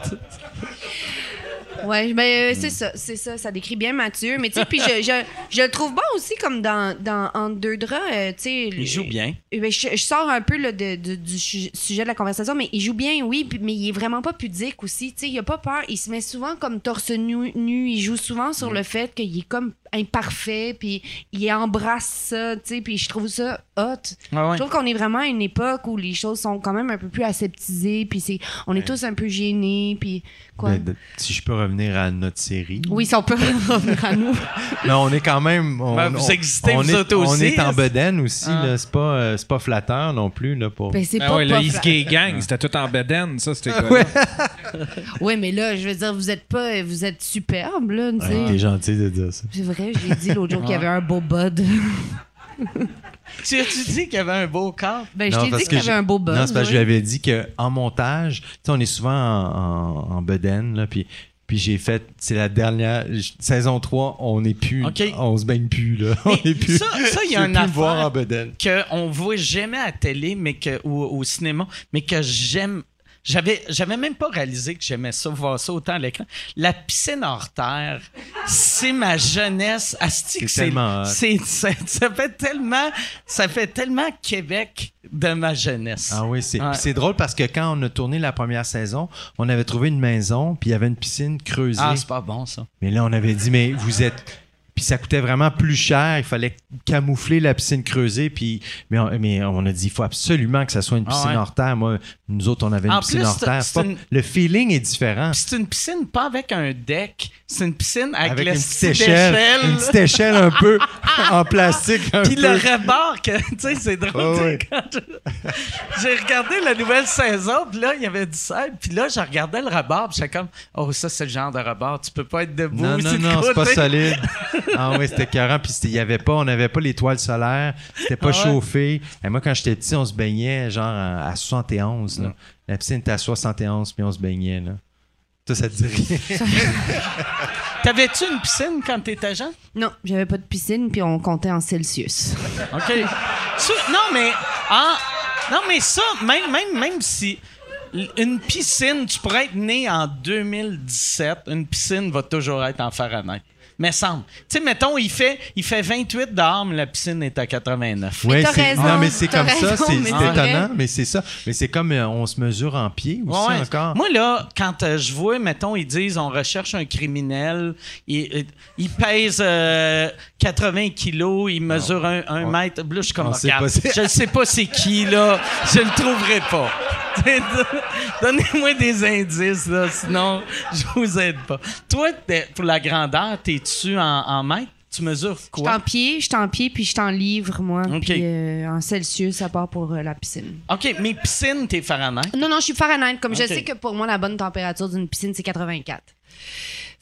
Ouais, ben, euh, c'est ça, c'est ça. Ça décrit bien Mathieu. Mais tu sais, puis je, je, je, le trouve bon aussi comme dans, dans Entre deux draps. Euh, tu sais, il joue bien. Ben, je, je, sors un peu là, de, de, du sujet de la conversation, mais il joue bien, oui, mais il est vraiment pas pudique aussi. Tu sais, il a pas peur. Il se met souvent comme torse nu. nu. Il joue souvent sur mm. le fait qu'il est comme imparfait, puis il embrasse ça, tu sais, puis je trouve ça hot. Je trouve qu'on est vraiment à une époque où les choses sont quand même un peu plus aseptisées, puis c'est, on est tous un peu gênés, puis quoi. si je peux revenir à notre série. Oui, si on peut revenir à nous. non, on est quand même. On, ben, vous existez, vous est, aussi. On est en bedaine aussi, ah. là. C'est pas, euh, c'est pas flatteur non plus, là. Pour... Ben, c'est ben pas, ouais, pas le East Gay Gang, c'était tout en bedaine, ça, c'était quoi? Ouais. oui, mais là, je veux dire, vous êtes pas. Vous êtes superbe, là. T'es gentil de dire ça. C'est vrai, j'ai dit l'autre jour qu'il y avait un beau bud. tu as-tu dit qu'il y avait un beau corps? Ben, je t'ai dit qu'il y avait un beau bud. Non, c'est parce que je lui avais dit qu'en montage, tu sais, on est souvent en, en, bedaine, là, puis puis j'ai fait, c'est la dernière, saison 3, on n'est plus, on se baigne plus, là. on est plus. Ça, il y a un affaire qu'on voit jamais à la télé mais que, ou au cinéma, mais que j'aime j'avais, j'avais même pas réalisé que j'aimais ça, voir ça autant à l'écran. La piscine hors terre, c'est ma jeunesse. C'est tellement. C'est, ça, fait tellement, ça fait tellement Québec de ma jeunesse. Ah oui, c'est, c'est drôle parce que quand on a tourné la première saison, on avait trouvé une maison, puis il y avait une piscine creusée. Ah, c'est pas bon ça. Mais là, on avait dit, mais vous êtes puis ça coûtait vraiment plus cher. Il fallait camoufler la piscine creusée. Puis, mais, on, mais on a dit, il faut absolument que ça soit une ah piscine hors terre. Moi, nous autres, on avait une piscine hors terre. Le feeling est différent. C'est une piscine pas avec un deck. C'est une piscine avec, avec une petite échelle, Une petite échelle un peu en plastique. Puis le rebord, tu sais, c'est drôle. J'ai regardé la nouvelle saison. Puis là, il y avait du sable. Puis là, je regardais le rebord. Puis j'étais comme, oh, ça, c'est le genre de rebord. Tu peux pas être debout. Non, non, non, c'est pas solide. ah oui, c'était carré. Puis il y avait pas, on n'avait pas l'étoile solaire. C'était pas ah chauffé. Et moi, quand j'étais petit, on se baignait genre à 71. La piscine était à 71, puis on se baignait. Là. Toi, ça te dit rien? T'avais-tu une piscine quand t'étais jeune? Non, j'avais pas de piscine, puis on comptait en Celsius. OK. non, mais. Ah, non, mais ça, même, même, même si une piscine, tu pourrais être né en 2017, une piscine va toujours être en Fahrenheit mais semble. Tu sais, mettons, il fait, il fait 28 dehors, mais la piscine est à 89. Oui, non, mais c'est comme ça, c'est étonnant, mais c'est ça. Mais c'est comme euh, on se mesure en pied aussi encore. Moi, là, quand euh, je vois, mettons, ils disent on recherche un criminel, il, il pèse 80 euh, kilos, il mesure un, mètre. Là, je suis comme, regarde, je ne sais pas c'est qui, là, je le trouverai pas. Donnez-moi des indices, là, sinon je vous aide pas. Toi, pour la grandeur, t'es-tu en, en mètres? Tu mesures quoi? Je suis en pied, je suis en pied, puis je suis en livre, moi. Puis euh, en Celsius, à part pour euh, la piscine. OK, mais piscine, t'es Fahrenheit? Non, non, je suis Fahrenheit. Comme je sais que pour moi, la bonne température d'une piscine, c'est 84.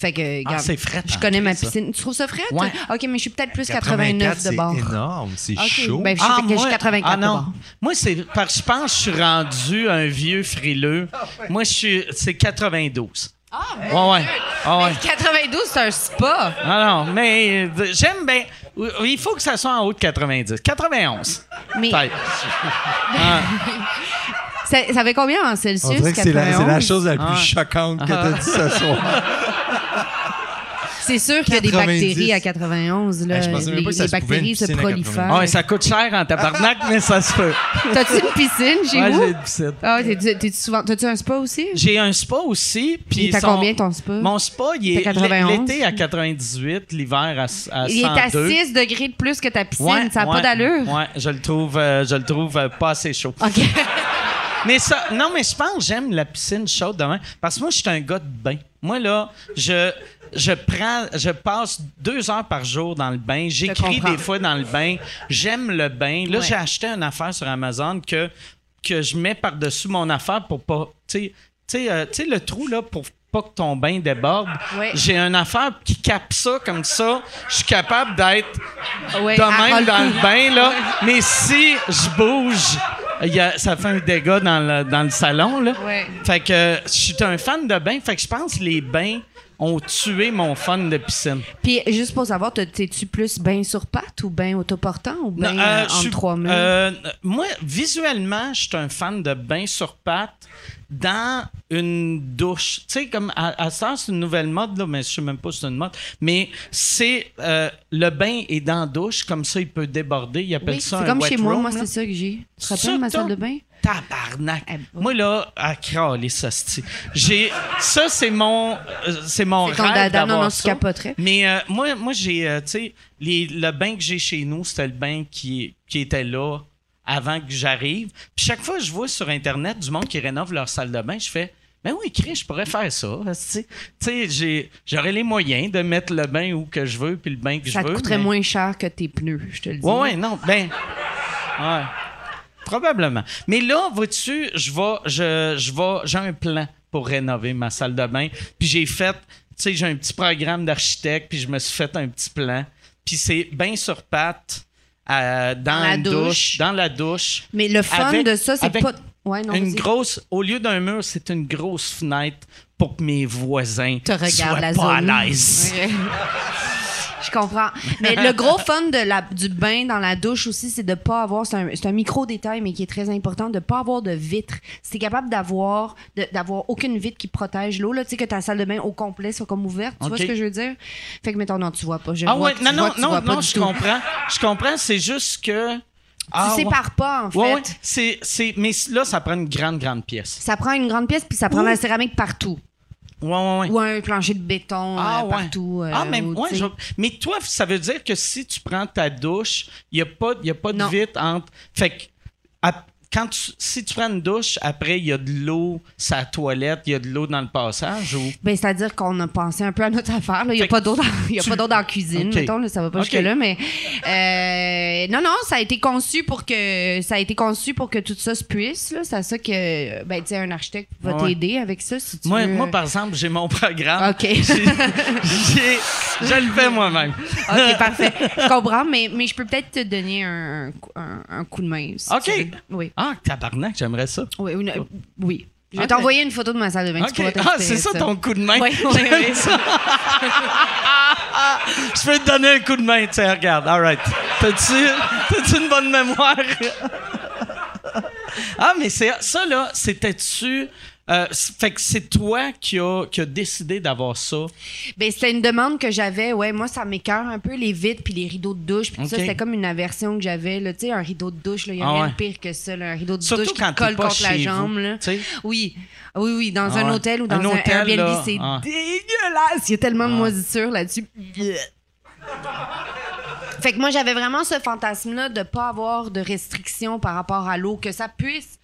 Fait que, ah, c'est frais. Je connais ma piscine. Tu trouves ça frais? Ouais. OK, mais je suis peut-être plus 89 de bord. C'est énorme, c'est chaud. Ben, je, ah, moi, je suis 84 ah, non. de bord. Moi, c'est parce que je pense que je suis rendu un vieux frileux. Moi, je suis c'est 92. Ah, ouais, ouais. Ah, ouais. 92, c'est un spa. Ah non, mais euh, j'aime bien. Il faut que ça soit en haut de 90. 91. Mais. Ah. ça, ça, fait combien en Celsius? On dirait que c'est la, la, chose la plus ah. choquante que tu as dit ce soir. C'est sûr qu'il y a des bactéries à 91. Là. je pensais même les, pas que ça les bactéries se prolifèrent. Ouais, ça coûte cher en tabarnak, mais ça se peut. T'as-tu une piscine chez ouais, vous? j'ai une piscine. Ah, t'es-tu souvent... T'as-tu un spa aussi? J'ai un spa aussi. Puis t'as combien ton spa? Mon spa, il est l'été à 98, l'hiver à, à 102. Il est à 6 degrés de plus que ta piscine. ça n'a pas d'allure? Ouais, je le trouve, euh, je le trouve euh, pas assez chaud. OK. mais ça, non, mais je pense que j'aime la piscine chaude demain. Parce que moi, je suis un gars de bain. Moi, là, je, je prends, je passe deux heures par jour dans le bain. J'écris des fois dans le bain. J'aime le bain. Là, j'ai acheté une affaire sur Amazon que, que je mets par-dessus mon affaire pour pas. Tu sais, euh, le trou, là, pour pas que ton bain déborde. J'ai une affaire qui capte ça comme ça. Je suis capable d'être de même dans le bain, là. Mais si je bouge, y a, ça fait un dégât dans le, dans le salon, là. Fait que je suis un fan de bain. Fait que je pense que les bains ont tué mon fun de piscine. Puis, juste pour savoir, t'es-tu plus bain sur patte ou bain autoportant ou bain euh, en trois mains? Euh, moi, visuellement, je suis un fan de bain sur patte. Dans une douche. Tu sais, comme à, ça, c'est une nouvelle mode, là, mais je sais même pas si c'est une mode. Mais c'est euh, le bain est dans la douche, comme ça, il peut déborder. Ils appellent ça un C'est comme chez moi, room, moi, là. c'est ça que j'ai. Tu te rappelles ma salle de bain? Tabarnak. Eh, ouais. Moi, là, à craler ça. J'ai. Ça, c'est mon. euh, c'est mon C'est rêve dada, non, d'avoir non, tu ça. capoterais. Mais euh, moi, moi j'ai. tu sais, le bain que j'ai chez nous, c'était le bain qui, qui était là avant que j'arrive. Puis chaque fois que je vois sur Internet du monde qui rénove leur salle de bain, je fais. Ben oui, Chris, je pourrais faire ça. Tu sais, j'aurais les moyens de mettre le bain où que je veux, puis le bain que Ça je veux. coûterait mais- moins cher que tes pneus, je te le dis. Ouais, ouais, non, ben. Ouais. Probablement. Mais là, vois-tu, je vais, je, je vais, j'ai un plan pour rénover ma salle de bain. Puis j'ai fait, tu sais, j'ai un petit programme d'architecte, puis je me suis fait un petit plan. Puis c'est bien sur patte, dans, la douche. douche. dans la douche. Mais le fun Avec- de ça, c'est pas. Ouais, non, une grosse, au lieu d'un mur, c'est une grosse fenêtre pour que mes voisins te regarde soient la pas zone. à l'aise. Je comprends. Mais le gros fun de la, du bain dans la douche aussi, c'est de pas avoir, c'est un, c'est un micro-détail, mais qui est très important, de pas avoir de vitre. Si t'es capable d'avoir, de- d'avoir aucune vitre qui protège l'eau, là, tu sais, que ta salle de bain au complet soit comme ouverte, tu vois ce que je veux dire? Fait que, mettons, non, tu vois pas. Je Ah vois ouais, que- non, non, vois que tu non, pas non, je tout. comprends. Je comprends, c'est juste que. Ah, Tu ouais. sépares pas, en fait. Ouais, ouais. C'est, c'est, mais là, ça prend une grande, grande pièce. Ça prend une grande pièce, puis ça prend la céramique partout. Ouais, ouais, ouais. Ou un plancher de béton Ah, euh, partout. euh, ah, mais, sais. je- mais toi, ça veut dire que si tu prends ta douche, il n'y a pas, y a pas de Non. vitre entre. Fait que, à- quand tu- si tu prends une douche, après, il y a de l'eau, sa toilette, il y a de l'eau dans le passage ou? Ben, c'est-à-dire qu'on a pensé un peu à notre affaire. là. Il n'y a pas d'eau dans, y a tu- pas d'eau dans la cuisine, Ok. mettons, là, ça va pas jusque-là, mais euh, non, non, ça a été conçu pour que ça a été conçu pour que tout ça se puisse. là. C'est à ça que ben, un architecte va Ouais. t'aider avec ça si tu Moi, veux. moi, par exemple, j'ai mon programme. OK. J'ai- j'ai- je le fais moi-même. OK, parfait. Je comprends, mais, mais je peux peut-être te donner un, un coup- un- un coup de main. si OK. Oui. Ah, tabarnak, j'aimerais ça. Oui. une- oui. Je vais t'envoyer une photo de ma salle de bain. Ah, c'est ça ton coup de main. Oui, oui, oui. Je peux te donner un coup de main, tu sais, regarde. All right. T'as-tu, t'as-tu une bonne mémoire? ah, mais c'est, ça, là, c'était-tu... euh, fait que c'est toi qui a, qui a décidé d'avoir ça? Ben, c'était une demande que j'avais. Ouais, moi, ça m'écœure un peu les vitres puis les rideaux de douche. Puis ça, c'était comme une aversion que j'avais. Tu sais, un rideau de douche, il y a Ah rien ouais. de pire que ça. là, un rideau de Surtout douche qui colle contre la jambe. là. Oui. Oui, oui, dans Ah un ouais. hôtel ou dans Un un, hôtel, Airbnb, là, c'est ah. dégueulasse. Il y a tellement de moisissures là-dessus. Fait que moi, j'avais vraiment ce fantasme-là de pas avoir de restrictions par rapport à l'eau, que ça puisse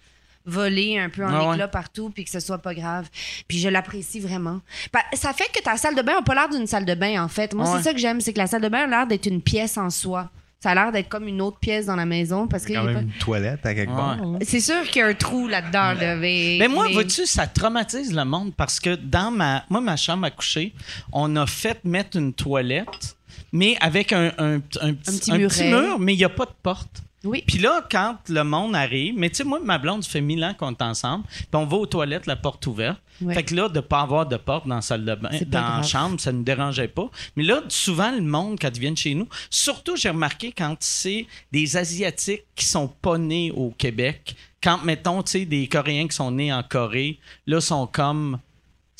voler un peu en Ah ouais. éclat partout puis que ce soit pas grave. Puis je l'apprécie vraiment. Pa- ça fait que ta salle de bain n'a pas l'air d'une salle de bain, en fait. Moi, Ouais. c'est ça que j'aime, c'est que la salle de bain a l'air d'être une pièce en soi. Ça a l'air d'être comme une autre pièce dans la maison parce que quand y a même pas- une toilette à quelque Ouais. part. là. c'est sûr qu'il y a un trou là-dedans. là, mais, Mais moi, mais- vois-tu, ça traumatise le monde parce que dans ma, moi, ma chambre à coucher, on a fait mettre une toilette, mais avec un, un, un petit, petit un muret. mur, mais il n'y a pas de porte. Oui. Puis là, quand le monde arrive, mais tu sais, moi, ma blonde, ça fait mille ans qu'on est ensemble, puis on va aux toilettes, la porte ouverte. Fait que là, de ne pas avoir de porte dans la salle de bain, dans la chambre, ça ne nous dérangeait pas. Mais là, souvent, le monde, quand ils viennent chez nous, surtout, j'ai remarqué quand c'est des Asiatiques qui sont pas nés au Québec, quand, mettons, tu sais, des Coréens qui sont nés en Corée, là, sont comme.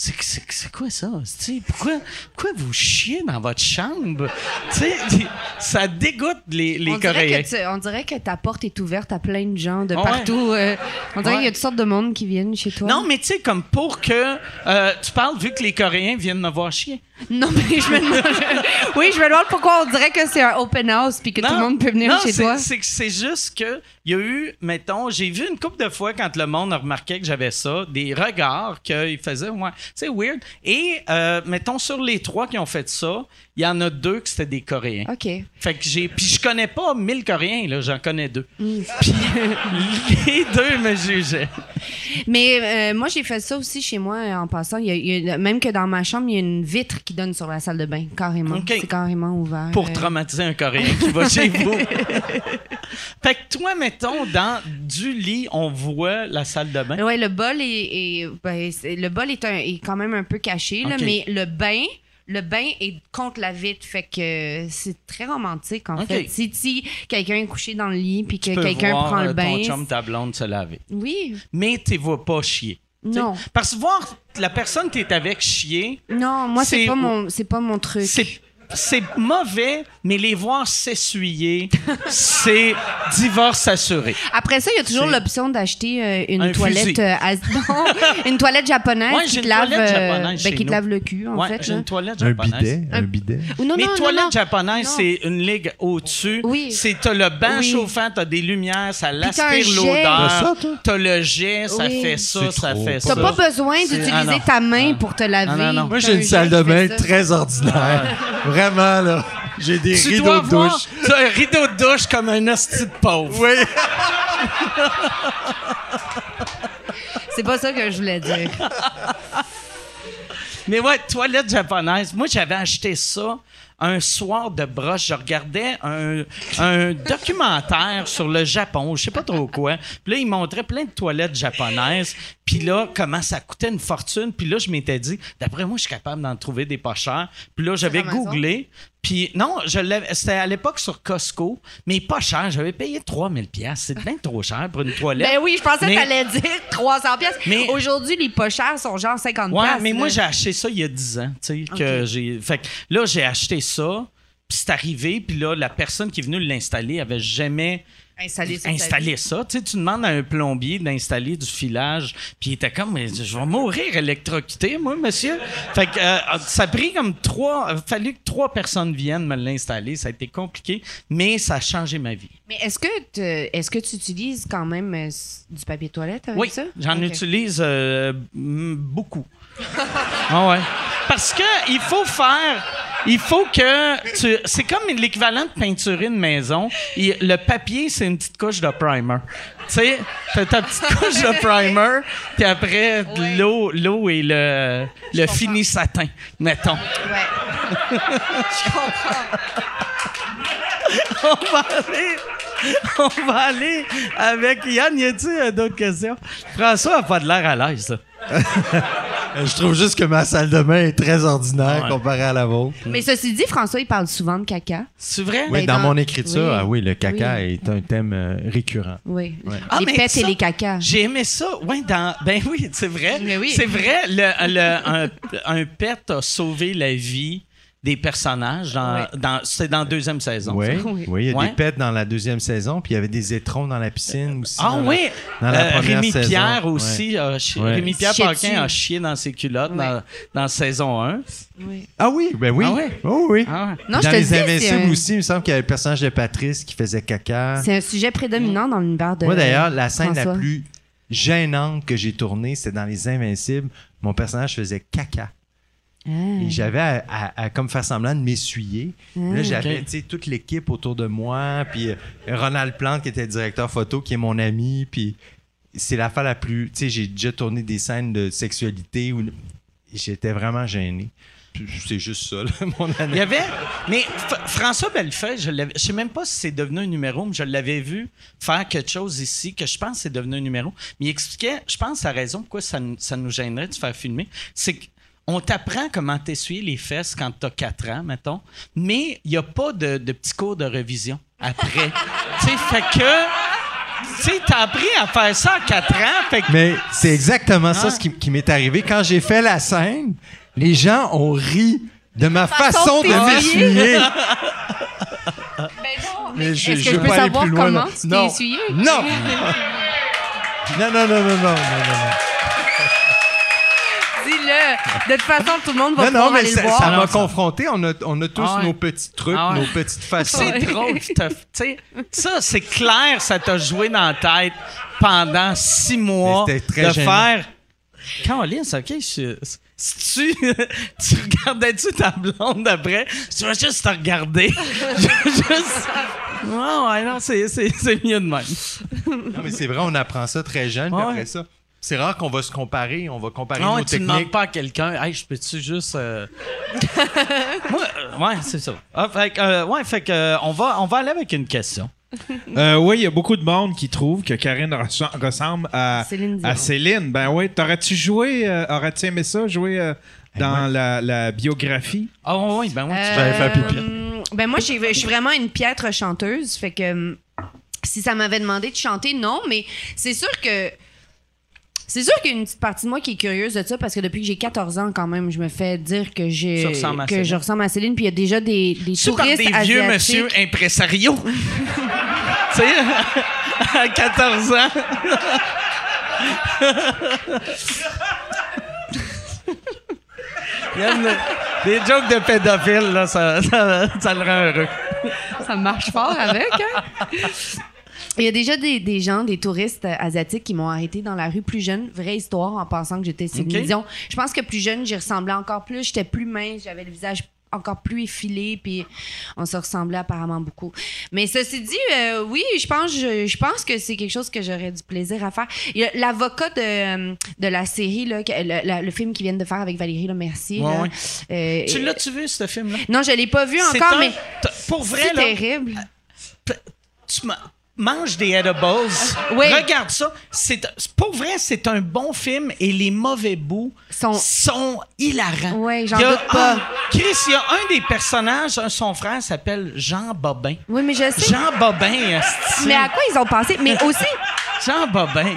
C'est, quoi ça? Tu sais, Pourquoi, pourquoi vous chiez dans votre chambre? Tu sais, ça dégoûte les, les on, Coréens. tu- on dirait que ta porte est ouverte à plein de gens de ouais. partout. euh, on dirait Ouais. qu'il y a toutes sortes de monde qui viennent chez toi. Non, mais tu sais, comme pour que. euh, tu parles vu que les Coréens viennent me voir chier. Non, mais je me demande. oui, je me demande pourquoi on dirait que c'est un open house puis que tout le monde peut venir non, chez toi. C'est, c'est juste que il y a eu, mettons, j'ai vu une couple de fois quand le monde a remarqué que j'avais ça, des regards qu'ils faisaient, ouais, c'est weird. Et, euh, mettons, sur les trois qui ont fait ça, il y en a deux que c'était des Coréens. OK. Fait que j'ai. Puis je connais pas mille Coréens, là, j'en connais deux. Mm. Puis les deux me jugeaient. Mais euh, moi, j'ai fait ça aussi chez moi euh, en passant. Il y a- il y a- même que dans ma chambre, il y a une vitre qui donne sur la salle de bain, carrément. C'est carrément ouvert. Pour Euh, traumatiser un Coréen qui va chez vous. fait que toi, mettons, dans du lit, on voit la salle de bain? Ouais, le bol est, est- ben, le bol est, un- est quand même un peu caché, là, mais le bain, le bain est contre la vitre, fait que c'est très romantique en fait. Si, si quelqu'un est couché dans le lit puis que quelqu'un prend euh, le bain, ton chum, ta blonde se laver. oui, Mais tu vois pas chier. Non. Parce que voir la personne que tu es avec chier. Non, moi, c'est pas, mon, pas mon truc. C'est mauvais, mais les voir s'essuyer, c'est divorce assuré. Après ça, il y a toujours l'option d'acheter euh, une toilette euh, une toilette japonaise qui, te lave, euh, ben, qui te lave le cul, en ouais, fait. J'ai une toilette japonaise. Un bidet. Un bidet. non, mais toilette japonaise, c'est une ligue au-dessus. Oui. C'est t'as le banc chauffant, t'as des lumières, ça l'aspire l'odeur. T'as le jet, ça fait ça, ça fait ça. T'as pas besoin d'utiliser ah, ta main pour te laver. Moi, j'ai une salle de bain très ordinaire. Vraiment, là. J'ai des rideaux de douche. Tu as un rideau de douche comme un hostie de pauvre. Oui. C'est pas ça que je voulais dire. Mais ouais, toilette japonaise. Moi, j'avais acheté ça un soir de broche, je regardais un, un documentaire sur le Japon, je sais pas trop quoi. Puis là, il montrait plein de toilettes japonaises. Puis là, comment ça coûtait une fortune. Puis là, je m'étais dit, d'après moi, je suis capable d'en trouver des pas chers. Puis là, j'avais googlé. Puis non, je c'était à l'époque sur Costco, mais pas cher. J'avais payé 3000 pièces. C'est bien trop cher pour une toilette. Ben oui, je pensais que t'allais dire 300 pièces. Mais aujourd'hui, les pas chers sont genre 50 Ouais, mais moi j'ai acheté ça il y a 10 ans, tu sais, que j'ai fait que là j'ai acheté ça, puis c'est arrivé, puis là la personne qui est venue l'installer avait jamais installer, ça. Tu, sais, tu demandes à un plombier d'installer du filage, puis il était comme, mais je vais mourir électrocuté, moi, monsieur. Fait que euh, ça a pris comme trois, il a fallu que trois personnes viennent me l'installer. Ça a été compliqué, mais ça a changé ma vie. Mais est-ce que, est-ce que tu utilises quand même euh, du papier toilette avec oui, ça? j'en utilise euh, beaucoup. ah ouais. Parce que il faut faire il faut que tu. C'est comme l'équivalent de peinturer une maison. le papier, c'est une petite couche de primer. Tu sais, t'as ta petite couche de primer, puis après, l'eau, l'eau et le, le fini satin, mettons. Ouais. Je comprends. On va aller. On va aller avec Yann. Y a-t-il d'autres questions? François a pas de l'air à l'aise, Je trouve juste que ma salle de bain est très ordinaire comparée à la vôtre. Mais ceci dit, François, il parle souvent de caca. C'est vrai? Oui, ben, dans, mon écriture, ah oui, le caca est un thème euh, récurrent. Oui. Ah, les pets et les cacas. J'ai aimé ça. Ouais, dans... Ben oui, c'est vrai. Oui. C'est vrai, le, un, un pet a sauvé la vie des personnages. Dans, dans, c'est dans la deuxième saison. Oui, oui. il y a des pets dans la deuxième saison, puis il y avait des étrons dans la piscine aussi. Ah oui! dans la euh, Rémi saison. Pierre aussi. Rémi Pierre Paquin a chié dans ses culottes dans, dans saison 1. Oui. Ah oui, ben oui. Ah oui. Oh oui. Ah non, dans je Les Invincibles aussi, il me semble qu'il y avait le personnage de Patrice qui faisait caca. C'est un sujet prédominant dans l'univers de. Moi d'ailleurs, la scène la plus gênante que j'ai tournée, c'était dans Les Invincibles. Mon personnage faisait caca. Et ah. j'avais à, comme faire semblant de m'essuyer. là, ah. j'avais toute l'équipe autour de moi, puis euh, Ronald Plante qui était directeur photo, qui est mon ami, puis c'est la fois la plus... Tu sais, j'ai déjà tourné des scènes de sexualité où j'étais vraiment gêné. C'est juste ça, mon année. Il y avait. Mais François Bellefeuille, je ne sais même pas si c'est devenu un numéro, mais je l'avais vu faire quelque chose ici que je pense que c'est devenu un numéro. Mais il expliquait, je pense, la raison pourquoi ça, ça nous gênerait de se faire filmer, c'est que on t'apprend comment t'essuyer les fesses quand t'as 4 ans, mettons, mais il n'y a pas de, de petits cours de révision après. tu sais, fait que. Tu sais, t'as appris à faire ça à 4 ans. Mais c'est exactement ça ce qui, m'est arrivé. Quand j'ai fait la scène, les gens ont ri de ma façon, de m'essuyer. mais non, mais, est-ce que je, peux savoir comment tu t'es essuyé? Non! non, non, non, non, non, non, non. De toute façon, tout le monde va non, non, mais ça, ça m'a confronté. On a, on a tous ah nos petits trucs, ah nos petites façons. C'est drôle. ça, c'est clair, ça t'a joué dans la tête pendant six mois de faire. Caroline, c'est OK. si tu, tu regardais-tu ta blonde après, tu vas juste te regarder. juste. ouais, non, c'est, mieux de même. non, mais c'est vrai, on apprend ça très jeune, après ça. C'est rare qu'on va se comparer, on va comparer non, nos tu techniques. demandes pas à quelqu'un, hey, je peux-tu juste. Euh, Moi, euh, ouais, c'est ça. Ah, fait que, euh, ouais, fait que, on, va, on va aller avec une question. oui, il y a beaucoup de monde qui trouve que Karine ressemble à Céline. À Céline. Ben oui, t'aurais-tu joué, aurais-tu aimé ça, jouer ben dans la, la, biographie? Ah oui, ben oui, tu vas faire pipi. Ben moi, je suis vraiment une piètre chanteuse, fait que si ça m'avait demandé de chanter, non, mais c'est sûr que C'est sûr qu'il y a une petite partie de moi qui est curieuse de ça parce que depuis que j'ai 14 ans, quand même, je me fais dire que, j'ai, que je ressemble à Céline. Puis il y a déjà des, des touristes des vieux monsieur impresario. tu sais, à 14 ans. Il y a des jokes de pédophiles, là, ça, ça, le rend heureux. Ça marche fort avec, hein? Il y a déjà des, gens, des touristes asiatiques qui m'ont arrêté dans la rue plus jeune. Vraie histoire en pensant que j'étais Céline Je pense que plus jeune, j'y ressemblais encore plus. J'étais plus mince, j'avais le visage encore plus effilé, puis on se ressemblait apparemment beaucoup. Mais ceci dit, euh, oui, je pense, je, pense que c'est quelque chose que j'aurais du plaisir à faire. L'avocat de, de la série, là, le, film qu'ils viennent de faire avec Valérie Le Mercier. Euh, tu l'as-tu vu, ce film-là? Non, je l'ai pas vu encore, mais pour vrai, c'est terrible. Tu mange des edibles. Regarde ça. C'est, pour vrai, c'est un bon film et les mauvais bouts sont, hilarants. Oui, j'en doute pas. Chris, il y a un des personnages, son frère s'appelle Jean Bobin. Oui, mais je sais. Jean Bobin. Mais à quoi ils ont pensé? Mais aussi. Jean Bobin.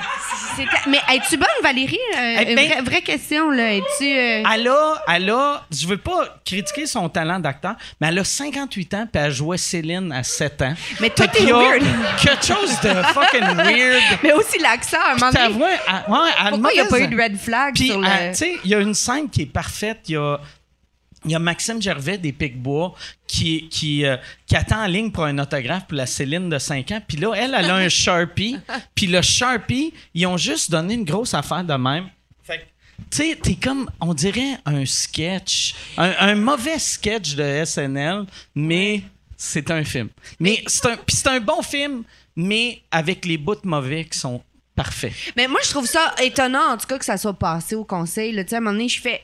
Mais es-tu bonne, Valérie? Euh, eh ben, vraie, question, là. Es-tu. Euh, elle a, elle a. Je veux pas critiquer son talent d'acteur, mais elle a 58 ans, puis elle jouait Céline à 7 ans. Mais tout est weird. Quelque chose de fucking weird. Mais aussi l'accent, à un moment donné. Ouais, Pourquoi il n'y a pas eu de red flag sur le. Tu sais, il y a une scène qui est parfaite. Il y a il y a Maxime Gervais des Picbois qui, qui, euh, qui attend en ligne pour un autographe pour la Céline de 5 ans. Puis là, elle, elle a un Sharpie. Puis le Sharpie, ils ont juste donné une grosse affaire de même. Fait tu sais, t'es comme, on dirait un sketch. Un, mauvais sketch de SNL, mais c'est un film. Mais c'est un, c'est un bon film, mais avec les bouts mauvais qui sont parfaits. Mais moi, je trouve ça étonnant, en tout cas, que ça soit passé au conseil. Tu sais, à un moment donné, je fais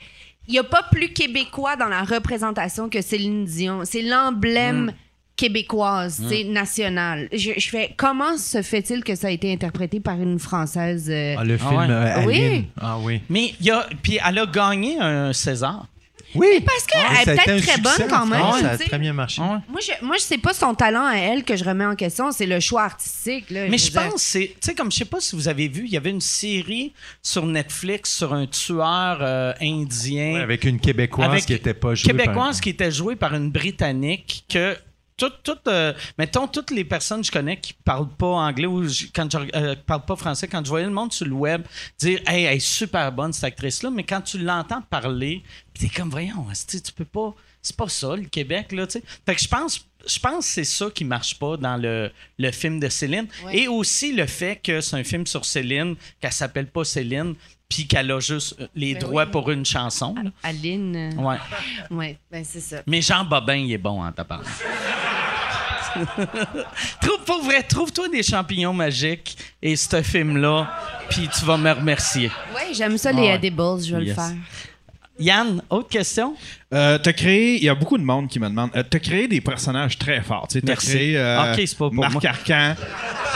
il n'y a pas plus québécois dans la représentation que Céline Dion. C'est l'emblème mm. québécoise, c'est mm. national. Je, fais comment se fait-il que ça a été interprété par une française euh? ah, Le film ah oui. Ah oui. Mais il y a puis elle a gagné un César. Oui. parce qu'elle est peut-être très bonne quand même. ça a très bien marché. Moi, je, moi, sais pas son talent à elle que je remets en question, c'est le choix artistique. Mais je, pense, c'est, tu sais, comme je sais pas si vous avez vu, il y avait une série sur Netflix sur un tueur euh, indien. avec une Québécoise qui était pas jouée Québécoise qui était jouée par une Britannique que tout, euh, mettons, toutes les personnes que je connais qui parlent pas anglais ou quand je euh, pas français, quand je voyais le monde sur le web dire Hey, elle est super bonne cette actrice-là, mais quand tu l'entends parler, t'es comme voyons, tu peux pas. C'est pas ça, le Québec, là, tu sais. Fait que je pense. Je pense que c'est ça qui marche pas dans le, le film de Céline. Et aussi le fait que c'est un film sur Céline, qu'elle s'appelle pas Céline, puis qu'elle a juste euh, les ben droits pour une chanson. Aline. Ouais. Ouais, ben c'est ça. Mais Jean Bobin, il est bon en hein, parlant. trouve, pour vrai, trouve-toi des champignons magiques et ce film-là, puis tu vas me remercier. Oui, j'aime ça, les edibles, je vais le faire. Yann, autre question? Euh, t'as créé, il y a beaucoup de monde qui me demande, euh, t'as créé des personnages très forts. Tu as créé euh, Marc Arcan,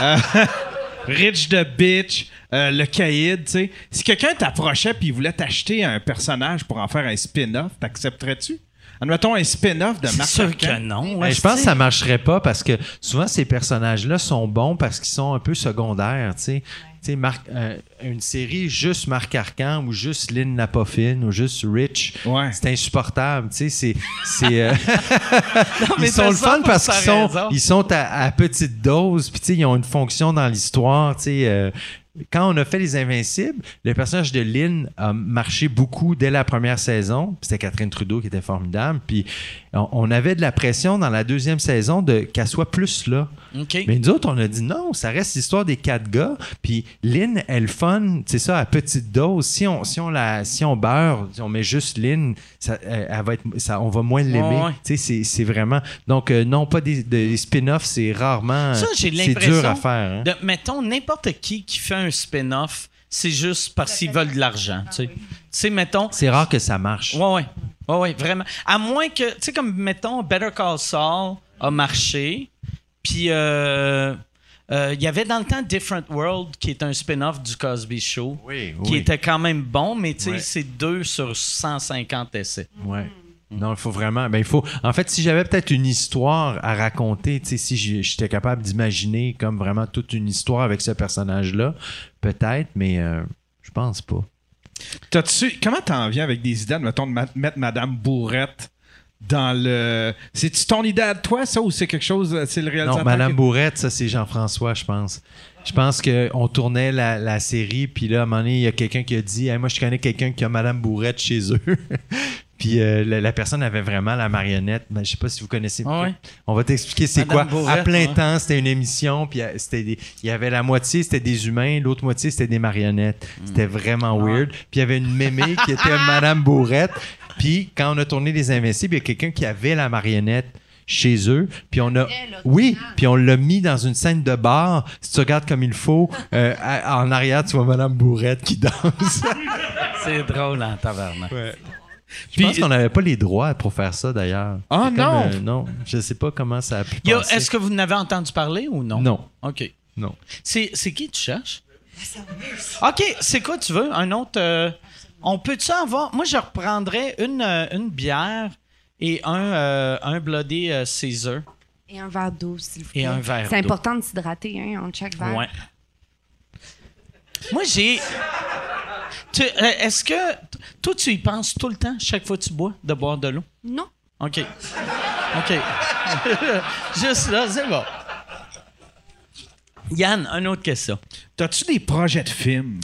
euh, Rich the Bitch, le Caïd. Si quelqu'un t'approchait et voulait t'acheter un personnage pour en faire un spin-off, t'accepterais-tu? Admettons un spin-off de Marc sûr que non. je pense que ça marcherait pas parce que souvent ces personnages-là sont bons parce qu'ils sont un peu secondaires, tu sais. Euh, une série juste Marc Arcan ou juste Lynn Napofine ou juste Rich, c'est insupportable. C'est, c'est, euh, ils sont le fun parce qu'ils sont, ils sont à, petite dose, puis ils ont une fonction dans l'histoire. Euh, quand on a fait Les Invincibles, le personnage de Lynn a marché beaucoup dès la première saison. C'était Catherine Trudeau qui était formidable. Puis on, avait de la pression dans la deuxième saison de qu'elle soit plus là. Mais nous autres, on a dit non, ça reste l'histoire des quatre gars. Puis Lynn, elle fun, c'est ça, à petite dose. Si on, si on, la, si on beurre, si on met juste Lynn, ça, elle, va être, ça, on va moins l'aimer. C'est vraiment. Donc, euh, non, pas des, spin-offs, c'est rarement. Ça, j'ai l'impression. C'est dur à faire. Hein. mettons, n'importe qui qui fait un spin-off, c'est juste parce qu'ils veulent de l'argent. tu sais, mettons. C'est rare que ça marche. Ouais, ouais. Ouais, ouais, vraiment. À moins que, tu sais, comme, mettons, Better Call Saul a marché, puis euh, euh, il y avait dans le temps Different World, qui est un spin-off du Cosby Show, qui était quand même bon, mais tu sais, c'est deux sur 150 essais. Ouais. Non, il faut vraiment. Ben, il faut. En fait, si j'avais peut-être une histoire à raconter, si j'étais capable d'imaginer comme vraiment toute une histoire avec ce personnage-là, peut-être, mais euh, Je pense pas. T'as-tu, comment t'en viens avec des idées, mettons, de mettre Madame Bourrette dans le. C'est-tu ton idée à toi, ça, ou c'est quelque chose. C'est le réalisateur? Non, Madame Bourrette, ça, c'est Jean-François, je pense. Je pense qu'on tournait la, série, puis là, à un moment donné, il y a quelqu'un qui a dit Moi, je connais quelqu'un qui a Madame Bourrette chez eux. Puis euh, la, personne avait vraiment la marionnette. Je ben, je sais pas si vous connaissez. Ah On va t'expliquer c'est quoi. à plein temps, c'était une émission. Puis euh, c'était il y avait la moitié c'était des humains, l'autre moitié c'était des marionnettes. Hmm. C'était vraiment ah weird. Puis il y avait une mémé qui était Madame Bourrette. Puis quand on a tourné Les Invincibles, il y a quelqu'un qui avait la marionnette chez eux. Puis on a, oui, puis on l'a mis dans une scène de bar. Si tu regardes comme il faut, euh, en arrière, tu vois Madame Bourrette qui danse. C'est drôle en taverne. Ouais. Je pense qu'on n'avait pas les droits pour faire ça d'ailleurs. Ah non! Euh, non, je sais pas comment ça a pu Est-ce que vous n'avez entendu parler ou non? Non. OK. Non. C'est qui tu cherches? OK, c'est quoi tu veux? Un autre... Euh, on peut-tu avoir... Moi, je reprendrais une, euh, une bière et un, un Bloody Caesar. Et un verre d'eau, s'il vous plaît. Et un verre C'est important de s'hydrater hein, en chaque verre. Ouais. Moi, j'ai... Euh, est-ce que toi, tu y penses tout le temps, chaque fois que tu bois, de boire de l'eau? Non. OK. OK. Juste là, c'est bon. Yann, une autre question. T'as-tu des projets de films?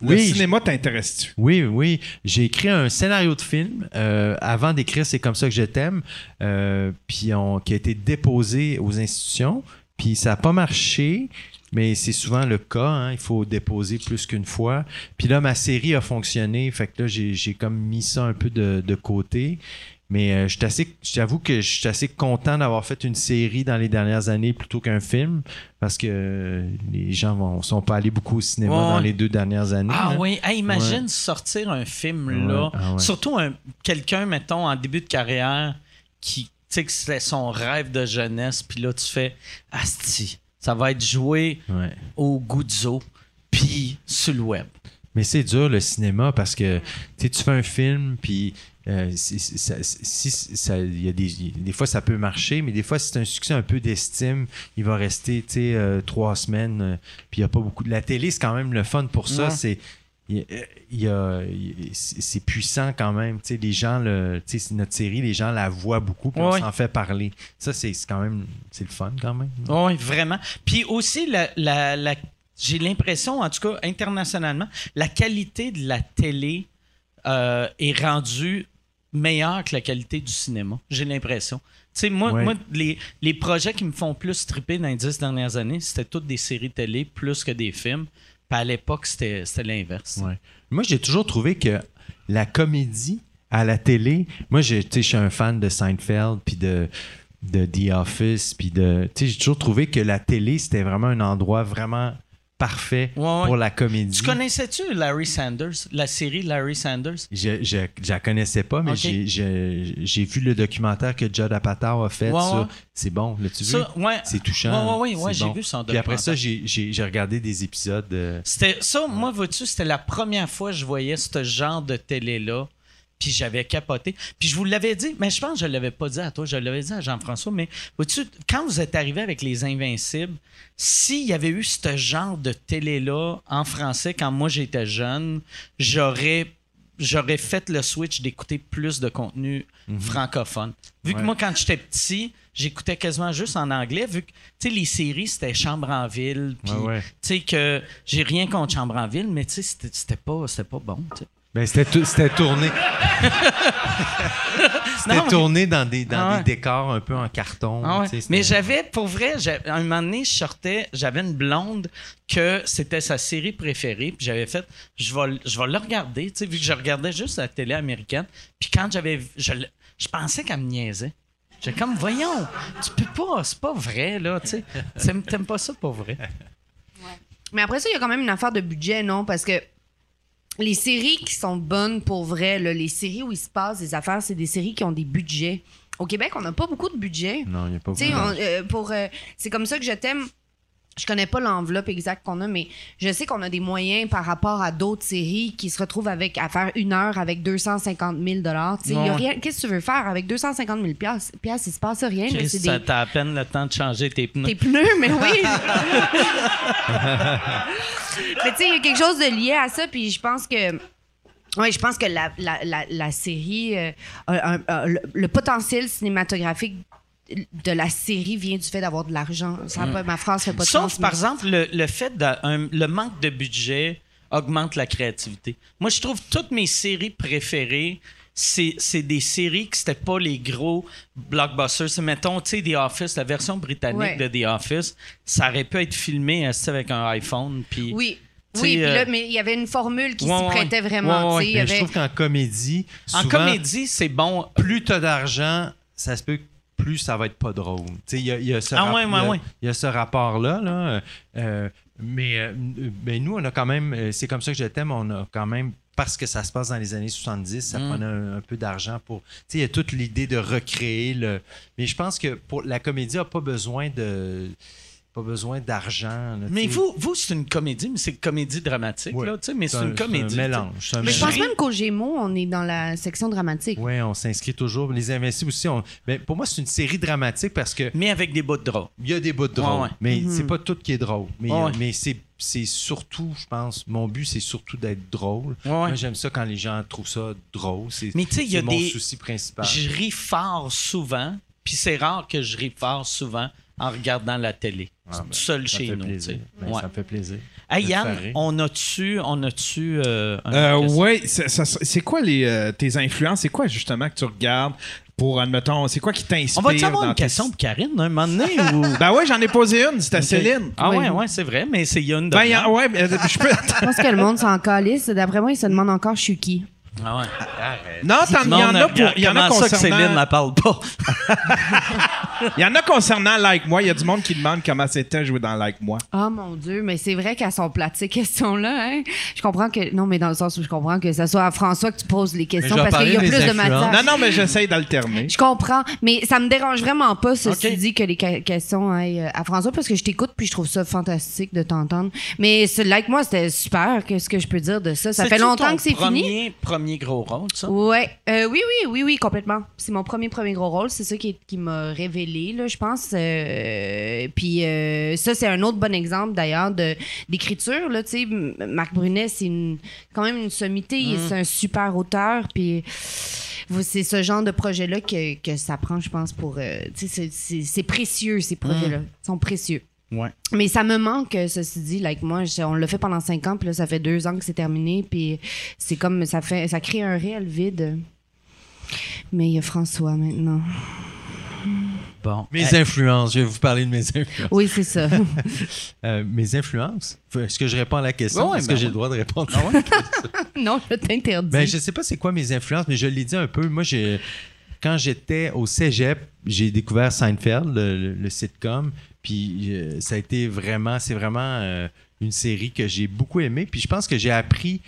Le cinéma t'intéresse-tu? Oui, oui. J'ai écrit un scénario de film euh, avant d'écrire C'est comme ça que je t'aime, euh, puis qui a été déposé aux institutions, puis ça n'a pas marché. Mais c'est souvent le cas, hein. il faut déposer plus qu'une fois. Puis là, ma série a fonctionné, fait que là, j'ai comme mis ça un peu de, côté. Mais euh, j'avoue que je suis assez content d'avoir fait une série dans les dernières années plutôt qu'un film, parce que les gens ne sont pas allés beaucoup au cinéma dans les deux dernières années. Ah oui, imagine sortir un film là, ah surtout quelqu'un, mettons, en début de carrière, qui, tu sais, que c'est son rêve de jeunesse, puis là, tu fais Asti ça va être joué au Guzzo, puis sur le web. Mais c'est dur le cinéma parce que tu fais un film, puis euh, si, ça, y a des, des fois ça peut marcher, mais des fois c'est un succès un peu d'estime, il va rester euh, trois semaines, euh, puis il n'y a pas beaucoup. La télé, c'est quand même le fun pour ça. C'est il, c'est puissant quand même. sais les gens, le, notre série, les gens la voient beaucoup, puis on s'en fait parler. Ça, c'est quand même c'est le fun quand même. Oui, vraiment. Puis aussi, la, la, j'ai l'impression, en tout cas internationalement, la qualité de la télé euh, est rendue meilleure que la qualité du cinéma. J'ai l'impression. Tu moi, moi les, les, projets qui me font plus triper dans les dix dernières années, c'était toutes des séries télé plus que des films à l'époque, c'était l'inverse. Moi, j'ai toujours trouvé que la comédie à la télé, moi, je suis un fan de Seinfeld, puis de, The Office, puis de. J'ai toujours trouvé que la télé, c'était vraiment un endroit vraiment parfait pour la comédie. Tu connaissais-tu Larry Sanders, la série Larry Sanders? Je, je, la connaissais pas, mais j'ai vu le documentaire que Judd Apatow a fait. C'est bon, l'as-tu vu? C'est touchant. Oui, oui, j'ai vu son documentaire. Puis après ça, j'ai regardé des épisodes. C'était Ça, moi, vois-tu, c'était la première fois que je voyais ce genre de télé-là puis j'avais capoté. Puis je vous l'avais dit, mais je pense que je ne l'avais pas dit à toi, je l'avais dit à Jean-François, mais vois-tu, quand vous êtes arrivé avec Les Invincibles, s'il y avait eu ce genre de télé-là en français quand moi j'étais jeune, j'aurais j'aurais fait le switch d'écouter plus de contenu mhm. francophone. Vu que moi, quand j'étais petit, j'écoutais quasiment juste en anglais, vu que, tu sais, les séries, c'était Chambre en ville, puis, tu sais, que j'ai rien contre Chambre en ville, mais, tu sais, c'était pas, pas bon, ben, c'était tourné. c'était tourné dans, des, dans ah des décors un peu en carton. Ah mais j'avais, pour vrai, un moment donné, je sortais, j'avais une blonde que c'était sa série préférée. Puis j'avais fait, je vais, je vais le regarder, vu que je regardais juste la télé américaine. Puis quand j'avais. Je, je pensais qu'elle me niaisait. J'étais comme, voyons, tu peux pas, c'est pas vrai, là, tu sais. T'aimes pas ça, pas vrai. Mais après ça, il y a quand même une affaire de budget, non? Parce que les séries qui sont bonnes pour vrai, les séries où il se passe des affaires, c'est des séries qui ont des budgets. Au Québec, on n'a pas beaucoup de budget. Non, il n'y a pas beaucoup. Euh, pour, euh, c'est comme ça que je t'aime. Je connais pas l'enveloppe exacte qu'on a, mais je sais qu'on a des moyens par rapport à d'autres séries qui se retrouvent avec à faire une heure avec 250 000 dollars. Qu'est-ce que tu veux faire avec 250 000 pièces Il se passe rien. ça t'a à peine le temps de changer tes pneus. Tes pneus, mais oui. mais tu sais, il y a quelque chose de lié à ça, puis je pense que. Oui, je pense que la, la, la, série, euh, le, potentiel cinématographique de la série vient du fait d'avoir de l'argent. Mm. Ma phrase fait pas de Sauf, par exemple, le, fait de le manque de budget augmente la créativité. Moi, je trouve toutes mes séries préférées, c'est des séries qui n'étaient pas les gros blockbusters. Mettons, tu sais, The Office, la version britannique de The Office, ça aurait pu être filmé avec un iPhone. Puis, oui. Oui, euh, mais il y avait une formule qui s'y prêtait vraiment. Je trouve qu'en comédie, en comédie, c'est bon. Plus tu as d'argent, ça se peut plus ça va être pas drôle. Il y a, y a, ce ah, y a, ce rapport-là. Là, euh, mais, euh, mais, nous, on a quand même, euh, c'est comme ça que je t'aime, on a quand même, parce que ça se passe dans les années 70, ça mm. prend un, peu d'argent pour. Il y a toute l'idée de recréer le. Mais je pense que pour la comédie n'a pas besoin de besoin d'argent. Mais vous, vous c'est une comédie, mais c'est une comédie dramatique, là, mais c'est une comédie. Un mélange. mais je pense même qu'au Gémeaux, on est dans la section dramatique. Oui, on s'inscrit toujours. Les Invincibles aussi, on... mais pour moi, c'est une série dramatique parce que. Mais avec des bouts de drôle. Il y a des bouts de drôle. Mais c'est mhm. pas tout qui est drôle. Mais, mais c'est surtout, je pense, mon but, c'est surtout d'être drôle. Moi, j'aime ça quand les gens trouvent ça drôle. C'est mon des... souci principal. Je ris fort souvent, puis c'est rare que je ris fort souvent en regardant la télé. Ah, ben, seul chez nous. Ben, ça me fait plaisir. Hey Yann, on a-tu on a -tu, euh, euh Oui, c'est quoi les, euh, tes influences? C'est quoi justement que tu regardes pour, admettons, c'est quoi qui t'inspire? On va-tu avoir une question pour Karine, un moment donné? Ou... ben ouais, j'en ai posé une, c'était Céline. Ah ouais, ouais, c'est vrai, mais c'est Yann. Ben, ouais, je peux... je pense que le monde s'en calisse. D'après moi, il se demande encore je suis qui? Ah ouais. Non, il y en a pour. Il y en a concernant. ça que Céline ne parle pas? Il y en a concernant Like Moi. Il y a du monde qui demande comment c'était jouer dans Like Moi. Oh mon Dieu, mais c'est vrai qu'elles sont plates, ces questions-là. Hein? Je comprends que. Non, mais dans le sens où je comprends que ce soit à François que tu poses les questions parce qu'il y a plus de matière. Non, non, mais j'essaie d'alterner. Je comprends. Mais ça me dérange vraiment pas, ceci dit, que les questions aillent euh, à François parce que je t'écoute puis je trouve ça fantastique de t'entendre. Mais Like Moi, c'était super. Qu'est-ce que je peux dire de ça? Ça fait longtemps que c'est fini? Premier gros rôle, ça? Ouais. Euh, oui, oui, oui, oui, complètement. C'est mon premier, premier gros rôle. C'est ça qui, qui m'a révélé je pense. Euh, puis euh, ça, c'est un autre bon exemple, d'ailleurs, d'écriture. Marc Brunet, c'est quand même une sommité. Mm. C'est un super auteur. Puis c'est ce genre de projet-là que, ça prend, je pense, pour... C'est précieux, ces projets-là. Mm. Ils sont précieux. Ouais. Mais ça me manque, ceci dit, like moi, on l'a fait pendant cinq ans, puis là, ça fait deux ans que c'est terminé, puis c'est comme, ça fait, ça crée un réel vide. Mais il y a François maintenant. Mes influences, je vais vous parler de mes influences. Oui, c'est ça. Euh, mes influences? Est-ce que je réponds à la question? Est-ce que ben j'ai le droit de répondre? Ah Non, je t'interdis. Ben, je sais pas c'est quoi mes influences, mais je l'ai dit un peu. Moi, j'ai quand j'étais au cégep, j'ai découvert Seinfeld, le, sitcom. Puis euh, ça a été vraiment, c'est vraiment euh, une série que j'ai beaucoup aimée. Puis je pense que j'ai appris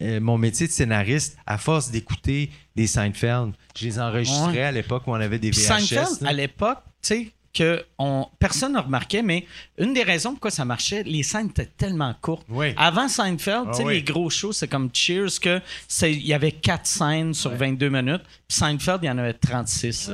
mon métier de scénariste à force d'écouter des Seinfeld. Je les enregistrais à l'époque où on avait des VHS. Seinfeld, à l'époque, tu sais, que on, personne ne remarquait, mais une des raisons pourquoi ça marchait, les scènes étaient tellement courtes. Avant Seinfeld, ah les gros shows, c'est comme Cheers, que il y avait quatre scènes sur 22 minutes. Puis Seinfeld, il y en avait 36.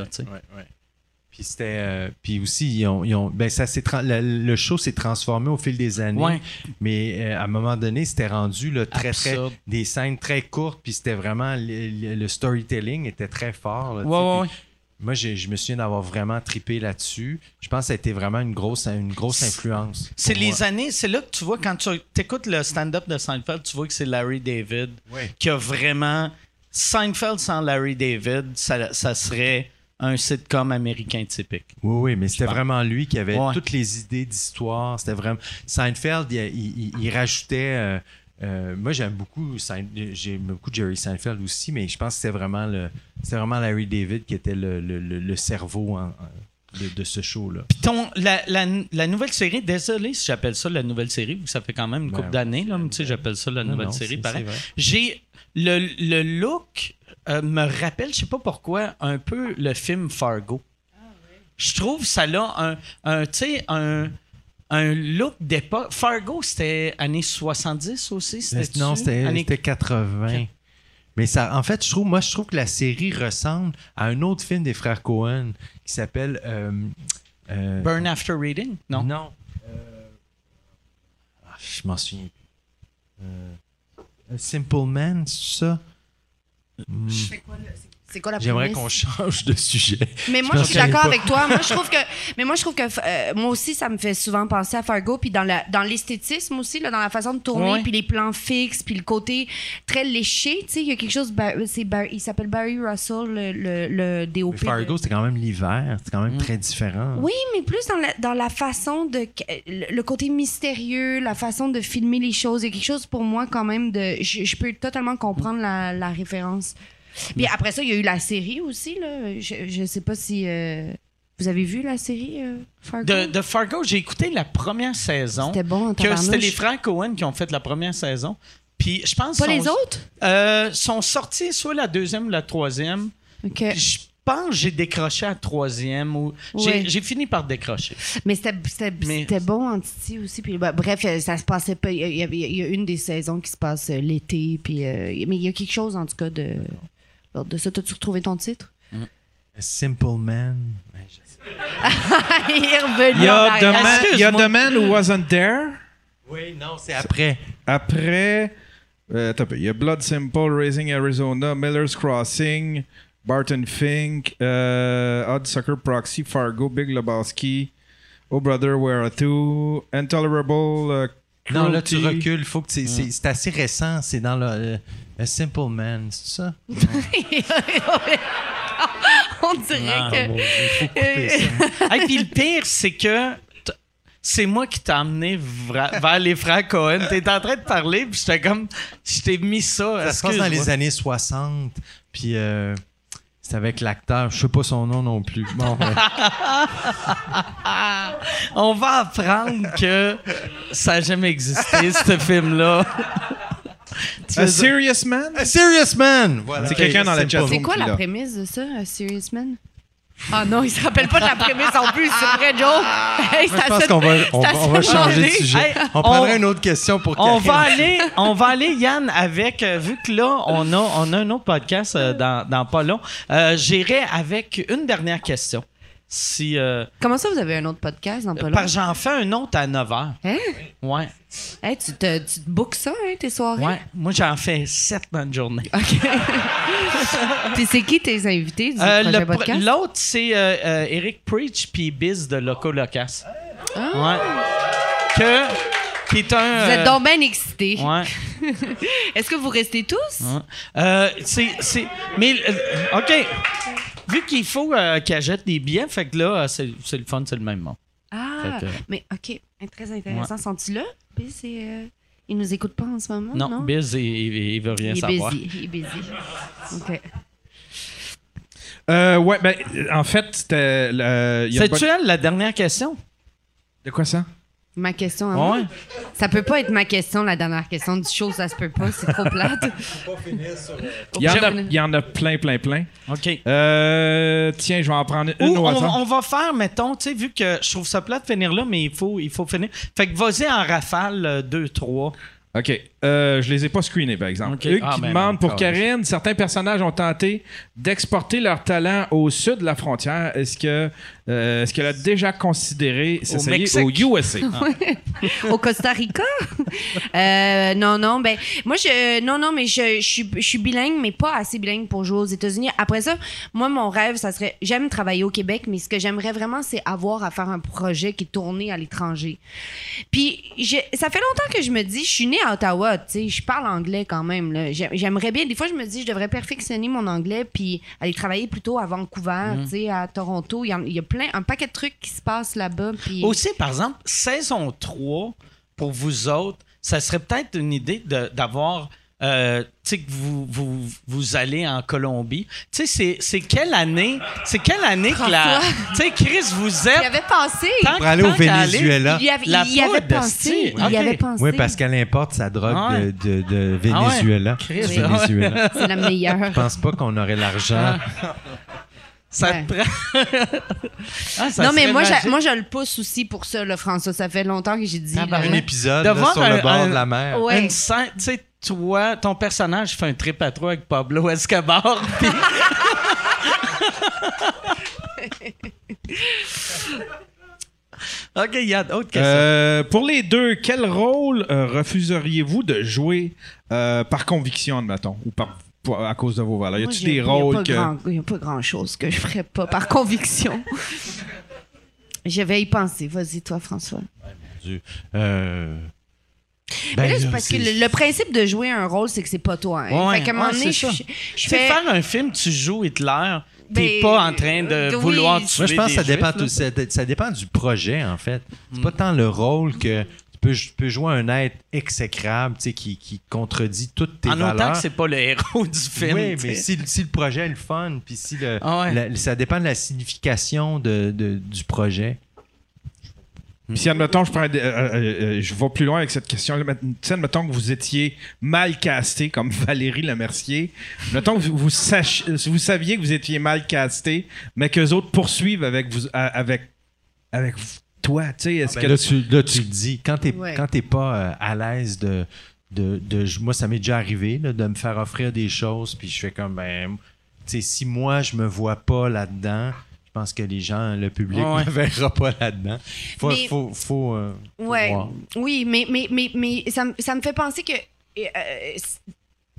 Puis c'était euh, puis aussi ils ont, ben ça le, show s'est transformé au fil des années mais euh, à un moment donné c'était rendu très très des scènes très courtes puis c'était vraiment le, storytelling était très fort moi, je me souviens d'avoir vraiment tripé là-dessus. Je pense que ça a été vraiment une grosse, une grosse influence. C'est les années, c'est là que tu vois, quand tu écoutes le stand-up de Seinfeld, tu vois que c'est Larry David qui a vraiment. Seinfeld sans Larry David, ça, serait un sitcom américain typique. Oui, oui, mais c'était vraiment lui qui avait toutes les idées d'histoire. C'était vraiment. Seinfeld, il, rajoutait. Euh, euh, moi, j'aime beaucoup, j'aime beaucoup Jerry Seinfeld aussi, mais je pense que c'est vraiment, le, vraiment Larry David qui était le, le, cerveau de, ce show-là. Ton, la, la, nouvelle série, désolé si j'appelle ça la nouvelle série, ça fait quand même une ben couple d'années, là, tu sais, j'appelle ça la nouvelle série, pareil. J'ai le, le look euh, me rappelle, je sais pas pourquoi, un peu le film Fargo. Je trouve ça là un, un un un look d'époque. Fargo, c'était années 70 aussi? Non, c'était 80. Mais ça, en fait, je trouve, moi, je trouve que la série ressemble à un autre film des frères Cohen qui s'appelle. Euh, euh, Burn After Reading? Non. Non. Ah, je m'en souviens Simple Man, c'est ça? Quoi, là? C'est quoi la J'aimerais qu'on change de sujet. Mais moi, je, suis d'accord avec toi. Moi, je trouve que, mais moi, je trouve que euh, moi aussi, ça me fait souvent penser à Fargo, puis dans la, dans l'esthétisme aussi, là, dans la façon de tourner, puis les plans fixes, puis le côté très léché. Tu sais, il y a quelque chose. C'est il s'appelle Barry Russell, le, le, le DOP. Fargo, c'est quand même l'hiver. C'est quand même mm. très différent. Oui, mais plus dans la, dans la façon de, le côté mystérieux, la façon de filmer les choses. Il y a quelque chose pour moi quand même de, je, peux totalement comprendre la, la référence. Puis après ça, il y a eu la série aussi. Là. Je ne sais pas si. Euh, vous avez vu la série euh, Fargo? De, Fargo, j'ai écouté la première saison. C'était bon, que C'était les frères Cohen qui ont fait la première saison. Puis je pense. Pas les autres? Euh, sont sortis soit la deuxième ou la troisième. OK. je pense que j'ai décroché à la troisième ou j'ai fini par décrocher. Mais c'était bon en Titi aussi. Puis, bah, bref, ça se passait pas. Il y, a, une des saisons qui se passe l'été. Puis, mais il y a quelque chose en tout cas de de ça, as-tu retrouvé ton titre? Mm. A Simple Man. il est revenu. Il y a, the man, il y a The Man Who Wasn't There? Oui, non, c'est après. Après, euh, il y a Blood Simple, Raising Arizona, Miller's Crossing, Barton Fink, euh, Odd Sucker Proxy, Fargo, Big Lebowski, Oh Brother, Where Are You, Intolerable, uh, Non, là, tu recules. Faut que mm. c'est assez récent. C'est dans le... Euh, a Simple Man, c'est ça? On dirait que. il faut couper ça. Et puis le pire, c'est que c'est moi qui t'ai amené vers les frères Cohen. T'es en train de parler, puis j'étais comme. Je t'ai mis ça. Ça se passe dans les années 60, puis. Euh, c'est avec l'acteur, je sais pas son nom non plus. Bon, On va apprendre que ça n'a jamais existé, ce film-là. A Serious Man? A Serious Man! C'est quelqu'un dans la chat C'est quoi la prémisse de ça, A Serious Man? Ah non, il se rappelle pas de la prémisse en plus, c'est vrai, Joe. je pense qu'on va, on, va changer de sujet. on prendrait une autre question pour on va aller, On va aller, Yann, avec, euh, vu que là, on a, on a un autre podcast euh, dans, dans pas long, euh, j'irai avec une dernière question. Si, euh, Comment ça, vous avez un autre podcast dans pas Parce que j'en fais un autre à 9 h. Hein? Ouais. Hey, tu, te, tu te bookes ça, hein, tes soirées? Ouais. Moi, j'en fais 7 dans une journée. OK. c'est qui tes invités du euh, podcast? L'autre, c'est euh, Eric Preach puis Biz de Loco Locas. Ah. Ouais. Que... Qui est un, vous êtes donc bien excités. Ouais. Est-ce que vous restez tous? Ouais. c'est, Mais, OK vu qu'il faut euh, qu'elle jette des billets, fait que là, euh, c'est, le fun, c'est le même mot. Ah, mais OK, très intéressant. Sont-ils là? Biz, euh, il nous écoute pas en ce moment, non? Non, Biz, il, il, veut rien savoir. Busy. Il est busy. OK. Euh, ouais, ben, en fait, c'était. C'est-tu elle, la dernière question? De quoi ça? Ma question à moi? Ça peut pas être ma question, la dernière question du show, ça se peut pas, c'est trop plate. il, y en a, il y en a plein, plein, plein. OK. Euh, tiens, je vais en prendre une au on, on, va faire, mettons, tu sais, vu que je trouve ça plate de finir là, mais il faut, il faut finir. Fait que vas-y en rafale, 2-3. OK. Euh, je les ai pas screenés, par exemple. Hugues ah, qui ben demande pour Karine, certains personnages ont tenté d'exporter leur talent au sud de la frontière. Est-ce que euh, est-ce qu'elle a déjà considéré s'essayer au, au USA? au Costa Rica? euh, non, non. Ben, moi, je, non, non, mais je, je, je, suis bilingue, mais pas assez bilingue pour jouer aux États-Unis. Après ça, moi, mon rêve, ça serait. J'aime travailler au Québec, mais ce que j'aimerais vraiment, c'est avoir à faire un projet qui est tourné à l'étranger. Puis, ça fait longtemps que je me dis, je suis née à Ottawa, tu sais, je parle anglais quand même. J'aimerais bien. Des fois, je me dis, je devrais perfectionner mon anglais puis aller travailler plutôt à Vancouver, mm. tu sais, à Toronto. Il y, a, plein, un paquet de trucs qui se passent là-bas. Puis... Aussi, par exemple, saison 3, pour vous autres, ça serait peut-être une idée d'avoir euh, tu sais, que vous, vous, vous, allez en Colombie. Tu sais, c'est quelle année, c'est quelle année que la. Tu sais, Chris, vous êtes. Il avait pensé. Pour aller au Venezuela. Il y avait, il y avait pensé. Il y avait pensé. Oui, parce qu'elle importe sa drogue ah de, de, ah Venezuela. C'est la meilleure. Je pense pas qu'on aurait l'argent. Ça te prend. Ah, non, mais moi je, moi, je le pousse aussi pour ça, là, François. Ça fait longtemps que j'ai dit. Ah, un épisode sur le bord de la mer. Une scène, tu sais, toi, ton personnage fait un trip à trois avec Pablo Escobar. OK, il y a d'autres questions. Euh, pour les deux, quel rôle euh, refuseriez-vous de jouer euh, par conviction, admettons, ou par à cause de vos valeurs? Y a-t-il des rôles que. Il n'y a pas grand-chose que je ferais pas par conviction. je vais y penser. Vas-y, toi, François. Euh. Ben, c'est parce que le, principe de jouer un rôle, c'est que c'est pas toi. Hein. fait qu'à un moment donné, je, je fais... faire un film, tu joues Hitler, t'es ben, pas en train de vouloir tuer Moi, je pense que ça dépend, ça, dépend du projet, en fait. C'est pas tant le rôle que tu peux, jouer un être exécrable, tu sais, qui, qui contredit toutes tes valeurs. En autant que c'est pas le héros du film. Oui, mais si, si, le projet est le fun, puis si le, ah ça dépend de la signification de, de, du projet. si, admettons, je, prends, euh, euh, euh, je vais plus loin avec cette question. Si, admettons que vous étiez mal casté, comme Valérie Lemercier, admettons que vous, vous, vous saviez que vous étiez mal casté, mais que les autres poursuivent avec, vous, avec, avec toi, tu sais, est-ce ah, ben que... Là, tu, là, tu le dis, quand t'es ouais. pas euh, à l'aise de, de, de, Moi, ça m'est déjà arrivé de me faire offrir des choses, puis je fais comme, ben, tu sais, si moi, je me vois pas là-dedans, je pense que les gens, le public ne me verra pas là-dedans. Faut, mais, faut, faut, euh, ouais. Oui, mais, mais, mais, mais ça, ça me fait penser que euh,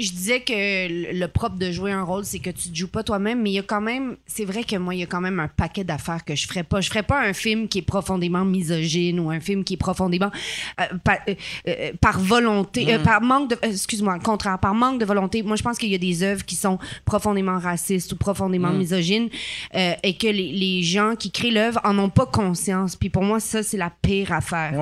je disais que le propre de jouer un rôle, c'est que tu ne joues pas toi-même, mais il y a quand même, c'est vrai que moi, il y a quand même un paquet d'affaires que je ferais pas. Je ferais pas un film qui est profondément misogyne ou un film qui est profondément euh, euh, euh, par, volonté, mm. par manque de, excuse-moi, contraire, par manque de volonté. Moi, je pense qu'il y a des œuvres qui sont profondément racistes ou profondément mm. misogynes et que les, gens qui créent l'œuvre en ont pas conscience. Puis pour moi, ça, c'est la pire affaire.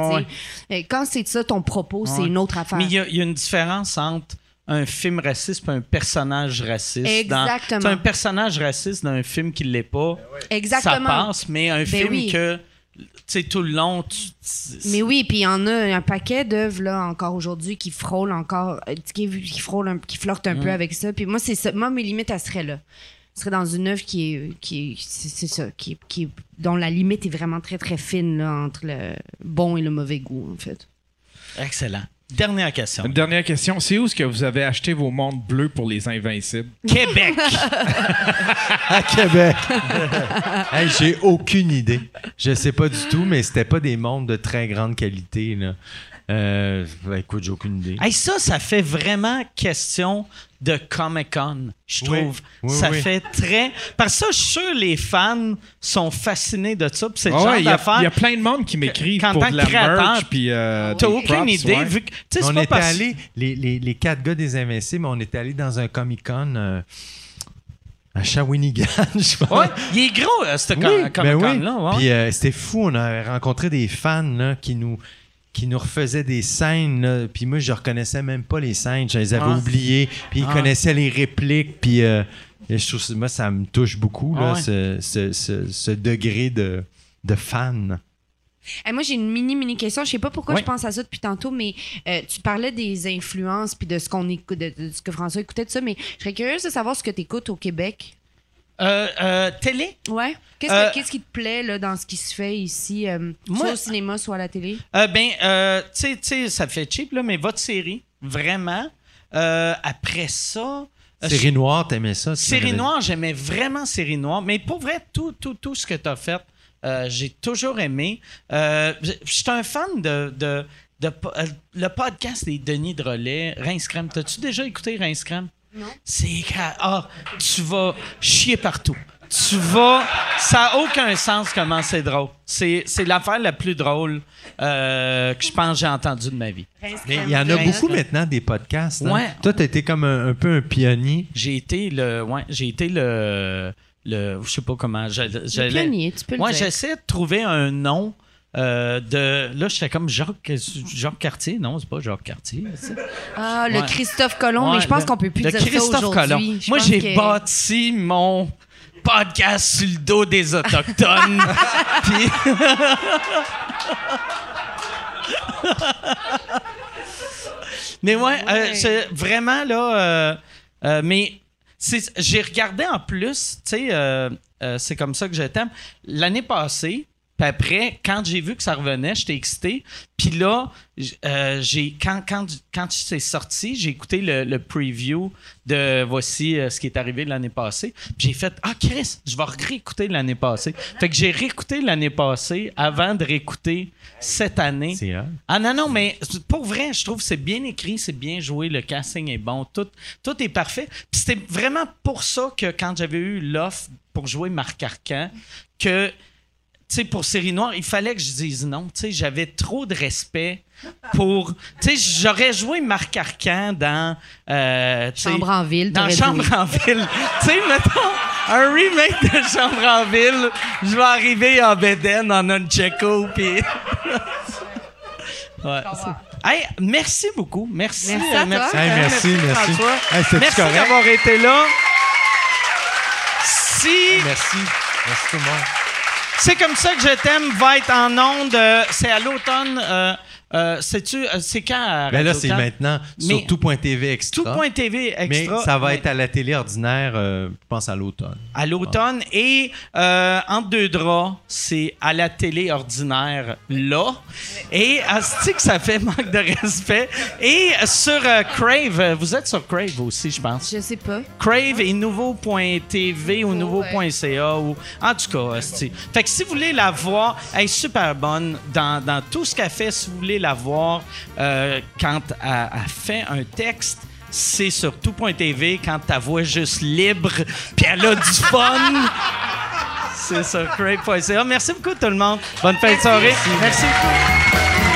Quand c'est ça ton propos, c'est une autre affaire. Mais il y, y, a une différence entre un film raciste et un personnage raciste. Exactement. Dans, un personnage raciste dans un film qui ne l'est pas, Exactement. ça passe, mais un ben film que tu sais, tout le long. mais oui, puis il y en a un paquet d'œuvres, là, encore aujourd'hui, qui frôlent encore, euh, qui, qui, frôlent qui flirtent un peu avec ça. Puis moi, c'est ça. Moi, mes limites, elles seraient là. Ce serait dans une œuvre qui est, qui c'est ça, qui, qui, dont la limite est vraiment très, très fine, là, entre le bon et le mauvais goût, en fait. Excellent. Dernière question. Une dernière question. C'est où est-ce que vous avez acheté vos montres bleues pour les Invincibles? Québec! à Québec! J'ai aucune idée. Je sais pas du tout, mais c'était pas des montres de très grande qualité. Là. Euh, ben, écoute, j'ai aucune idée. ça, ça fait vraiment question de Comic Con, je trouve. ça fait très. Parce que ça, je suis sûr les fans sont fascinés de ça. c'est Il y, a plein de monde qui m'écrit pour de la merch. Puis, euh, t'as aucune idée. Vu que, on était allés, les, les, les, quatre gars des MSC, mais on était allés dans un Comic Con. Euh, à Shawinigan, je pense. Ouais, il est gros, euh, ce Comic Con-là. Ben puis c'était fou, on a rencontré des fans là, qui nous qui nous refaisait des scènes, puis moi, je reconnaissais même pas les scènes, je les avais ah. oubliées, puis ils ah. connaissaient les répliques, puis euh, je trouve, moi, ça me touche beaucoup, là, ah ce, degré de, de fan. moi, j'ai une mini, mini question. Je sais pas pourquoi je pense à ça depuis tantôt, mais euh, tu parlais des influences puis de ce qu'on écoute, de, ce que François écoutait de ça, mais je serais curieuse de savoir ce que tu écoutes au Québec. Euh, euh, télé? Ouais. Euh, qu'est-ce, qui te plaît là, dans ce qui se fait ici, soit au cinéma, soit à la télé? ben, tu sais, ça fait cheap, là, mais votre série, vraiment. après ça. Série Noire, t'aimais ça? Série Noire, j'aimais vraiment Série Noire. Mais pour vrai, tout, tout, tout ce que t'as fait, j'ai toujours aimé. je suis un fan de, de, le podcast des Denis Drolet, Rince Crème. T'as-tu déjà écouté Rince Crème? C'est ah, tu vas chier partout. Tu vas. Ça n'a aucun sens comment c'est drôle. C'est, l'affaire la plus drôle euh, que je pense que j'ai entendue de ma vie. Mais il y en a beaucoup maintenant des podcasts. Hein? Toi, tu été comme un, peu un pionnier. J'ai été le. Ouais, j'ai été le. le je sais pas comment. le pionnier, tu peux le dire. j'essaie de trouver un nom euh, de là j'étais comme Jacques Jacques Cartier. Non c'est pas Jacques Cartier ah le Christophe Colomb mais je pense qu'on peut plus dire Christophe ça aujourd'hui moi j'ai bâti mon podcast sur le dos des autochtones. Mais ouais, euh, c'est vraiment là euh, mais j'ai regardé en plus, tu sais, euh, euh, c'est comme ça que je t'aime. L'année passée, puis après, quand j'ai vu que ça revenait, j'étais excité. Puis là, euh, j'ai quand, quand, quand c'est sorti, j'ai écouté le, preview de voici euh, ce qui est arrivé l'année passée. Puis j'ai fait Ah, Chris, je vais réécouter l'année passée. Fait que j'ai réécouté l'année passée avant de réécouter cette année. Ah non, non, mais pour vrai, je trouve que c'est bien écrit, c'est bien joué, le casting est bon, tout, tout est parfait. Puis c'était vraiment pour ça que quand j'avais eu l'offre pour jouer Marc Arcan, que sais, pour Série Noire, il fallait que je dise non. Tu sais, j'avais trop de respect pour. Tu sais, j'aurais joué Marc Arcan dans. Euh, Chambre en ville. Dans Chambre en ville. tu sais, mettons, un remake de Chambre en ville. Je vais arriver en Beden, en Uncheco, puis. ouais. Hey, merci beaucoup. Merci. Merci. À euh, merci, merci, merci. merci d'avoir été là. Si. Merci. Merci tout le monde. C'est comme ça que je t'aime va être en onde. Euh, c'est à l'automne. Euh, euh, euh, c'est quand ben là, c'est maintenant sur tout.tv extra. Tout.tv extra. Mais ça va être à la télé ordinaire, euh, je pense à l'automne. À l'automne. Et entre deux draps, c'est à la télé ordinaire là. Et c'est que ça fait manque de respect? Et sur Crave, vous êtes sur Crave aussi, je pense. Je sais pas. Crave et nouveau.tv ou nouveau.ca. Ou, en tout cas, fait que si vous voulez la voir, elle est super bonne dans, dans tout ce qu'elle fait. Si vous voulez la voir euh, quand elle, fait un texte c'est sur tout.tv quand ta voix est juste libre, puis elle a du fun. c'est ça, Crave.ca. Merci beaucoup tout le monde. Bonne fin de soirée. Merci beaucoup.